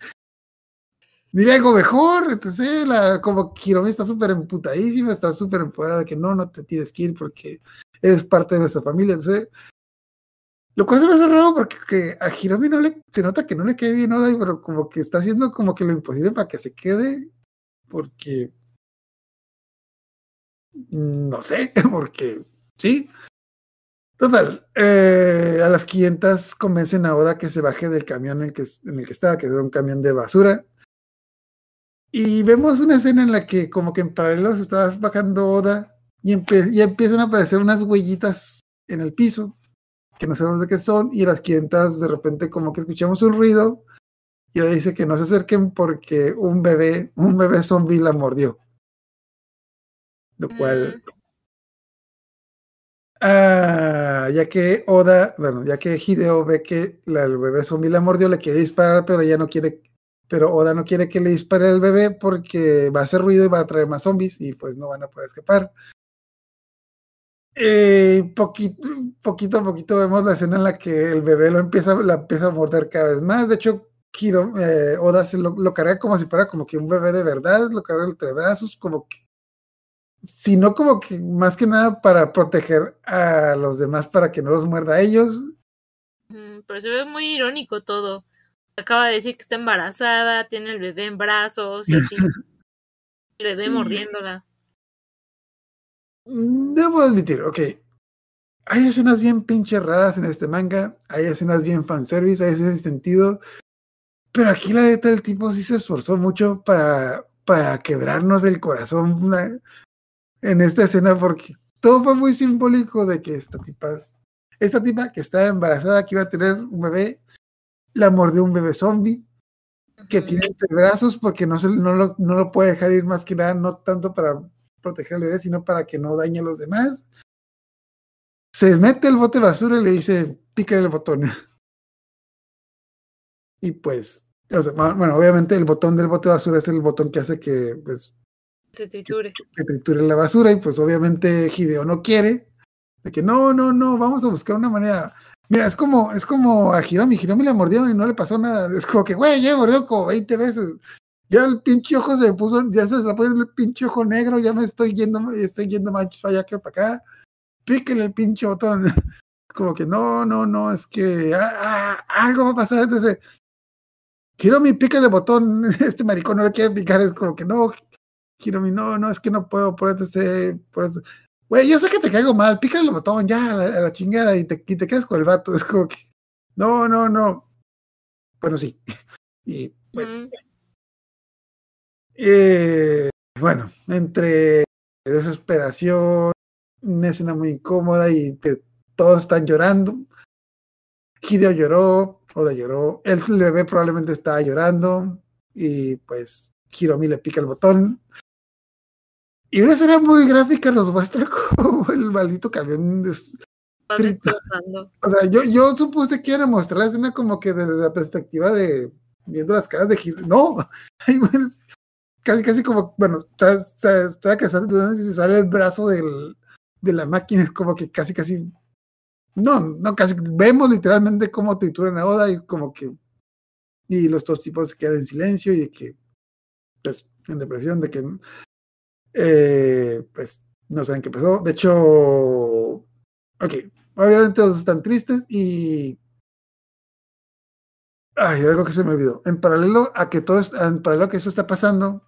Dile algo mejor, entonces, la, como Hiromi está súper emputadísima, está súper empoderada de que no, no te tienes que ir porque eres parte de nuestra familia, entonces, lo cual se me hace raro porque que a Hiromi no le, se nota que no le quede bien Oda, pero como que está haciendo como que lo imposible para que se quede, porque mm, no sé, porque sí. Total, eh, a las 500 convencen a Oda que se baje del camión en el que, en el que estaba, que era un camión de basura. Y vemos una escena en la que como que en paralelo se estaba bajando Oda y, y empiezan a aparecer unas huellitas en el piso que no sabemos de qué son, y las 500 de repente como que escuchamos un ruido, y ella dice que no se acerquen porque un bebé, un bebé zombie la mordió. Lo cual, ah, ya que Oda, bueno, ya que Hideo ve que la- el bebé zombie la mordió, le quiere disparar, pero ella no quiere, pero Oda no quiere que le dispare al bebé porque va a hacer ruido y va a traer más zombies y pues no van a poder escapar. Eh, poquito, poquito a poquito vemos la escena en la que el bebé lo empieza, la empieza a morder cada vez más. De hecho, Hiro, eh, Oda se lo, lo carga como si fuera como que un bebé de verdad, lo carga entre brazos, como que, sino como que más que nada para proteger a los demás para que no los muerda a ellos. Pero se ve muy irónico todo. Acaba de decir que está embarazada, tiene el bebé en brazos y así. El bebé Sí. mordiéndola. Mm, Debo admitir, ok. hay escenas bien pinche raras en este manga, hay escenas bien fanservice, hay ese sentido, pero aquí la neta el tipo sí se esforzó mucho para, para quebrarnos el corazón una- en esta escena porque todo fue muy simbólico de que esta tipa, esta tipa que estaba embarazada, que iba a tener un bebé, la mordió un bebé zombie que tiene entre brazos porque no, se, no, lo, no lo puede dejar ir más que nada, no tanto para proteger al bebé, sino para que no dañe a los demás. Se mete el bote de basura y le dice, pica el botón. Y pues, o sea, ma- bueno, obviamente el botón del bote de basura es el botón que hace que, pues, Se triture. que triture la basura y pues obviamente Hideo no quiere. De que no, no, no, vamos a buscar una manera. Mira, es como, es como a Hiromi, Hiromi la mordieron y no le pasó nada. Es como que, güey, ya mordió como 20 veces. Ya el pinche ojo se puso, ya se poniendo el pinche ojo negro, ya me estoy yendo, estoy yendo más para allá que para acá. Píquele el pinche botón. Como que no, no, no, es que ah, ah, algo va a pasar. Entonces, Hiromi, pícale el botón. Este maricón no le quiere picar, es como que no, Hiromi, no, no, es que no puedo, por sé, por eso. Güey, yo sé que te caigo mal, pícale el botón ya a la, chingada y te, y te quedas con el vato. Es como que, no, no, no. Bueno, sí. Y pues, eh, bueno, entre desesperación, una escena muy incómoda y te- todos están llorando. Hideo lloró, Oda lloró, el bebé probablemente estaba llorando y pues Hiromi le pica el botón. Y una escena muy gráfica nos muestra como el maldito camión. des-. O sea, yo, yo supuse que iban a mostrar la escena como que desde la perspectiva de viendo las caras de Hideo. No, casi, casi como, bueno, sabes que sale, si sale el brazo del, de la máquina, es como que casi, casi, no, no, casi, vemos literalmente cómo trituran a Oda y como que, y los dos tipos se quedan en silencio y de que, pues, en depresión, de que, eh, pues, no saben qué pasó. De hecho, ok, obviamente todos están tristes y Ay, algo que se me olvidó. En paralelo a que todo en paralelo a que eso está pasando,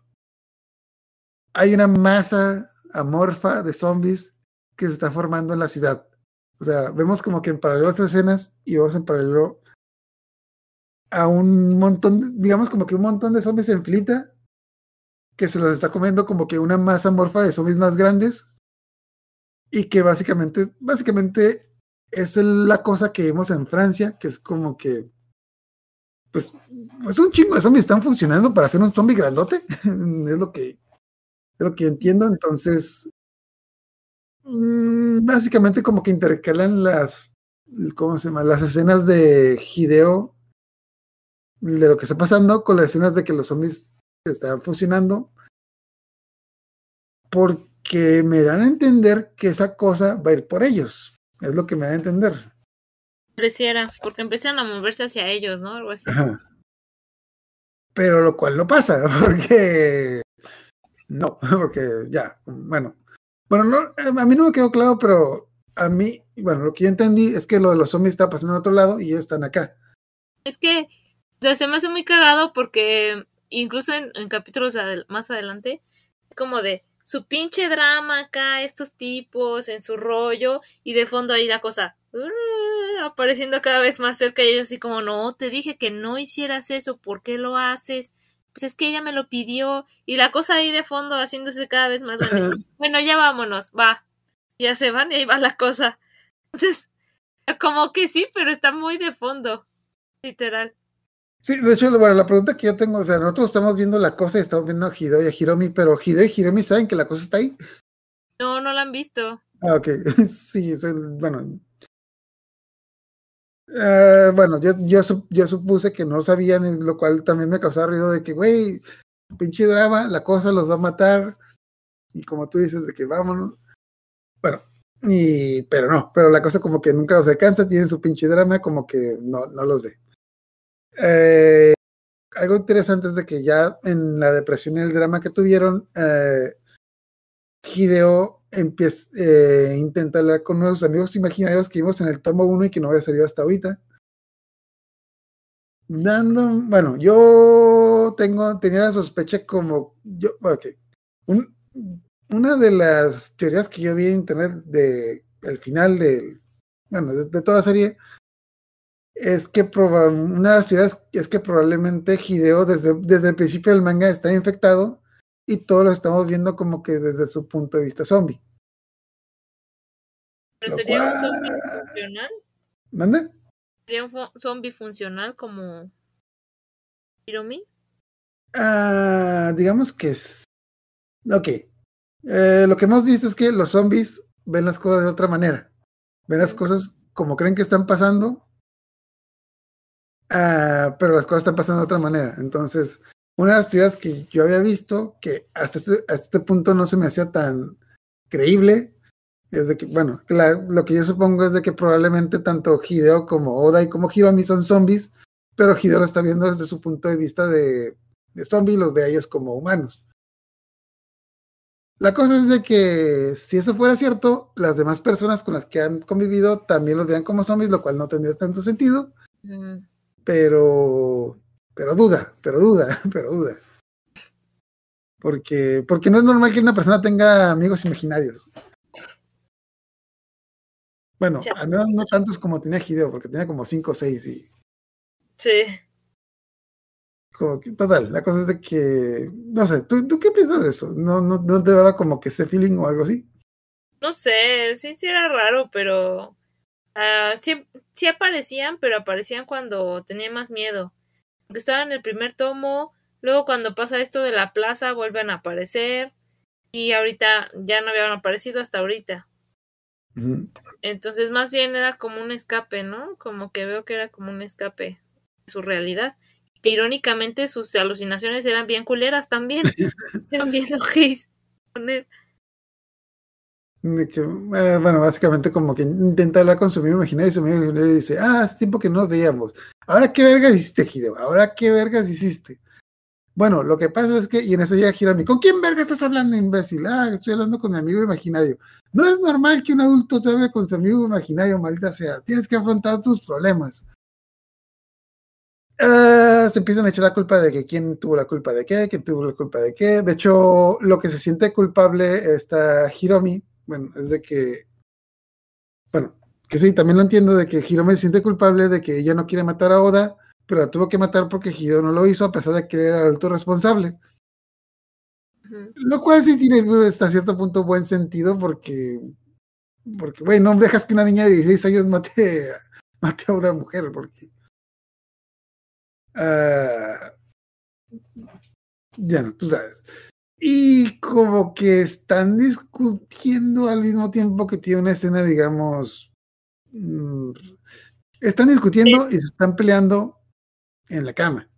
hay una masa amorfa de zombies que se está formando en la ciudad. O sea, vemos como que en paralelo a estas escenas y vemos en paralelo a un montón, digamos como que un montón de zombies en filita que se los está comiendo como que una masa amorfa de zombies más grandes y que básicamente, básicamente es la cosa que vimos en Francia, que es como que pues, pues un chingo de zombies están funcionando para hacer un zombie grandote. es lo que lo que entiendo. Entonces, mm, básicamente como que intercalan las, ¿cómo se llama? Las escenas de Hideo de lo que está pasando con las escenas de que los zombies están funcionando. Porque me dan a entender que esa cosa va a ir por ellos. Es lo que me da a entender. Pareciera, porque empiezan a moverse hacia ellos, ¿no? Algo así. Ajá. Pero lo cual no pasa, porque no, porque ya, bueno, bueno, no, a mí no me quedó claro, pero a mí, bueno, lo que yo entendí es que lo de los zombies está pasando en otro lado y ellos están acá. Es que o sea, se me hace muy cagado porque incluso en, en capítulos adel- más adelante, como de su pinche drama acá, estos tipos en su rollo, y de fondo ahí la cosa uh, apareciendo cada vez más cerca y ellos así como, no, te dije que no hicieras eso, ¿por qué lo haces? Pues es que ella me lo pidió, y la cosa ahí de fondo haciéndose cada vez más grande. bueno, ya vámonos, va. Ya se van y ahí va la cosa. Entonces, como que sí, pero está muy de fondo, literal. Sí, de hecho, bueno, la pregunta que yo tengo, o sea, nosotros estamos viendo la cosa y estamos viendo a Hideo y a Hiromi, pero Hideo y Hiromi saben que la cosa está ahí. No, no la han visto. Ah, ok, sí, bueno. Eh, bueno, yo, yo, yo supuse que no sabían, y lo cual también me causaba ruido de que, güey, pinche drama, la cosa los va a matar. Y como tú dices, de que vámonos. Bueno, y, pero no, pero la cosa como que nunca los alcanza, tienen su pinche drama, como que no, no los ve. Eh, algo interesante es de que ya en la depresión y el drama que tuvieron, eh, Hideo empieza, eh, intenta hablar con nuevos amigos imaginarios que vimos en el tomo 1 y que no había salido hasta ahorita. Dando, bueno, yo tengo, tenía la sospecha como, yo, una de las teorías que yo vi en internet de el final del bueno, de toda la serie, es que proba- una de las teorías es que probablemente Hideo desde, desde el principio del manga está infectado y todos lo estamos viendo como que desde su punto de vista zombie. Pero Lo sería un zombie funcional. ¿Mande? Sería un zombie funcional como Hiromi. Ah, digamos que es. Ok. Eh, lo que hemos visto es que los zombies ven las cosas de otra manera. Ven las cosas como creen que están pasando. Ah, pero las cosas están pasando de otra manera. Entonces, una de las teorías que yo había visto, que hasta este, este punto no se me hacía tan creíble, es de que, bueno, lo que yo supongo es de que probablemente tanto Hideo como Oda y como Hiromi son zombies, pero Hideo lo está viendo desde su punto de vista de, de zombie y los ve a ellos como humanos. La cosa es de que si eso fuera cierto, las demás personas con las que han convivido también los vean como zombies, lo cual no tendría tanto sentido, Mm, pero pero duda, pero duda, pero duda. Porque porque no es normal que una persona tenga amigos imaginarios. Bueno, Ya. al menos no tantos como tenía Hideo, porque tenía como cinco o seis y Sí. como que, total, la cosa es de que, no sé, ¿tú, tú qué piensas de eso? ¿No, no, ¿No te daba como que ese feeling o algo así? No sé, sí, sí era raro, pero ah, sí, sí aparecían, pero aparecían cuando tenía más miedo. Porque estaba en el primer tomo, luego cuando pasa esto de la plaza vuelven a aparecer y ahorita ya no habían aparecido hasta ahorita. Entonces más bien era como un escape, ¿no? Como que veo que era como un escape de su realidad. Que irónicamente sus alucinaciones eran bien culeras también. eran bien ojis con él. Eh, bueno, básicamente como que intenta hablar con su amigo imaginario y su amigo imaginario dice, ah, hace tiempo que no nos veíamos. Ahora qué vergas hiciste, Hideo, ahora qué vergas hiciste. Bueno, lo que pasa es que, y en eso llega Hiromi, ¿con quién verga estás hablando, imbécil? Ah, estoy hablando con mi amigo imaginario. No es normal que un adulto te hable con su amigo imaginario, maldita sea. Tienes que afrontar tus problemas. Ah, se empiezan a echar la culpa de que quién tuvo la culpa de qué, quién tuvo la culpa de qué. De hecho, lo que se siente culpable está Hiromi. Bueno, es de que. Bueno, que sí, también lo entiendo de que Hiromi se siente culpable de que ella no quiere matar a Oda, pero la tuvo que matar porque Hideo no lo hizo a pesar de que era el adulto responsable. Lo cual sí tiene hasta cierto punto buen sentido porque, porque, güey, no dejas que una niña de 16 años mate, mate a una mujer porque... ah, ya no, tú sabes. Y como que están discutiendo al mismo tiempo que tiene una escena, digamos... mm, están discutiendo y se están peleando en la cama.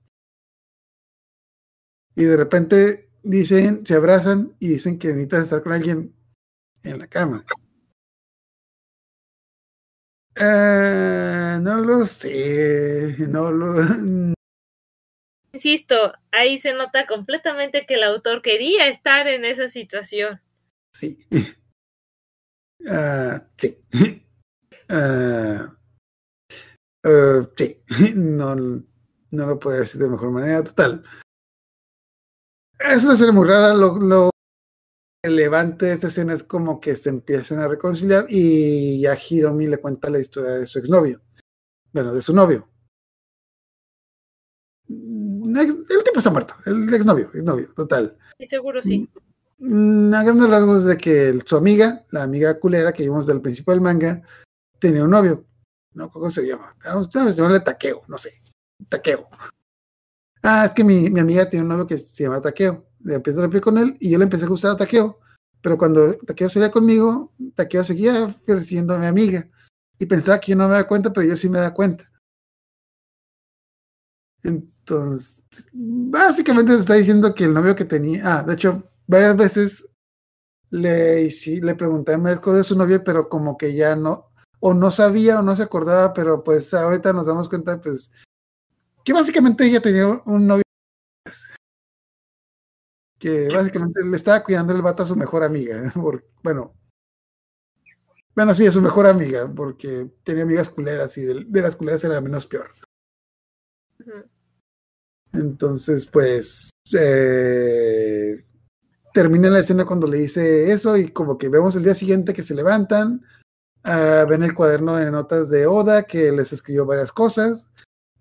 Y de repente dicen, se abrazan y dicen que necesitan estar con alguien en la cama. Eh, no lo sé, no lo... Insisto, ahí se nota completamente que el autor quería estar en esa situación. Sí. Ah, sí. Ah, eh, sí. No, no lo puedo decir de mejor manera. Total. Es una escena muy rara. Lo, lo relevante de esta escena es como que se empiezan a reconciliar y ya Hiromi le cuenta la historia de su exnovio. Bueno, de su novio. Ex- El tipo está muerto. El exnovio, exnovio, total. Y seguro sí. Mm, A grandes rasgos de que su amiga, la amiga culera que vimos del principio del manga, tenía un novio. ¿No? ¿Cómo se llama? Vamos a llamarle Taqueo, no sé. Taqueo. Ah, es que mi, mi amiga tiene un novio que se llama Taqueo. Le empecé a repetir con él y yo le empecé a gustar a Taqueo. Pero cuando Taqueo salía conmigo, Taqueo seguía persiguiendo a mi amiga. Y pensaba que yo no me daba cuenta, pero yo sí me daba cuenta. Entonces, básicamente se está diciendo que el novio que tenía, ah, de hecho, varias veces le, hici- le pregunté a Melco de su novio, pero como que ya no, o no sabía o no se acordaba, pero pues ahorita nos damos cuenta, pues, que básicamente ella tenía un novio que básicamente le estaba cuidando el vato a su mejor amiga, bueno, bueno, sí, a su mejor amiga, porque tenía amigas culeras y de, de las culeras era la menos peor. Ujú. Entonces, pues, eh, termina la escena cuando le dice eso y como que vemos el día siguiente que se levantan ah, ven el cuaderno de notas de Oda que les escribió varias cosas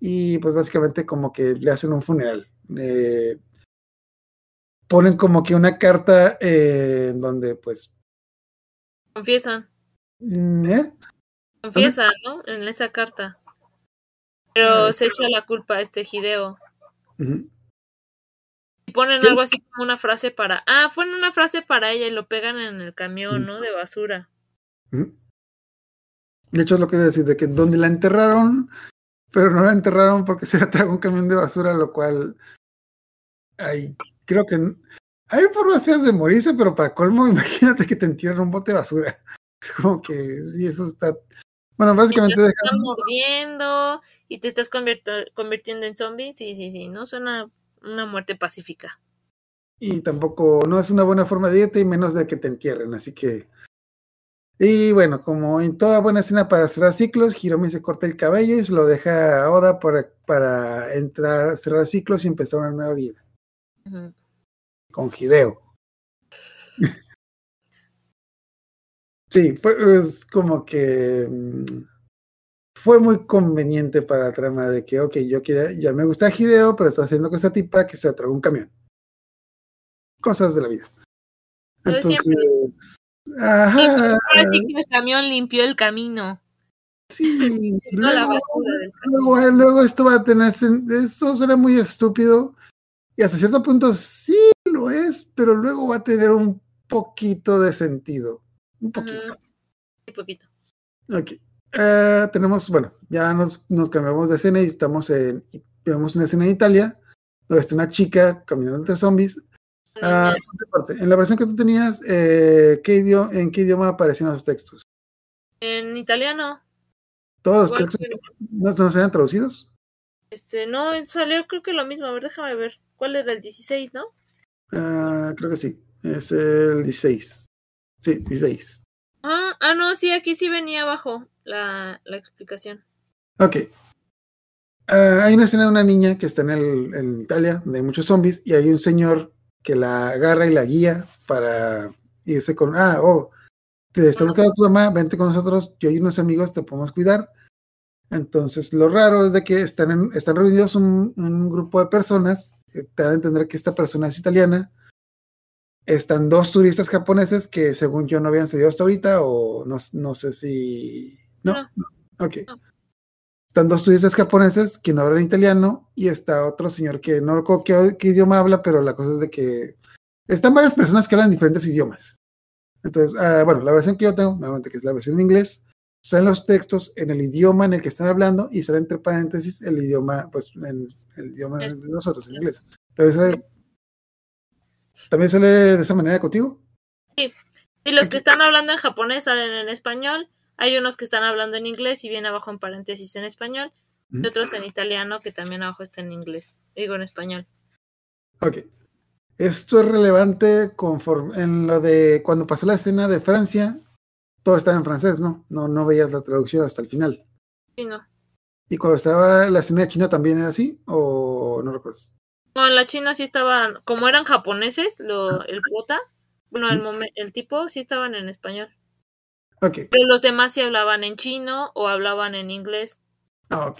y pues básicamente como que le hacen un funeral. Eh, ponen como que una carta eh, en donde pues... Confiesan. ¿eh? Confiesa, ¿no? En esa carta. Pero se echa la culpa a este Hideo. Y ponen Sí. algo así como una frase para. Ah, fue una frase para ella y lo pegan en el camión, Mm. ¿no? De basura. De hecho, es lo que iba a decir, de que donde la enterraron, pero no la enterraron porque se la tragó un camión de basura, lo cual. Ay, creo que. Hay formas feas de morirse, pero para colmo, imagínate que te entierran un bote de basura. Como que sí, eso está. Bueno, básicamente te están mordiendo y te estás convirtiendo en zombie. Sí, sí, sí. No suena una muerte pacífica. Y tampoco, no es una buena forma de dieta y menos de que te entierren, así que. Y bueno, como en toda buena escena para cerrar ciclos, Hiromi se corta el cabello y se lo deja a Oda para, para entrar, cerrar ciclos y empezar una nueva vida con Hideo. Sí, fue es como que mm, fue muy conveniente para la trama de que, ok, yo quiero, ya me gusta Hideo, pero está haciendo con esta tipa que se tragó un camión. Cosas de la vida. De siempre. Entonces, ajá, Ahora sí que el camión limpió el camino. sí, luego, del camión. luego, luego esto va a tener, esto suena muy estúpido y hasta cierto punto sí lo es, pero luego va a tener un poquito de sentido, un poquito. Ujú. Un poquito. Ok. Eh, tenemos, bueno, ya nos, nos cambiamos de escena y estamos en, vemos una escena en Italia, donde está una chica caminando entre zombies. Ah, en la versión que tú tenías, eh, ¿qué idioma, ¿en qué idioma aparecían los textos? En italiano. ¿Todos los textos que- no, no se eran traducidos? Este, no, salió creo que lo mismo. A ver, déjame ver. ¿Cuál era el 16, no? Ah, creo que sí, es el 16. Sí, 16. Ah, ah, no, sí, aquí sí venía abajo la, la explicación. Ok. Ah, hay una escena de una niña que está en, el, en Italia, donde hay muchos zombies, y hay un señor que la agarra y la guía para irse con, ah, oh, te está buscando tu mamá, vente con nosotros, yo y unos amigos te podemos cuidar. Entonces, lo raro es de que están, en- están reunidos un, un grupo de personas, eh, te dan a entender que esta persona es italiana. Están dos turistas japoneses que según yo no habían salido hasta ahorita, o no, no sé si... No, No. ok. No. Están dos turistas japoneses que no hablan italiano y está otro señor que no recuerdo qué, qué idioma habla, pero la cosa es de que están varias personas que hablan diferentes idiomas. Entonces, ah, bueno, la versión que yo tengo, nuevamente que es la versión en inglés, salen los textos en el idioma en el que están hablando y sale entre paréntesis el idioma, pues, en el idioma de nosotros, en inglés. Sale, también sale de esa manera contigo. Y los que están hablando en japonés salen en español. Hay unos que están hablando en inglés y viene abajo en paréntesis en español. Y otros en italiano que también abajo está en inglés. Digo en español. Ok. Esto es relevante conforme en lo de cuando pasó la escena de Francia, todo estaba en francés, ¿no? No, no veías la traducción hasta el final. Sí, no. ¿Y cuando estaba la escena de China también era así? ¿O no recuerdas? No, en la China sí estaban, como eran japoneses, lo, el prota, bueno, el, momen- el tipo sí estaban en español. Ok. Pero los demás sí hablaban en chino o hablaban en inglés. Ah, ok.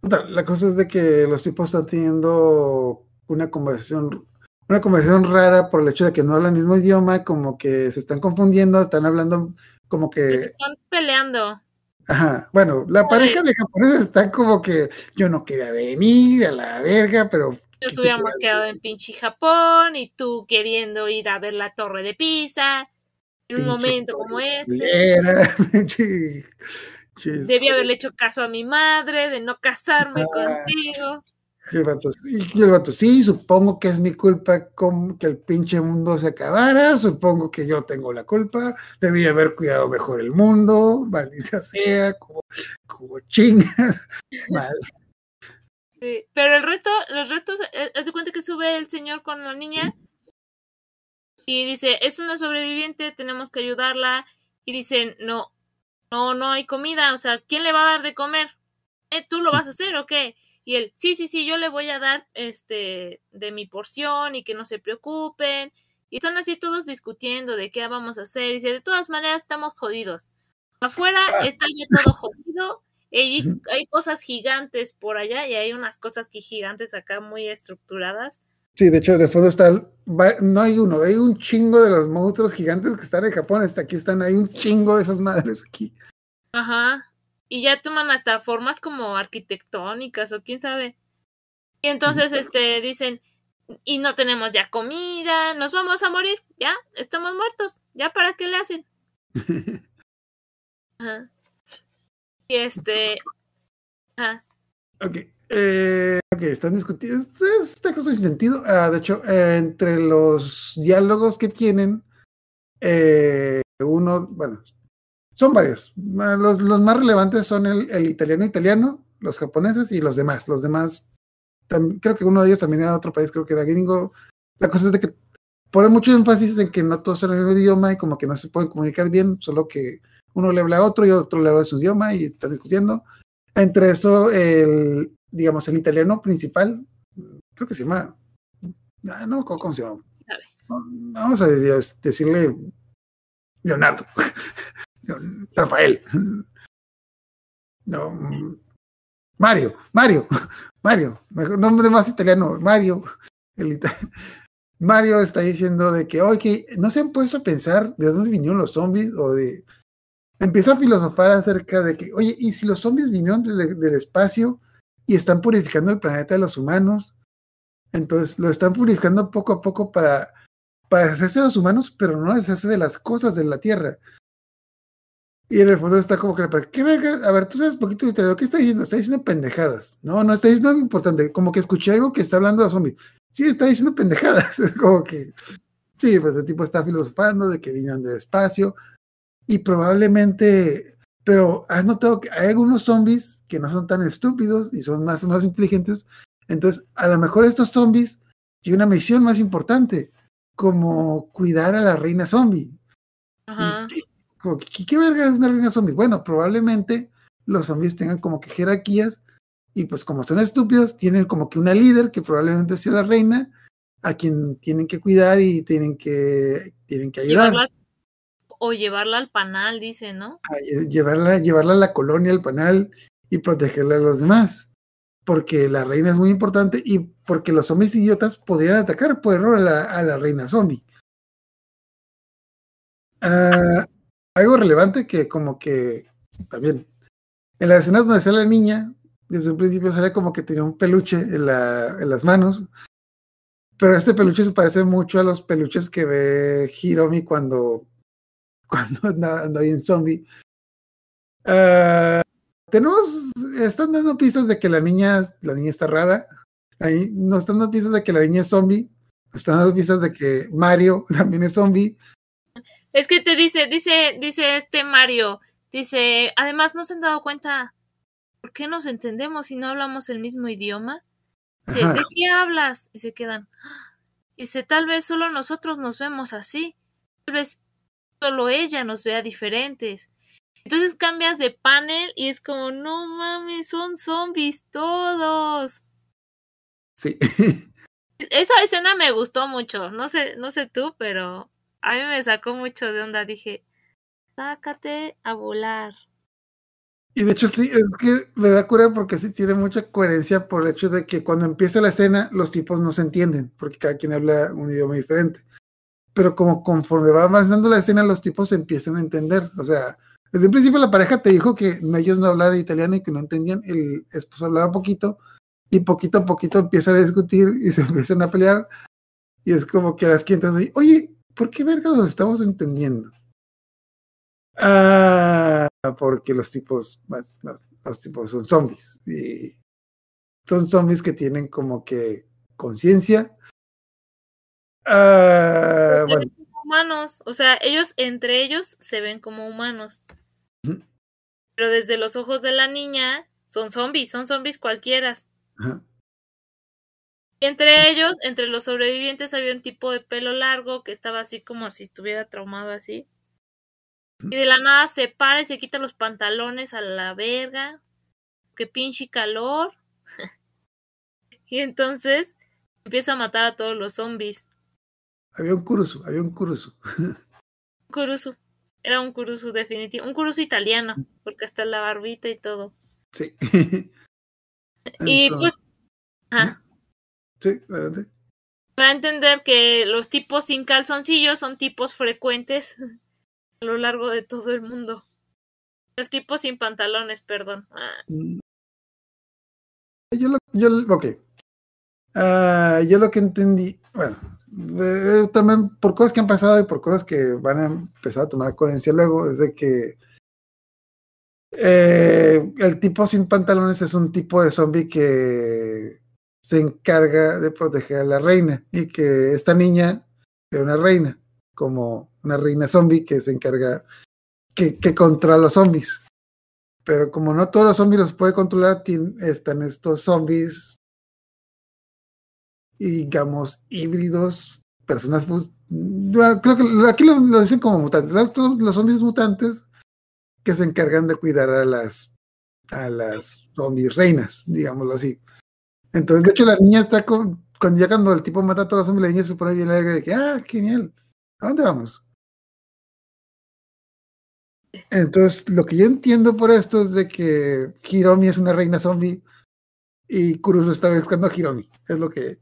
Total, la cosa es de que los tipos están teniendo una conversación, una conversación rara por el hecho de que no hablan el mismo idioma, como que se están confundiendo, están hablando como que, están peleando. Ajá, bueno, la pareja de japoneses está como que yo no quería venir a la verga, pero Nos ¿qué te hubiéramos quedado en pinche Japón y tú queriendo ir a ver la torre de Pisa. En un momento como este. Debí haberle hecho caso a mi madre de no casarme Ah. contigo. Y el vato, y el vato, sí, supongo que es mi culpa con que el pinche mundo se acabara, supongo que yo tengo la culpa, debí haber cuidado mejor el mundo, maldita sea, como, como chingas. Sí, Pero el resto, los restos, eh, haz de cuenta que sube el señor con la niña y dice, es una sobreviviente, tenemos que ayudarla. Y dicen, no, no, no hay comida, o sea, ¿quién le va a dar de comer? ¿Eh, ¿Tú lo vas a hacer o qué? Y él, sí, sí, sí, yo le voy a dar este de mi porción y que no se preocupen. Y están así todos discutiendo de qué vamos a hacer. Y dice, de todas maneras estamos jodidos. Afuera está ya todo jodido. y hay cosas gigantes por allá y hay unas cosas que gigantes acá muy estructuradas. Sí, de hecho, de fondo está. no hay uno, hay un chingo de los monstruos gigantes que están en Japón. Hasta aquí están, hay un chingo de esas madres aquí. Ajá. Y ya toman hasta formas como arquitectónicas o quién sabe. Y entonces este dicen, y no tenemos ya comida, nos vamos a morir, ya, estamos muertos, ya para qué le hacen. Ajá. Y este ajá. Ok. Eh, ok, están discutiendo. es- es- Esta cosa sin sentido. Ah, de hecho, eh, entre los diálogos que tienen, eh, uno, bueno, son varios. Ah, Los, los más relevantes son el, el italiano italiano, los japoneses y los demás. Los demás, tam- creo que uno de ellos también era de otro país, creo que era gringo. La cosa es de que ponen mucho énfasis en que no todos son el mismo idioma y como que no se pueden comunicar bien, solo que uno le habla a otro y otro le habla a su idioma y están discutiendo. Entre eso, el, digamos, el italiano principal, creo que se llama, ah, no, ¿cómo, cómo se llama? Vamos a de- decirle Leonardo, Leon- Rafael, no, Mario, Mario, Mario, mejor nombre más italiano, Mario, Mario está diciendo de que, oye, no se han puesto a pensar de dónde vinieron los zombies o de empieza a filosofar acerca de que, oye, ¿y si los zombies vinieron del, del espacio y están purificando el planeta de los humanos? Entonces lo están purificando poco a poco para, para deshacerse de los humanos, pero no deshacerse de las cosas de la Tierra. Y en el fondo está como que, ¿para qué verga? A ver, tú sabes poquito de italiano, ¿qué está diciendo? Está diciendo pendejadas. No, no está diciendo algo importante. Como que escuché algo que está hablando de zombies. Sí, está diciendo pendejadas. como que, sí, pues el tipo está filosofando de que vinieron del espacio y probablemente, pero has notado que hay algunos zombies que no son tan estúpidos y son más o menos inteligentes. Entonces, a lo mejor estos zombies tienen una misión más importante, como cuidar a la reina zombie. Ajá. Y, como que, ¿qué, qué verga es una reina zombie? Bueno, probablemente los zombies tengan como que jerarquías y pues como son estúpidos, tienen como que una líder que probablemente sea la reina a quien tienen que cuidar y tienen que, tienen que ayudar. Llevarla, o llevarla al panal, dice, ¿no? a lle- llevarla, llevarla a la colonia, al panal y protegerla a los demás. Porque la reina es muy importante y porque los zombies idiotas podrían atacar por error a la, a la reina zombie. Ah, algo relevante que como que también en las escenas donde sale la niña, desde un principio sale como que tenía un peluche en, la, en las manos. Pero este peluche se parece mucho a los peluches que ve Hiromi cuando, cuando anda, anda bien zombie. Ah, tenemos, están dando pistas de que la niña, la niña está rara. Ahí nos están dando pistas de que la niña es zombie. Nos están dando pistas de que Mario también es zombie. Es que te dice, dice, dice este Mario, dice, además no se han dado cuenta, ¿por qué nos entendemos si no hablamos el mismo idioma? Dice. ¿de qué hablas? Y se quedan. "Ah". Dice, tal vez solo nosotros nos vemos así, tal vez solo ella nos vea diferentes. Entonces cambias de panel y es como, no mames, son zombies todos. Sí. Esa escena me gustó mucho, no sé, no sé tú, pero a mí me sacó mucho de onda. Dije, sácate a volar. Y de hecho sí, es que me da cura porque sí tiene mucha coherencia por el hecho de que cuando empieza la escena los tipos no se entienden, porque cada quien habla un idioma diferente. Pero como conforme va avanzando la escena, los tipos se empiezan a entender. O sea, desde el principio la pareja te dijo que ellos no hablaban italiano y que no entendían, el esposo hablaba poquito, y poquito a poquito empiezan a discutir y se empiezan a pelear. Y es como que las quintas, oye, ¿por qué verga los estamos entendiendo? Ah, porque los tipos, los, los tipos son zombies. Y son zombies que tienen como que conciencia. Ah, se bueno, ven como humanos, o sea, ellos entre ellos se ven como humanos. Pero desde los ojos de la niña son zombies, son zombies cualquiera. Entre ellos, entre los sobrevivientes, había un tipo de pelo largo que estaba así como si estuviera traumado así. Y de la nada se para y se quita los pantalones a la verga. Qué pinche calor. y entonces empieza a matar a todos los zombies. había un kurusu, había un kurusu. Kurusu. Era un Kurusu definitivo, un Kurusu italiano, porque hasta la barbita y todo. Sí. Y pues, ajá, Sí, adelante. da a entender que los tipos sin calzoncillos son tipos frecuentes a lo largo de todo el mundo. Los tipos sin pantalones, perdón. Ah, Mm. Yo lo, yo, ok. Ah, yo lo que entendí, bueno, eh, también por cosas que han pasado y por cosas que van a empezar a tomar coherencia luego, es de que eh, el tipo sin pantalones es un tipo de zombie que se encarga de proteger a la reina y que esta niña era una reina, como una reina zombie que se encarga, que, que controla a los zombies. Pero como no todos los zombies los puede controlar, están estos zombies, digamos, híbridos, personas... Creo que aquí lo, dicen como mutantes. Los, los zombies mutantes que se encargan de cuidar a las, a las zombies reinas, digámoslo así. Entonces, de hecho, la niña está con, cuando ya cuando el tipo mata a todos los zombies, la niña se pone bien alegre de que, ah, genial, ¿a dónde vamos? Entonces, lo que yo entiendo por esto es de que Hiromi es una reina zombie y Kurusu está buscando a Hiromi. Es lo que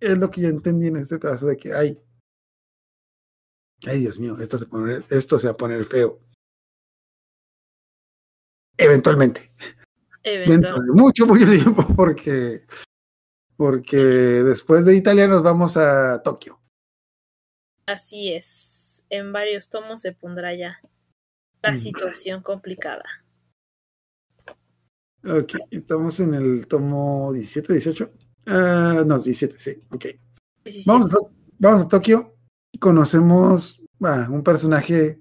es lo que yo entendí en este pedazo de que ay, ay Dios mío, esto se va a poner feo. Eventualmente, dentro de mucho, mucho tiempo, porque porque después de Italia nos vamos a Tokio. Así es. En varios tomos se pondrá ya la Mm. situación complicada. Ok, estamos en el tomo 17, 18. Ah, no, 17, sí, ok. 17. Vamos a, vamos a Tokio. Conocemos a un personaje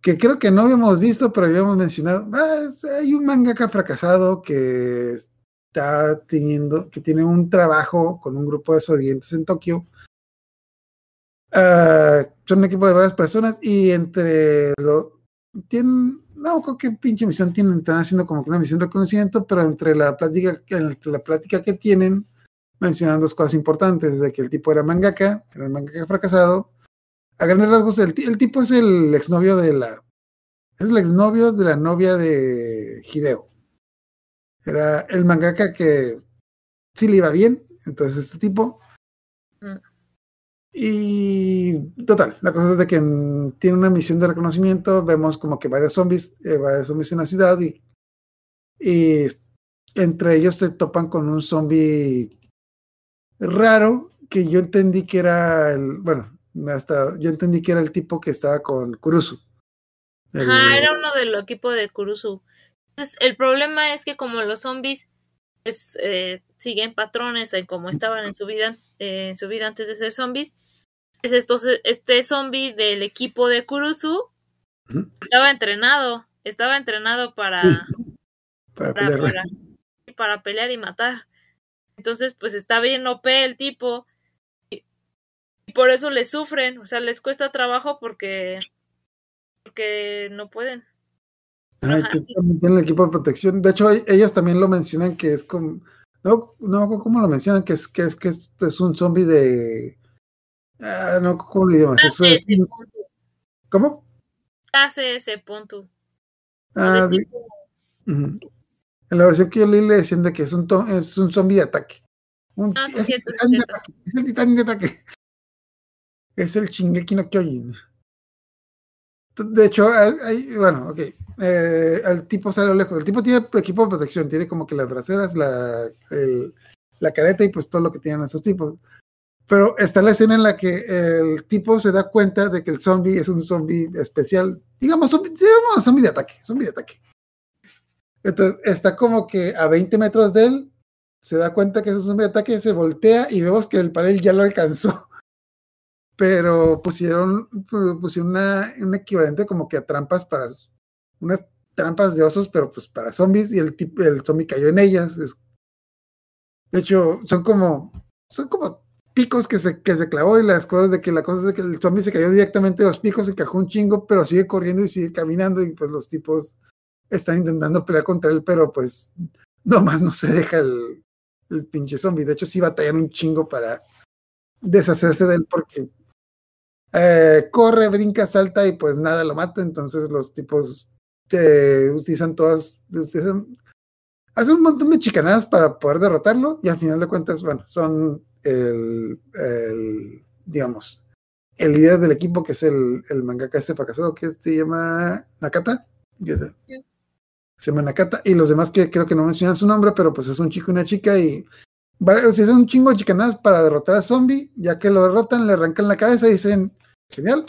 que creo que no habíamos visto, pero habíamos mencionado. Ah, hay un mangaka fracasado que está teniendo, que tiene un trabajo con un grupo de sobrevivientes en Tokio. Ah, son un equipo de varias personas y entre lo tienen, no que pinche misión tienen, están haciendo como que una misión de reconocimiento, pero entre la plática, entre la plática que tienen, mencionan dos cosas importantes, de que el tipo era mangaka, era un mangaka fracasado. A grandes rasgos, el, el tipo es el exnovio de la, es el exnovio de la novia de Hideo. Era el mangaka que sí le iba bien, entonces este tipo. Mm. Y total, la cosa es de que tiene una misión de reconocimiento, vemos como que varios zombies, eh, varios zombies en la ciudad y, y entre ellos se topan con un zombie raro que yo entendí que era el, bueno, hasta yo entendí que era el tipo que estaba con Kurusu. El- Ajá, era uno del equipo de Kurusu. Entonces, el problema es que como los zombies pues, eh, siguen patrones en como estaban en su vida, eh, en su vida antes de ser zombies, es estos, este zombie del equipo de Kurusu estaba entrenado, estaba entrenado para, para para, pelear. para, para pelear y matar. Entonces, pues está bien OP el tipo. Y, por eso le sufren. O sea, les cuesta trabajo porque. Porque no pueden. Ajá, que sí. también tiene el equipo de protección. De hecho, e- ellos también lo mencionan que es como. No, no, ¿cómo lo mencionan? Que es que es, que es, es un zombie de. Ah, no, ¿cómo le llamas? Eso Hace es. ¿Cómo? Hace ese punto. Ah, ujú. En la versión que yo leí le decían de que es un, es un zombie de ataque. Un, Ah, sí, es, el cierto, sí, titán de cierto. ataque. Es el titán de ataque. Es el Shingeki no Kyojin. De hecho, hay- bueno, ok. eh, el tipo sale lejos. El tipo tiene equipo de protección, tiene como que las braceras, la, el- la careta y pues todo lo que tienen esos tipos. Pero está la escena en la que el tipo se da cuenta de que el zombie es un zombie especial. Digamos, zombie, digamos, zombie de ataque. Zombie de ataque. Entonces está como que a 20 metros de él, se da cuenta que es un zombie de ataque, se voltea y vemos que el panel ya lo alcanzó. Pero pusieron, pu- pusieron una, un equivalente como que a trampas para unas trampas de osos, pero pues para zombies, y el el zombie cayó en ellas. De hecho, son como, son como picos que se, que se clavó y las cosas de que la cosa es que el zombie se cayó directamente de los picos, se cajó un chingo, pero sigue corriendo y sigue caminando, y pues los tipos están intentando pelear contra él, pero pues nomás no se deja el, el pinche zombie. De hecho, sí batallan un chingo para deshacerse de él porque eh, corre, brinca, salta y pues nada lo mata. Entonces los tipos eh, utilizan todas, utilizan- hacen un montón de chicanadas para poder derrotarlo y al final de cuentas, bueno, son el, el, digamos, el líder del equipo que es el, el mangaka este fracasado que se llama Nakata. se- llama Nakata y los demás que creo que no mencionan su nombre, pero pues es un chico y una chica y o sea, hacen un chingo de chicanadas para derrotar a zombie, ya que lo derrotan, le arrancan la cabeza y dicen, genial,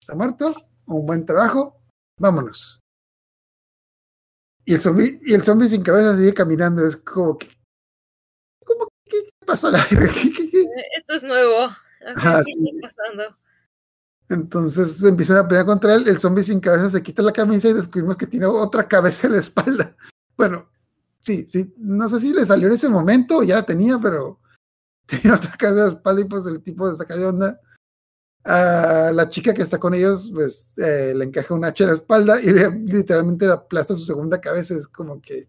está muerto, un buen trabajo, vámonos. Y el zombie, y el zombie sin cabeza sigue caminando, es como que, como que, ¿qué pasó a la verga? ¿Qué- qué- qué? Eh, Esto es nuevo. ¿Qué está sí. pasando? Entonces empiezan a pelear contra él, el zombie sin cabeza se quita la camisa y descubrimos que tiene otra cabeza en la espalda. Bueno, sí, sí, no sé si le salió en ese momento ya la tenía, pero tenía otra cabeza en la espalda y pues el tipo se saca de onda. A la chica que está con ellos, pues eh, le encaja un hacha en la espalda y le- literalmente le aplasta su segunda cabeza. Es como que,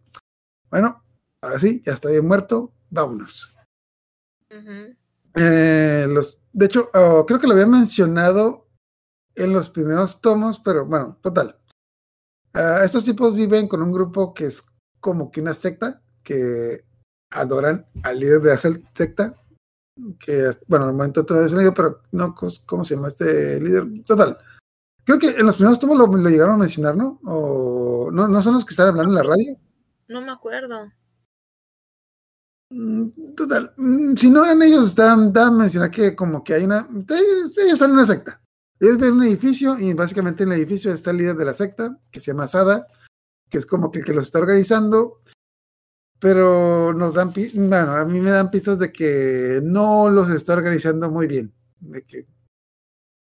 bueno, ahora sí, ya está bien muerto, vámonos. Eh, los, de hecho, oh, creo que lo había mencionado en los primeros tomos, pero bueno, total. Estos tipos viven con un grupo que es como que una secta que adoran al líder de la secta. Que, bueno, al momento todavía se leído, pero no, ¿cómo se llama este líder? Total. Creo que en los primeros tomos lo, lo llegaron a mencionar, ¿no? O no, no son los que están hablando en la radio. No me acuerdo. Mm, Total, mm, si no eran ellos, estaban a mencionar que como que hay una, ellos ellos están en una secta. Ellos ven un edificio y básicamente en el edificio está el líder de la secta, que se llama Sada, que es como que el que los está organizando, pero nos dan, bueno, a mí me dan pistas de que no los está organizando muy bien, de que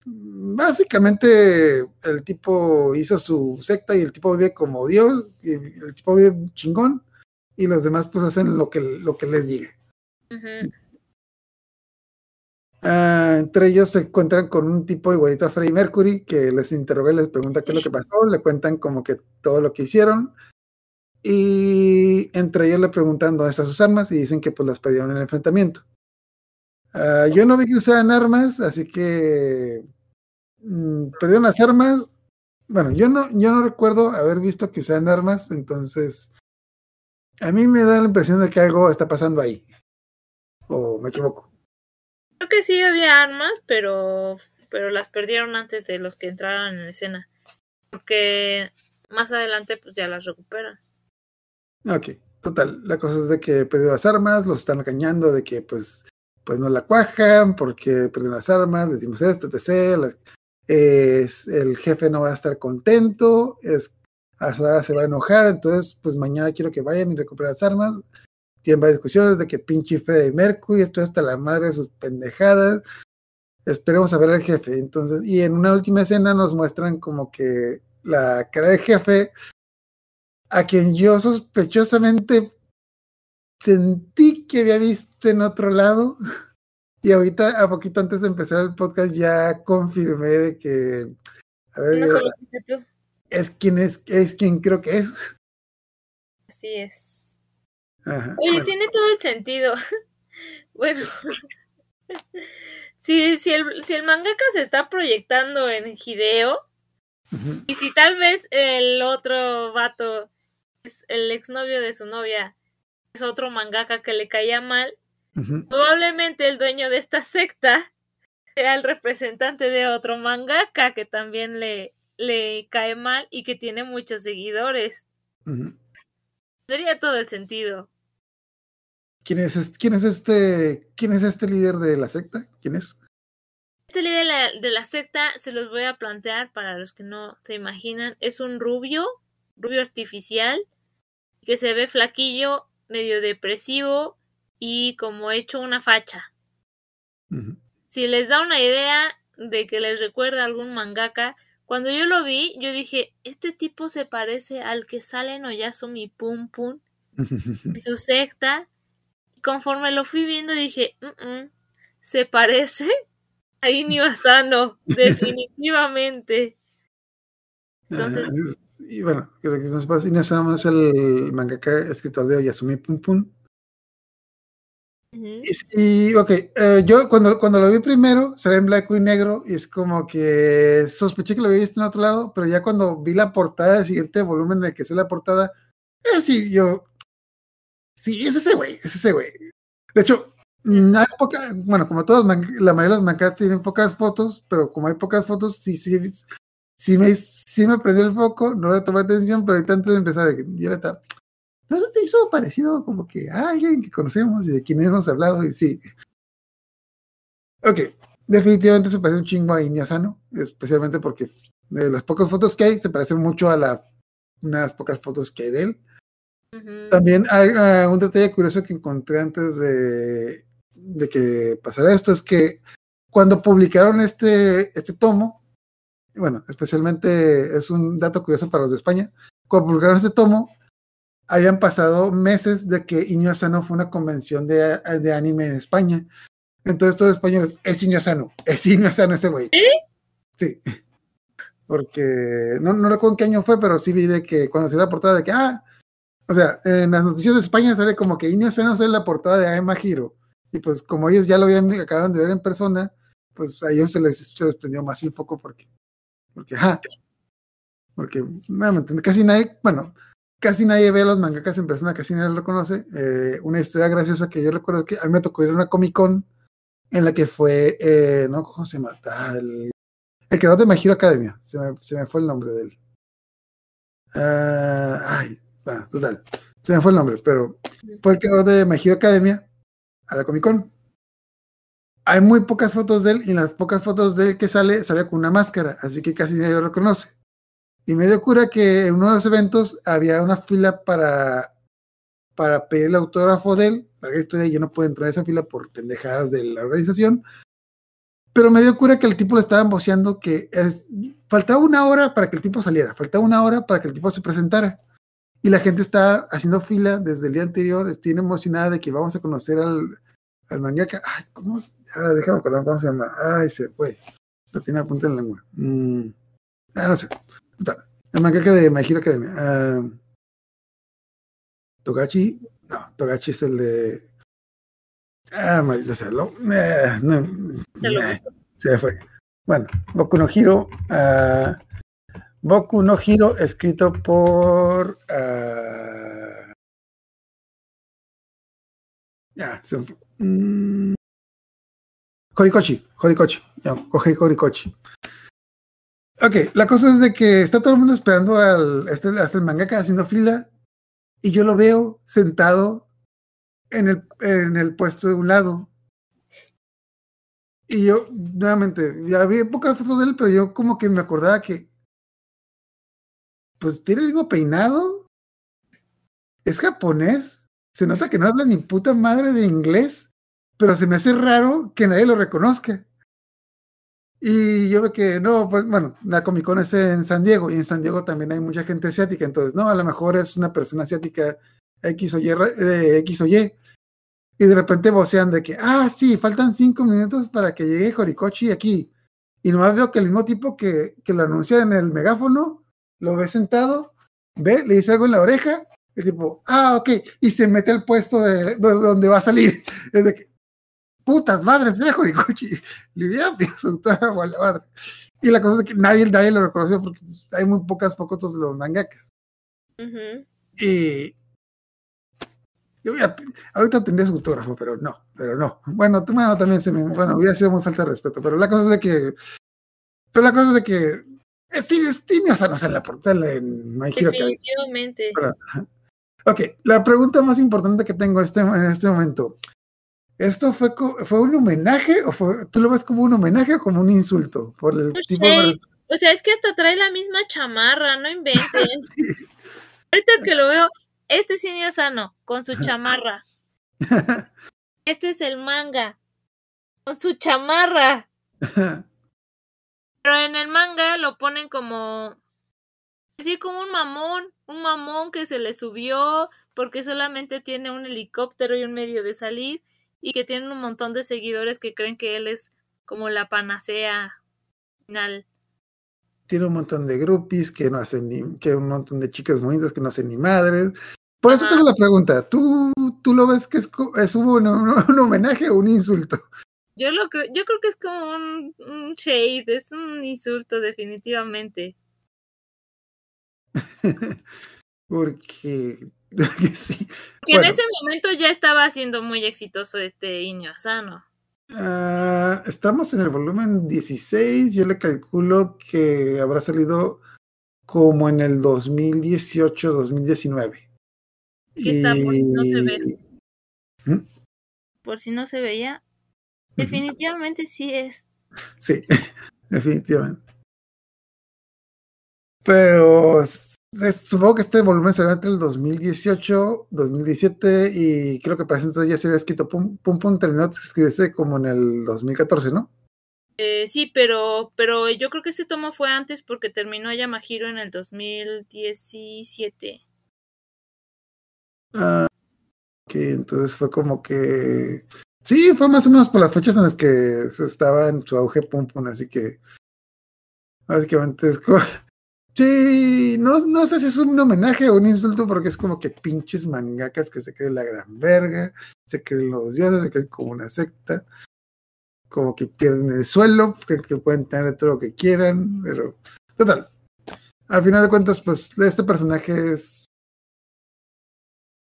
básicamente el tipo hizo su secta y el tipo vive como Dios, y el tipo vive chingón, y los demás pues hacen lo que, lo que les diga. Ah, entre ellos se encuentran con un tipo igualito a Freddie Mercury que les interroga y les pregunta qué es lo que pasó, le cuentan como que todo lo que hicieron y entre ellos le preguntan dónde están sus armas y dicen que pues las perdieron en el enfrentamiento. Ah, yo no vi que usaran armas, así que mm, perdieron las armas. Bueno, yo no, yo no recuerdo haber visto que usaran armas, entonces a mí me da la impresión de que algo está pasando ahí. O me equivoco. Creo que sí había armas, pero, pero las perdieron antes de los que entraran en escena. Porque más adelante pues ya las recuperan. Ok, total. La cosa es de que perdió las armas, los están cañando de que pues, pues no la cuajan porque perdieron las armas, les dimos esto, etc. Las- el jefe no va a estar contento, es, hasta se va a enojar, entonces pues mañana quiero que vayan y recuperen las armas. Tienen varias discusiones de que pinche Freddy Mercury, esto hasta la madre de sus pendejadas. Esperemos a ver al jefe. Entonces, y en una última escena nos muestran como que la cara del jefe a quien yo sospechosamente sentí que había visto en otro lado. Y ahorita, a poquito antes de empezar el podcast, ya confirmé de que, a ver, No es quien es, es quien creo que es. Así es. Ajá, Oye, bueno, tiene todo el sentido. bueno. si, si, el, si el mangaka se está proyectando en Hideo, y si tal vez el otro vato el exnovio de su novia, es otro mangaka que le caía mal, probablemente el dueño de esta secta sea el representante de otro mangaka que también le, le cae mal y que tiene muchos seguidores. Tendría todo el sentido. ¿Quién es, este, quién es este, quién es este líder de la secta? ¿Quién es? Este líder de la, de la secta se los voy a plantear para los que no se imaginan. Es un rubio, rubio artificial, que se ve flaquillo, medio depresivo y como hecho una facha. Si les da una idea de que les recuerda a algún mangaka, cuando yo lo vi, yo dije, este tipo se parece al que sale en Oyasumi Pum Pum y su secta. Y conforme lo fui viendo dije, "Mm, mm, se parece a Inio Asano, definitivamente. Entonces- Ah, y bueno, creo que nos pasa, y no sabemos el mangaka escritor de Oyasumi Pum Pum. Ujú. Y, y, ok, eh, yo cuando, cuando lo vi primero, se ve en blanco y negro y es como que sospeché que lo había visto en otro lado, pero ya cuando vi la portada, el siguiente volumen de que es la portada, eh, sí, yo, sí, es ese güey, es ese güey. De hecho, mm, hay poca, bueno, como todos, la mayoría de los mangas tienen pocas fotos, pero como hay pocas fotos, sí, sí, sí me, sí me prendió el foco, no le tomé atención, pero antes de empezar, de que Violeta, ¿no se te hizo parecido como que a alguien que conocemos y de quien hemos hablado? Y sí. Ok, definitivamente se parece un chingo a Iña Sano, especialmente porque de las pocas fotos que hay, se parece mucho a la, unas pocas fotos que hay de él. También hay ah, un detalle curioso que encontré antes de, de que pasara esto, es que cuando publicaron este, este tomo, bueno, especialmente es un dato curioso para los de España, cuando publicaron este tomo, habían pasado meses de que Iño Asano fue una convención de, de anime en España. Entonces todos los españoles, es Iño Asano, es Iño Asano ese güey. Sí. Porque no, no recuerdo en qué año fue, pero sí vi de que cuando se la portada de que, ah, o sea, en las noticias de España sale como que Iño Asano sale la portada de Aema Hiro. Y pues como ellos ya lo habían acaban de ver en persona, pues a ellos se les, se les prendió más el foco porque, porque, ajá, porque nuevamente, casi nadie, bueno, casi nadie ve a los mangakas en persona, casi nadie lo conoce. Eh, una historia graciosa que yo recuerdo que a mí me tocó ir a una Comic Con en la que fue, eh, no, ¿cómo se? Ah, el, creador de My Hero Academia, se me, se me fue el nombre de él. Ah, ay, bueno, total, se me fue el nombre, pero fue el creador de My Hero Academia a la Comic Con. Hay muy pocas fotos de él y en las pocas fotos de él que sale, sale con una máscara, así que casi nadie lo reconoce. Y me dio cura que en uno de los eventos había una fila para, para pedir el autógrafo de él. Larga historia, yo no puedo entrar a esa fila por pendejadas de la organización. Pero me dio cura que el tipo le estaban voceando que es, faltaba una hora para que el tipo saliera, faltaba una hora para que el tipo se presentara. Y la gente está haciendo fila desde el día anterior. Estoy emocionada de que vamos a conocer al, al mangaka. Ay, ¿cómo? Ah, déjame acordar cómo se llama. Ay, se fue. Lo tiene a punta en la lengua. Mm, ah, no sé. Está. El mangaka de My Hero Academia. Ah, Togachi. No, Togachi es el de. Ah, maldita sea. Lo, eh, no, eh, se fue. Bueno, Boku no Hiro. ah, Boku no Hiro, escrito por. ah, ya, se fue. Mm, Horikoshi, Horikoshi, ya, Kohei Horikoshi. Ok, la cosa es de que está todo el mundo esperando al este, hasta el mangaka haciendo fila y yo lo veo sentado en el, en el puesto de un lado. Y yo, nuevamente, ya vi pocas fotos de él, pero yo como que me acordaba que, pues tiene el mismo peinado, es japonés, se nota que no habla ni puta madre de inglés, pero se me hace raro que nadie lo reconozca. Y yo veo que, no, pues bueno, la Comic Con es en San Diego y en San Diego también hay mucha gente asiática, entonces, no, a lo mejor es una persona asiática X o Y, X o Y. Y de repente vocean de que, ah, sí, faltan cinco minutos para que llegue Horikoshi aquí. Y nomás veo que el mismo tipo que, que lo anuncia en el megáfono, lo ve sentado, ve, le dice algo en la oreja, y tipo, ah, ok, y se mete al puesto de, de donde va a salir. Es de que, putas madres, era Horikoshi. A la madre. Y la cosa es que nadie, nadie lo reconoció porque hay muy pocas fotos de los mangakas. Y yo hubiera- ahorita tendría su autógrafo, pero no, pero no. Bueno, tú bueno, también se me, bueno, hubiera sido muy falta de respeto, pero la cosa es de que, pero la cosa es de que Steve, Steve o sea, no sale en la portada en My Hero. Definitivamente. Ok, la pregunta más importante que tengo este, en este momento. ¿Esto fue, fue un homenaje o fue, tú lo ves como un homenaje o como un insulto? Por el tipo de... O sea, es que hasta trae la misma chamarra, no inventen. Ahorita que lo veo, este es Inio Sano con su chamarra. Este es el manga con su chamarra. Pero en el manga lo ponen como. Así como un mamón. Un mamón que se le subió porque solamente tiene un helicóptero y un medio de salir. Y que tiene un montón de seguidores que creen que él es como la panacea final. tiene un montón de groupies que no hacen ni, que un montón de chicas bonitas que no hacen ni madres. Por eso Ajá. tengo la pregunta, ¿tú tú lo ves que es, es un, un- un homenaje o un insulto? Yo lo creo, yo creo que es como un, un shade, es un insulto definitivamente. Porque, porque sí. Que en ese momento ya estaba siendo muy exitoso este Iño Asano. Ah, estamos en el volumen 16. Yo le calculo que habrá salido como en el 2018-2019. Aquí está, por si no se ve. ¿Mm? Por si no se veía, definitivamente sí es. Sí, definitivamente. Pero supongo que este volumen será entre el 2018, 2017 y creo que para ese entonces ya se había escrito Pum Pum, Pum terminó de escribirse como en el 2014, ¿no? Eh, sí, pero, pero yo creo que este tomo fue antes porque terminó Yamahiro en el 2017. Ah, que entonces fue como que. Sí, fue más o menos por las fechas en las que se estaba en su auge Pum Pum, así que. Básicamente es como. Sí, no, no sé si es un homenaje o un insulto, porque es como que pinches mangakas que se creen la gran verga, se creen los dioses, se creen como una secta, como que pierden el suelo, que, que pueden tener todo lo que quieran, pero. Total. Al final de cuentas, pues este personaje es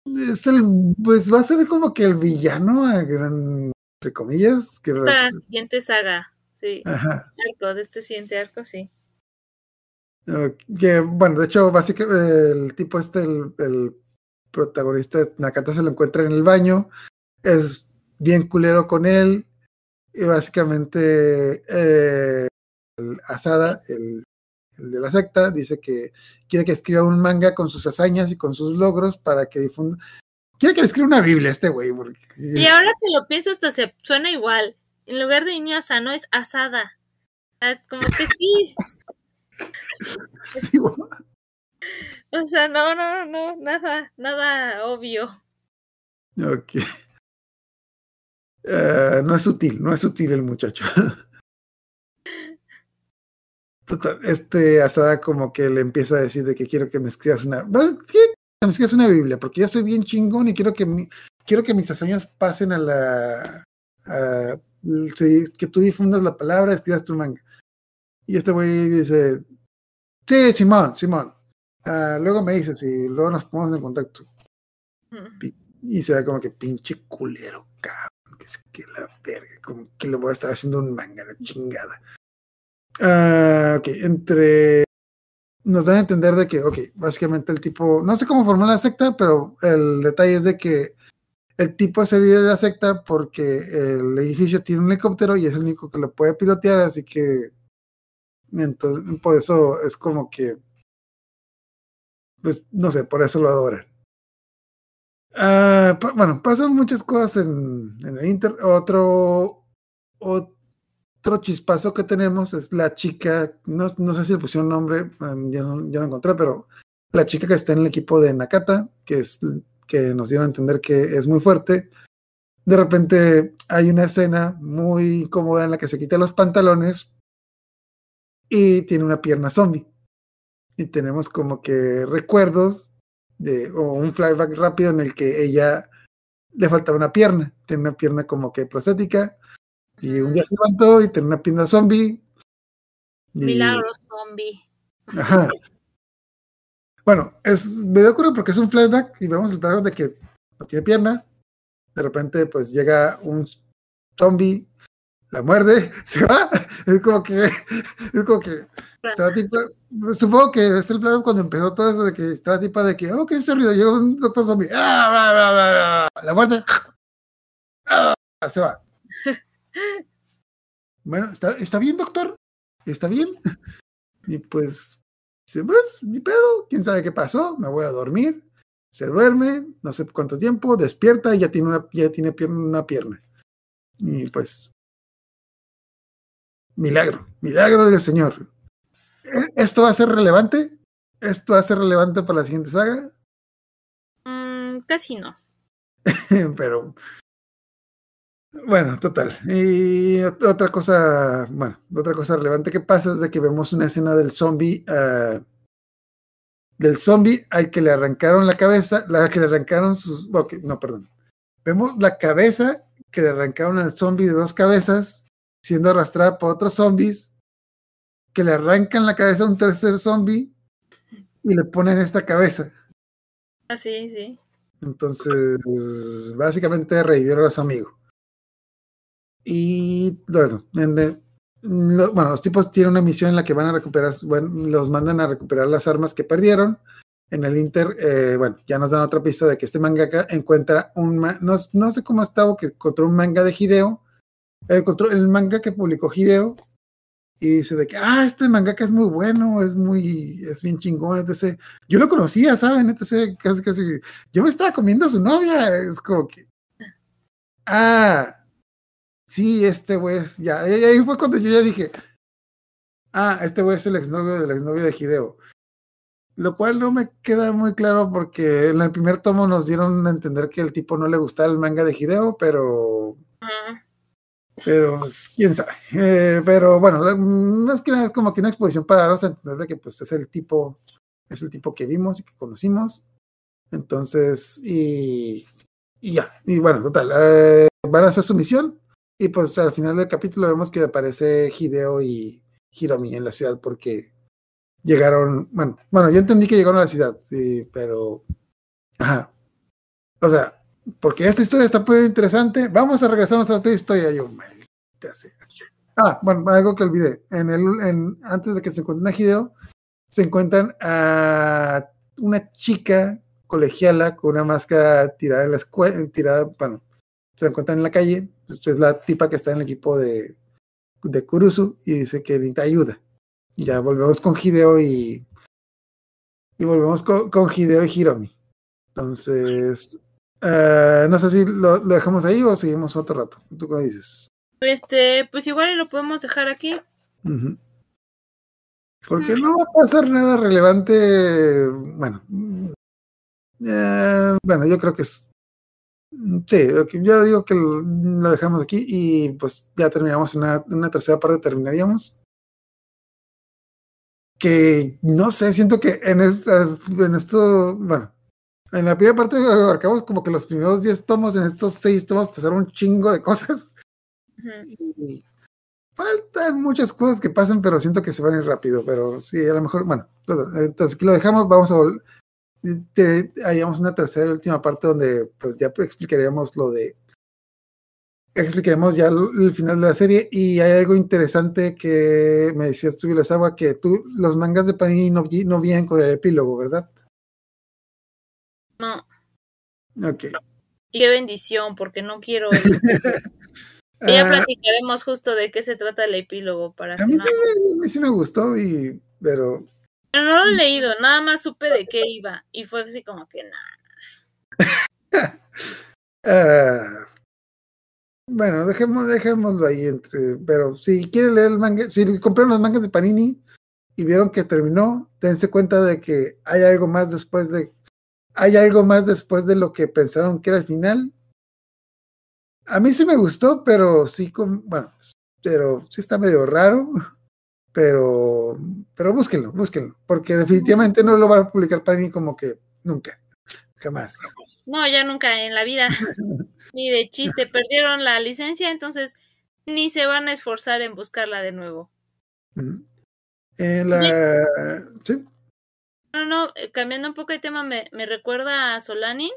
es el, pues va a ser como que el villano, a gran- entre comillas, que La siguiente saga, sí. ajá. Arco, de este siguiente arco, sí. Ok, Que, bueno, de hecho, básicamente el tipo este, el, el protagonista Nakata se lo encuentra en el baño, es bien culero con él, y básicamente eh, el Asada, el, el de la secta, dice que quiere que escriba un manga con sus hazañas y con sus logros para que difunda. Quiere que le escriba una Biblia este güey, porque Y ahora que lo pienso, hasta se suena igual. En lugar de Iño Asano es Asada. Como que sí. sí. O sea, no, no, no, nada, nada obvio. Ok. Eh, no es sutil, no es sutil el muchacho. Total, este Asada como que le empieza a decir de que quiero que me escribas una. ¿Vas- ¿Qué? Que me escribas una Biblia, porque yo soy bien chingón y quiero que mi, quiero que mis hazañas pasen a la. a- que tú difundas la palabra, escribas tu manga. Y este güey dice: Sí, Simón, Simón. Ah, luego me dices y luego nos ponemos en contacto. Mm. Y se da como que pinche culero, cabrón. Que es que la verga, como que le voy a estar haciendo un manga, la chingada. Ah, ok, entre. Nos dan a entender de que, ok, básicamente el tipo. No sé cómo formó la secta, pero el detalle es de que el tipo es el líder de la secta porque el edificio tiene un helicóptero y es el único que lo puede pilotear, así que. Entonces, por eso es como que. Pues no sé, por eso lo adoran. Ah, bueno, pasan muchas cosas en, en el Inter. Otro, otro chispazo que tenemos es la chica, no, no sé si le pusieron nombre, um, ya no, ya no encontré, pero la chica que está en el equipo de Nakata, que es que nos dieron a entender que es muy fuerte. De repente hay una escena muy cómoda en la que se quita los pantalones y tiene una pierna zombie. Y tenemos como que recuerdos de, o un flashback rápido en el que ella le faltaba una pierna, tiene una pierna como que prostética, y un día se levantó y tiene una pierna zombie. y- Milagros zombie. Ajá. Bueno, es, me da porque es un flashback y vemos el flashback de que no tiene pierna. De repente, pues llega un zombie, la muerde, se va. Es como que, es como que, supongo que es el flashback cuando empezó todo eso de que está tipo de que, oh, ¿qué es ese ruido? Llega un doctor zombie, ¡Ah, bla, bla, bla, bla! la muerte, ¡Ah! se va. Bueno, ¿está, ¿está bien, doctor? ¿Está bien? Y pues, dice, pues, mi pedo, quién sabe qué pasó, me voy a dormir. Se duerme, no sé cuánto tiempo, despierta y ya tiene una, ya tiene pierna, una pierna. Y pues, milagro, milagro del Señor. ¿E- ¿Esto va a ser relevante? ¿Esto va a ser relevante para la siguiente saga? Mm, casi no. Pero, bueno, total. Y ot- otra cosa, bueno, otra cosa relevante que pasa es de que vemos una escena del zombie, ah, del zombie al que le arrancaron la cabeza, la que le arrancaron sus, ok, no, perdón. vemos la cabeza que le arrancaron al zombie de dos cabezas, siendo arrastrada por otros zombies, que le arrancan la cabeza a un tercer zombie y le ponen esta cabeza. Así, sí. Entonces, básicamente revivieron a su amigo. Y bueno, en de- lo- bueno, los tipos tienen una misión en la que van a recuperar, bueno, los mandan a recuperar las armas que perdieron. En el Inter, eh, bueno, ya nos dan otra pista de que este mangaka encuentra un, no, no sé cómo estaba, que encontró un manga de Hideo, encontró el manga que publicó Hideo y dice de que, ah, este mangaka es muy bueno, es muy, es bien chingón, etc. Yo lo conocía, ¿saben? Etc. Casi, casi, yo me estaba comiendo a su novia, es como que, ah, sí, este güey es, ya, ahí fue cuando yo ya dije, ah, este güey es el exnovio del exnovio de Hideo. Lo cual no me queda muy claro porque en el primer tomo nos dieron a entender que el tipo no le gustaba el manga de Hideo, pero. Pero pues, quién sabe. Eh, pero bueno, más que nada es como que una exposición para darnos a entender de que pues es el tipo, es el tipo que vimos y que conocimos. Entonces, y, y ya, y bueno, total, eh, van a hacer su misión y pues al final del capítulo vemos que aparece Hideo y Hiromi en la ciudad porque llegaron, bueno, bueno, yo entendí que llegaron a la ciudad, sí, pero, ajá, o sea, porque esta historia está muy interesante. Vamos a regresarnos a otra historia. Yo, maldita sea. Ah, bueno, algo que olvidé. En el, en, antes de que se encuentren a Hideo, se encuentran a una chica colegiala con una máscara tirada en la escuela, tirada, bueno, se encuentran en la calle. Esta es la tipa que está en el equipo de, de Kurusu y dice que necesita ayuda. Y ya volvemos con Hideo y, y volvemos con Hideo y Hiromi. Entonces, eh, no sé si lo, lo dejamos ahí o seguimos otro rato. ¿Tú qué dices? Este, pues igual lo podemos dejar aquí. Porque no va a pasar nada relevante. Bueno, eh, bueno, yo creo que es. Sí, yo digo que lo lo dejamos aquí y pues ya terminamos una, una tercera parte, terminaríamos. Que no sé, siento que en, estas, en esto, bueno, en la primera parte abarcamos como que los primeros 10 tomos, en estos 6 tomos pasaron un chingo de cosas. Y faltan muchas cosas que pasan, pero siento que se van a ir rápido. Pero sí, a lo mejor, bueno, todo. entonces aquí lo dejamos, vamos a volver. Haríamos una tercera y última parte donde pues ya explicaríamos lo de explicaremos ya el, final de la serie y hay algo interesante que me decías tú, agua que tú, los mangas de Panini no, no vienen con el epílogo, ¿verdad? No, Ok. qué bendición, porque no quiero. ya Ah, platicaremos justo de qué se trata el epílogo para a, mí sí me, a mí sí me gustó, y, pero Pero no lo he leído, nada más supe de qué iba. Y fue así como que nada. Ah, bueno, dejemos, dejémoslo ahí. Entre, pero si quieren leer el manga, si compraron los mangas de Panini y vieron que terminó, dense cuenta de que hay algo más después de. Hay algo más después de lo que pensaron que era el final. A mí sí me gustó, pero sí, con, bueno, pero sí está medio raro. Pero, pero búsquenlo, búsquenlo, porque definitivamente no lo va a publicar Panini como que nunca, jamás. No, ya nunca en la vida. Ni de chiste. Perdieron la licencia, entonces ni se van a esforzar en buscarla de nuevo. En la, sí, No, no, eh, cambiando un poco de tema, me, me recuerda a Solanin.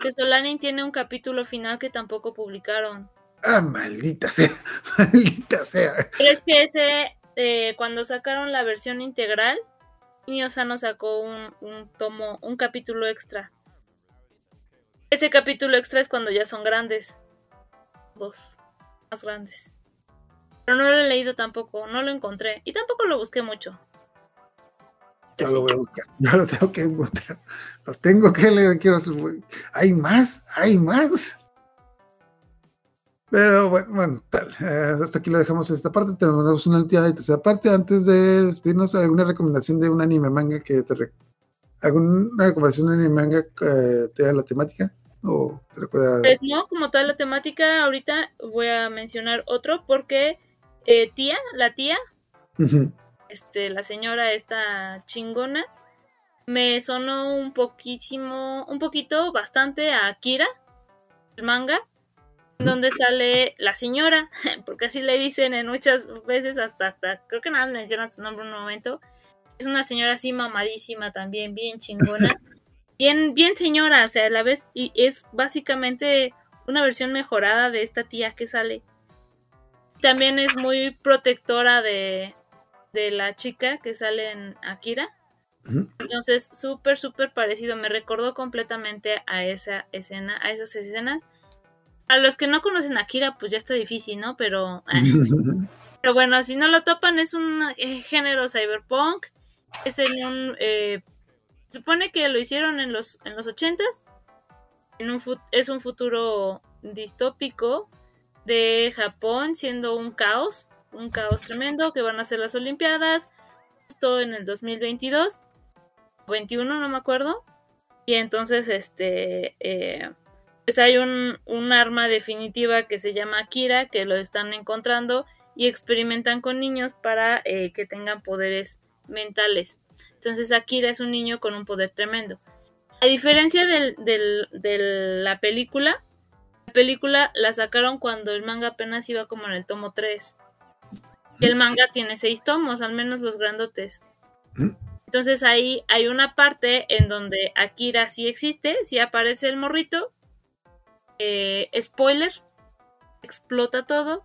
Que Solanin tiene un capítulo final que tampoco publicaron. ah, maldita sea, maldita sea. Pero es que ese, eh, cuando sacaron la versión integral, Niosano sacó un, un tomo, un capítulo extra. Ese capítulo extra es cuando ya son grandes. Dos. Más grandes. Pero no lo he leído tampoco, no lo encontré. Y tampoco lo busqué mucho. Yo lo voy a buscar, yo lo tengo que encontrar, lo tengo que leer, quiero hay más, hay más. Pero bueno, bueno, tal, eh, hasta aquí lo dejamos esta parte, tenemos una última y tercera parte, antes de despedirnos, alguna recomendación de un anime manga que te re- alguna recomendación de un anime manga que te da la temática o te recuerda Pues no, como tal la temática, ahorita voy a mencionar otro porque eh, tía, la tía. Este, la señora esta chingona, me sonó un poquísimo, un poquito, bastante a Akira. el manga, donde sale la señora, porque así le dicen en muchas veces, hasta, hasta, creo que nada mencionan su nombre un momento. Es una señora así mamadísima también, bien chingona. bien, bien señora, o sea, a la vez, y es básicamente una versión mejorada de esta tía que sale. También es muy protectora de, de la chica que sale en Akira. Entonces, súper, súper parecido. Me recordó completamente a esa escena, a esas escenas. A los que no conocen a Akira, pues ya está difícil, ¿no? Pero, eh, pero bueno, si no lo topan, es un eh, género cyberpunk. Es en un. eh, supone que lo hicieron en los, en los 80s. En un fu- es un futuro distópico de Japón siendo un caos. Un caos tremendo que van a ser las Olimpiadas. Justo en el 2022. 21, no me acuerdo. Y entonces, este. eh, pues hay un, un arma definitiva que se llama Akira, que lo están encontrando y experimentan con niños para eh, que tengan poderes mentales. Entonces Akira es un niño con un poder tremendo. A diferencia del- del- de la película, la película la sacaron cuando el manga apenas iba como en el tomo 3. Y el manga tiene seis tomos, al menos los grandotes. Ujú. Entonces ahí hay una parte en donde Akira sí existe, sí aparece el morrito. Eh, spoiler, explota todo.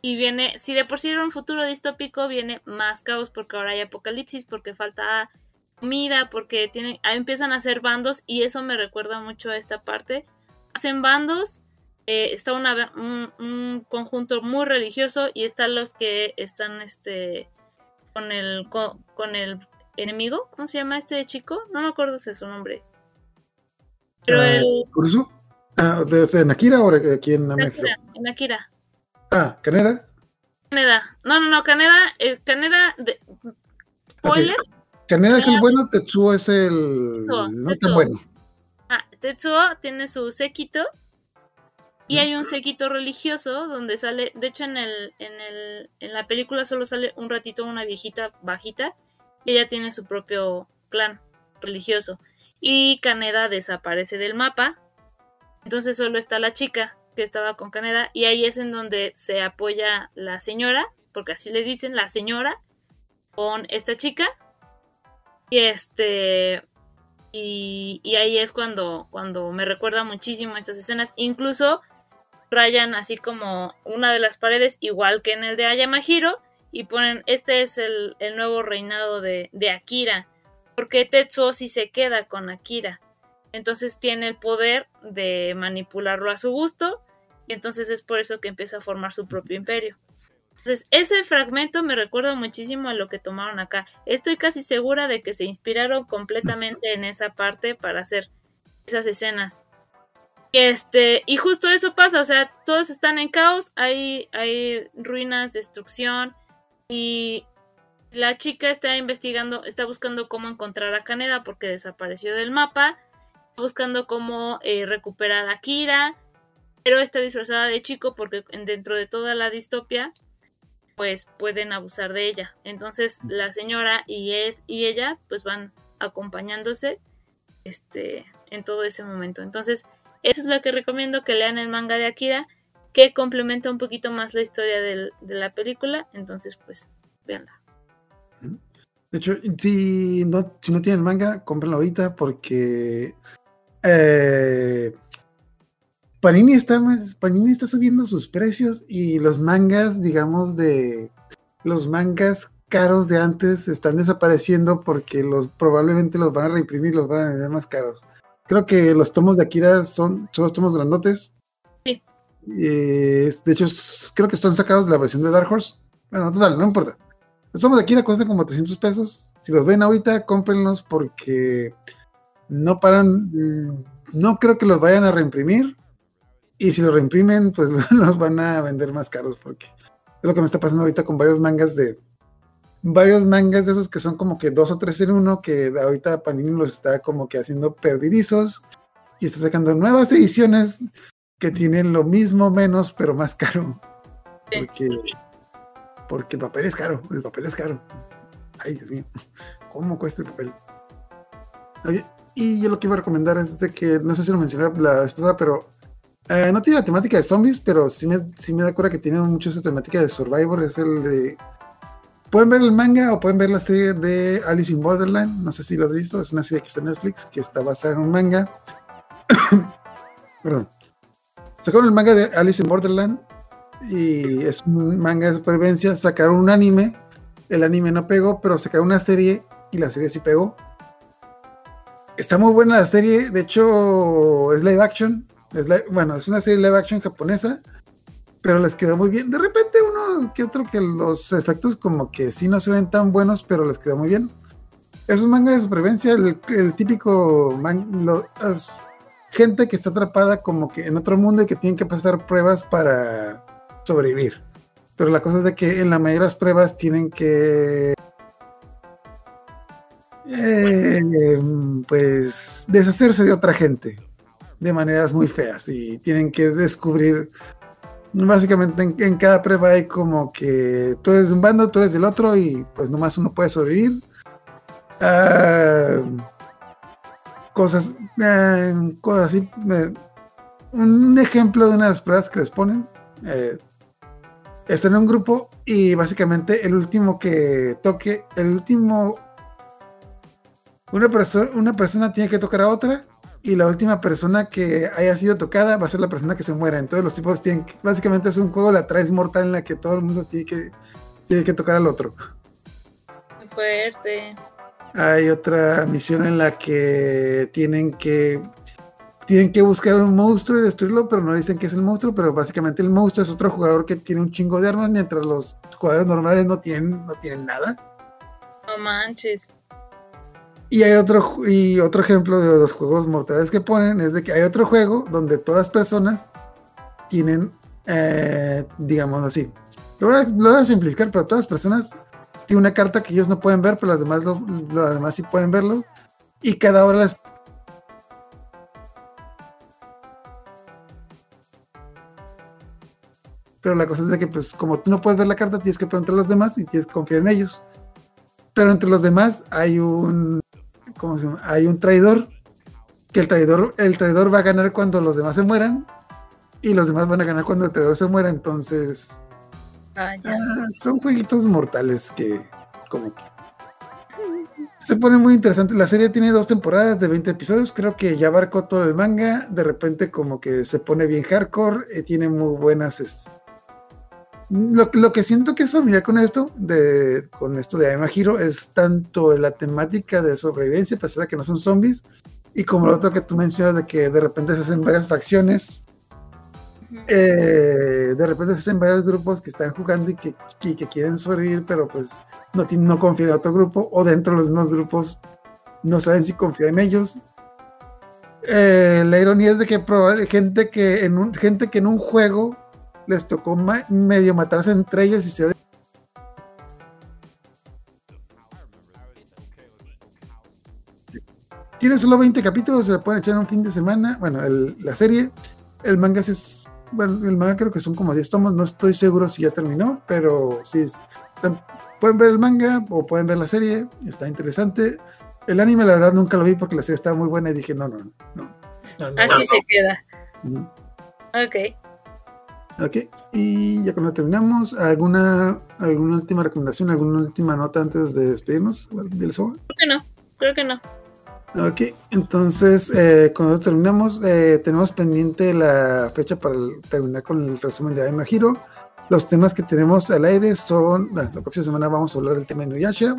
Y viene, si de por sí era un futuro distópico, viene más caos porque ahora hay apocalipsis, porque falta comida, porque tienen, ahí empiezan a hacer bandos y eso me recuerda mucho a esta parte. Hacen bandos, eh, está una, un, un conjunto muy religioso y están los que están este con el con, con el enemigo, ¿cómo se llama este chico? No me acuerdo si es su nombre. Pero Ah, el ¿Kurusu? Ah, ¿de, de- en Akira o aquí en México? Akira, en Akira. Ah, Caneda. Caneda. No, no, no, Caneda, eh, Caneda de spoiler. Caneda es el bueno, Tetsuo es el Tetsuo, no Tetsuo. tan bueno. Ah, Tetsuo tiene su séquito. Y hay un séquito religioso donde sale, de hecho en el, en el, en la película solo sale un ratito una viejita bajita y ella tiene su propio clan religioso. Y Caneda desaparece del mapa. Entonces solo está la chica que estaba con Caneda y ahí es en donde se apoya la señora, porque así le dicen la señora, con esta chica. Y este y, y ahí es cuando, cuando me recuerda muchísimo estas escenas. Incluso rayan así como una de las paredes, igual que en el de Ayamahiro, y ponen, este es el, el nuevo reinado de, Akira. Porque Tetsuo sí se queda con Akira. Entonces tiene el poder de manipularlo a su gusto. Y entonces es por eso que empieza a formar su propio imperio. Entonces, ese fragmento me recuerda muchísimo a lo que tomaron acá. Estoy casi segura de que se inspiraron completamente en esa parte para hacer esas escenas. Este, y justo eso pasa, o sea, todos están en caos, hay, hay ruinas, destrucción, y la chica está investigando, está buscando cómo encontrar a Kaneda porque desapareció del mapa, está buscando cómo eh, recuperar a Kira, pero está disfrazada de chico porque dentro de toda la distopia pues pueden abusar de ella. Entonces la señora y, es, y ella pues van acompañándose este, en todo ese momento. Entonces eso es lo que recomiendo que lean el manga de Akira, que complementa un poquito más la historia de la película. Entonces pues véanla. De hecho, si no, si no tienen manga, cómprenlo ahorita porque eh, Panini está Panini está subiendo sus precios y los mangas, digamos, de los mangas caros de antes están desapareciendo porque los probablemente los van a reimprimir, los van a vender más caros. Creo que los tomos de Akira son, son los tomos grandotes. Sí. Eh, de hecho, creo que están sacados de la versión de Dark Horse. Bueno, total, no importa. Los tomos de Akira cuestan como 300 pesos. Si los ven ahorita, cómprenlos porque no paran. mm, No creo que los vayan a reimprimir. Y si los reimprimen, pues los van a vender más caros porque es lo que me está pasando ahorita con varios mangas de. Varios mangas de esos que son como que dos o tres en uno, que ahorita Panini los está como que haciendo perdidizos y está sacando nuevas ediciones que tienen lo mismo, menos, pero más caro. Porque, porque el papel es caro, el papel es caro. Ay, Dios mío, ¿cómo cuesta el papel? Oye, y yo lo que iba a recomendar es de que, no sé si lo mencioné la vez pasada, pero Eh, no tiene la temática de zombies, pero sí me, sí me da cuenta que tiene mucho esa temática de Survivor. Es el de. Pueden ver el manga o pueden ver la serie de Alice in Borderland. No sé si lo has visto. Es una serie que está en Netflix que está basada en un manga. Perdón. Sacaron el manga de Alice in Borderland y es un manga de supervivencia. Sacaron un anime. El anime no pegó, pero sacaron una serie y la serie sí pegó. Está muy buena la serie. De hecho, es live action. Bueno, es una serie live action japonesa, pero les quedó muy bien. De repente que otro que los efectos como que sí no se ven tan buenos, pero les quedó muy bien. Es un manga de supervivencia, el, típico man- gente que está atrapada como que en otro mundo y que tienen que pasar pruebas para sobrevivir. Pero la cosa es de que en la mayoría de las pruebas tienen que eh, pues deshacerse de otra gente de maneras muy feas y tienen que descubrir básicamente en, cada prueba hay como que tú eres de un bando, tú eres del otro y pues nomás uno puede sobrevivir. Ah, cosas, eh, cosas así. eh, un ejemplo de una de las pruebas que les ponen. eh, están en un grupo y básicamente el último que toque, el último una, persona una persona tiene que tocar a otra y la última persona que haya sido tocada va a ser la persona que se muera. Entonces los tipos tienen que, básicamente es un juego la traes mortal en la que todo el mundo tiene que, tiene que tocar al otro. Muy fuerte. Hay otra misión en la que tienen que tienen que buscar un monstruo y destruirlo, pero no dicen que es el monstruo, pero básicamente el monstruo es otro jugador que tiene un chingo de armas, mientras los jugadores normales no tienen, no tienen nada. No manches. Y hay otro, y otro ejemplo de los juegos mortales que ponen es de que hay otro juego donde todas las personas tienen, eh, digamos así, lo voy, a, lo voy a simplificar, pero todas las personas tienen una carta que ellos no pueden ver, pero las demás, lo- las demás sí pueden verlo. Y cada hora las Pero la cosa es de que, pues, como tú no puedes ver la carta, tienes que preguntar a los demás y tienes que confiar en ellos. Pero entre los demás hay un, ¿cómo se llama? Hay un traidor, que el traidor, el traidor va a ganar cuando los demás se mueran y los demás van a ganar cuando el traidor se muera. Entonces, Vaya. ah, son jueguitos mortales que, como que se pone muy interesante. La serie tiene dos temporadas de 20 episodios. Creo que ya abarcó todo el manga. De repente, como que se pone bien hardcore. eh, tiene muy buenas. es- Lo, lo que siento que es familiar con esto, de, con esto de Aima Hiro, es tanto la temática de sobrevivencia, a pesar de que no son zombies, y como lo otro que tú mencionas, de que de repente se hacen varias facciones. eh, de repente se hacen varios grupos que están jugando y que, y que quieren sobrevivir, pero pues no, tienen- no confían en otro grupo, o dentro de los mismos grupos no saben si confían en ellos. Eh, la ironía es de que probable, gente que en un, gente que en un juego les tocó ma- medio matarse entre ellos y se. Tiene solo 20 capítulos, se la pueden echar en un fin de semana. Bueno, el- la serie, el manga es. Bueno, el manga creo que son como 10 tomos, no estoy seguro si ya terminó, pero sí es. tan- Pueden ver el manga o pueden ver la serie, está interesante. El anime, la verdad, nunca lo vi porque la serie estaba muy buena y dije, no, no, no. no, no, Así se queda. no. Ok. Ok, y ya cuando terminamos, ¿alguna, ¿alguna última recomendación, alguna última nota antes de despedirnos del? Creo que no. Creo que no. Ok, entonces eh, cuando terminamos, eh, tenemos pendiente la fecha para el- terminar con el resumen de Aima Hiro. Los temas que tenemos al aire son, bueno, la próxima semana vamos a hablar del tema de Nuyasha.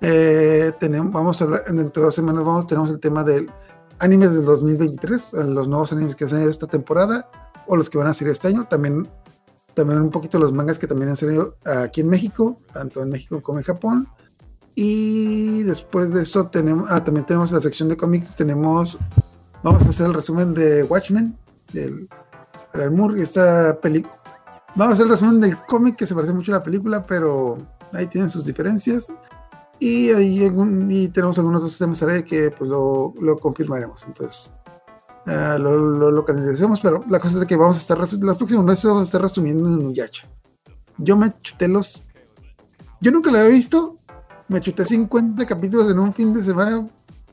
Eh, tenemos, vamos a hablar, dentro de dos semanas vamos, tenemos el tema del animes del 2023, eh, los nuevos animes que han salido esta temporada o los que van a salir este año. También, también un poquito los mangas que también han salido aquí en México, tanto en México como en Japón. Y después de eso tenemos, ah, también tenemos la sección de cómics, tenemos, vamos a hacer el resumen de Watchmen, del Alan Moore, esta película. Vamos a hacer el resumen del cómic que se parece mucho a la película, pero ahí tienen sus diferencias. Y ahí algún- y tenemos algunos otros temas que pues lo, lo confirmaremos. Entonces, ah, lo, lo localizaremos, pero la cosa es que vamos a estar, los próximos meses vamos a estar resumiendo en Nuyacha. Yo me chuté los. Yo nunca lo había visto. Me chuté 50 capítulos en un fin de semana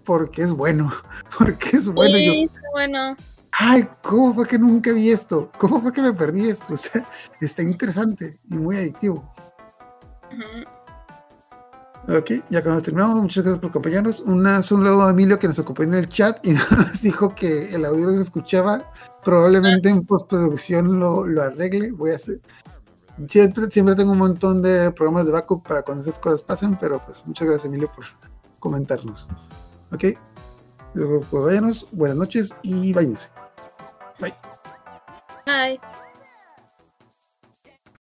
porque es bueno. Porque es bueno. sí, Yo, bueno. ay, ¿cómo fue que nunca vi esto? ¿Cómo fue que me perdí esto? O sea, está interesante y muy adictivo. Ujú. Ok, ya cuando terminamos, muchas gracias por acompañarnos. Una, un saludo a Emilio que nos acompañó en el chat y nos dijo que el audio se escuchaba. Probablemente en postproducción lo, lo arregle. Voy a hacer. Siempre, siempre tengo un montón de programas de backup para cuando esas cosas pasen, pero pues muchas gracias Emilio por comentarnos. Ok, pues váyanos, buenas noches y váyanse. Bye.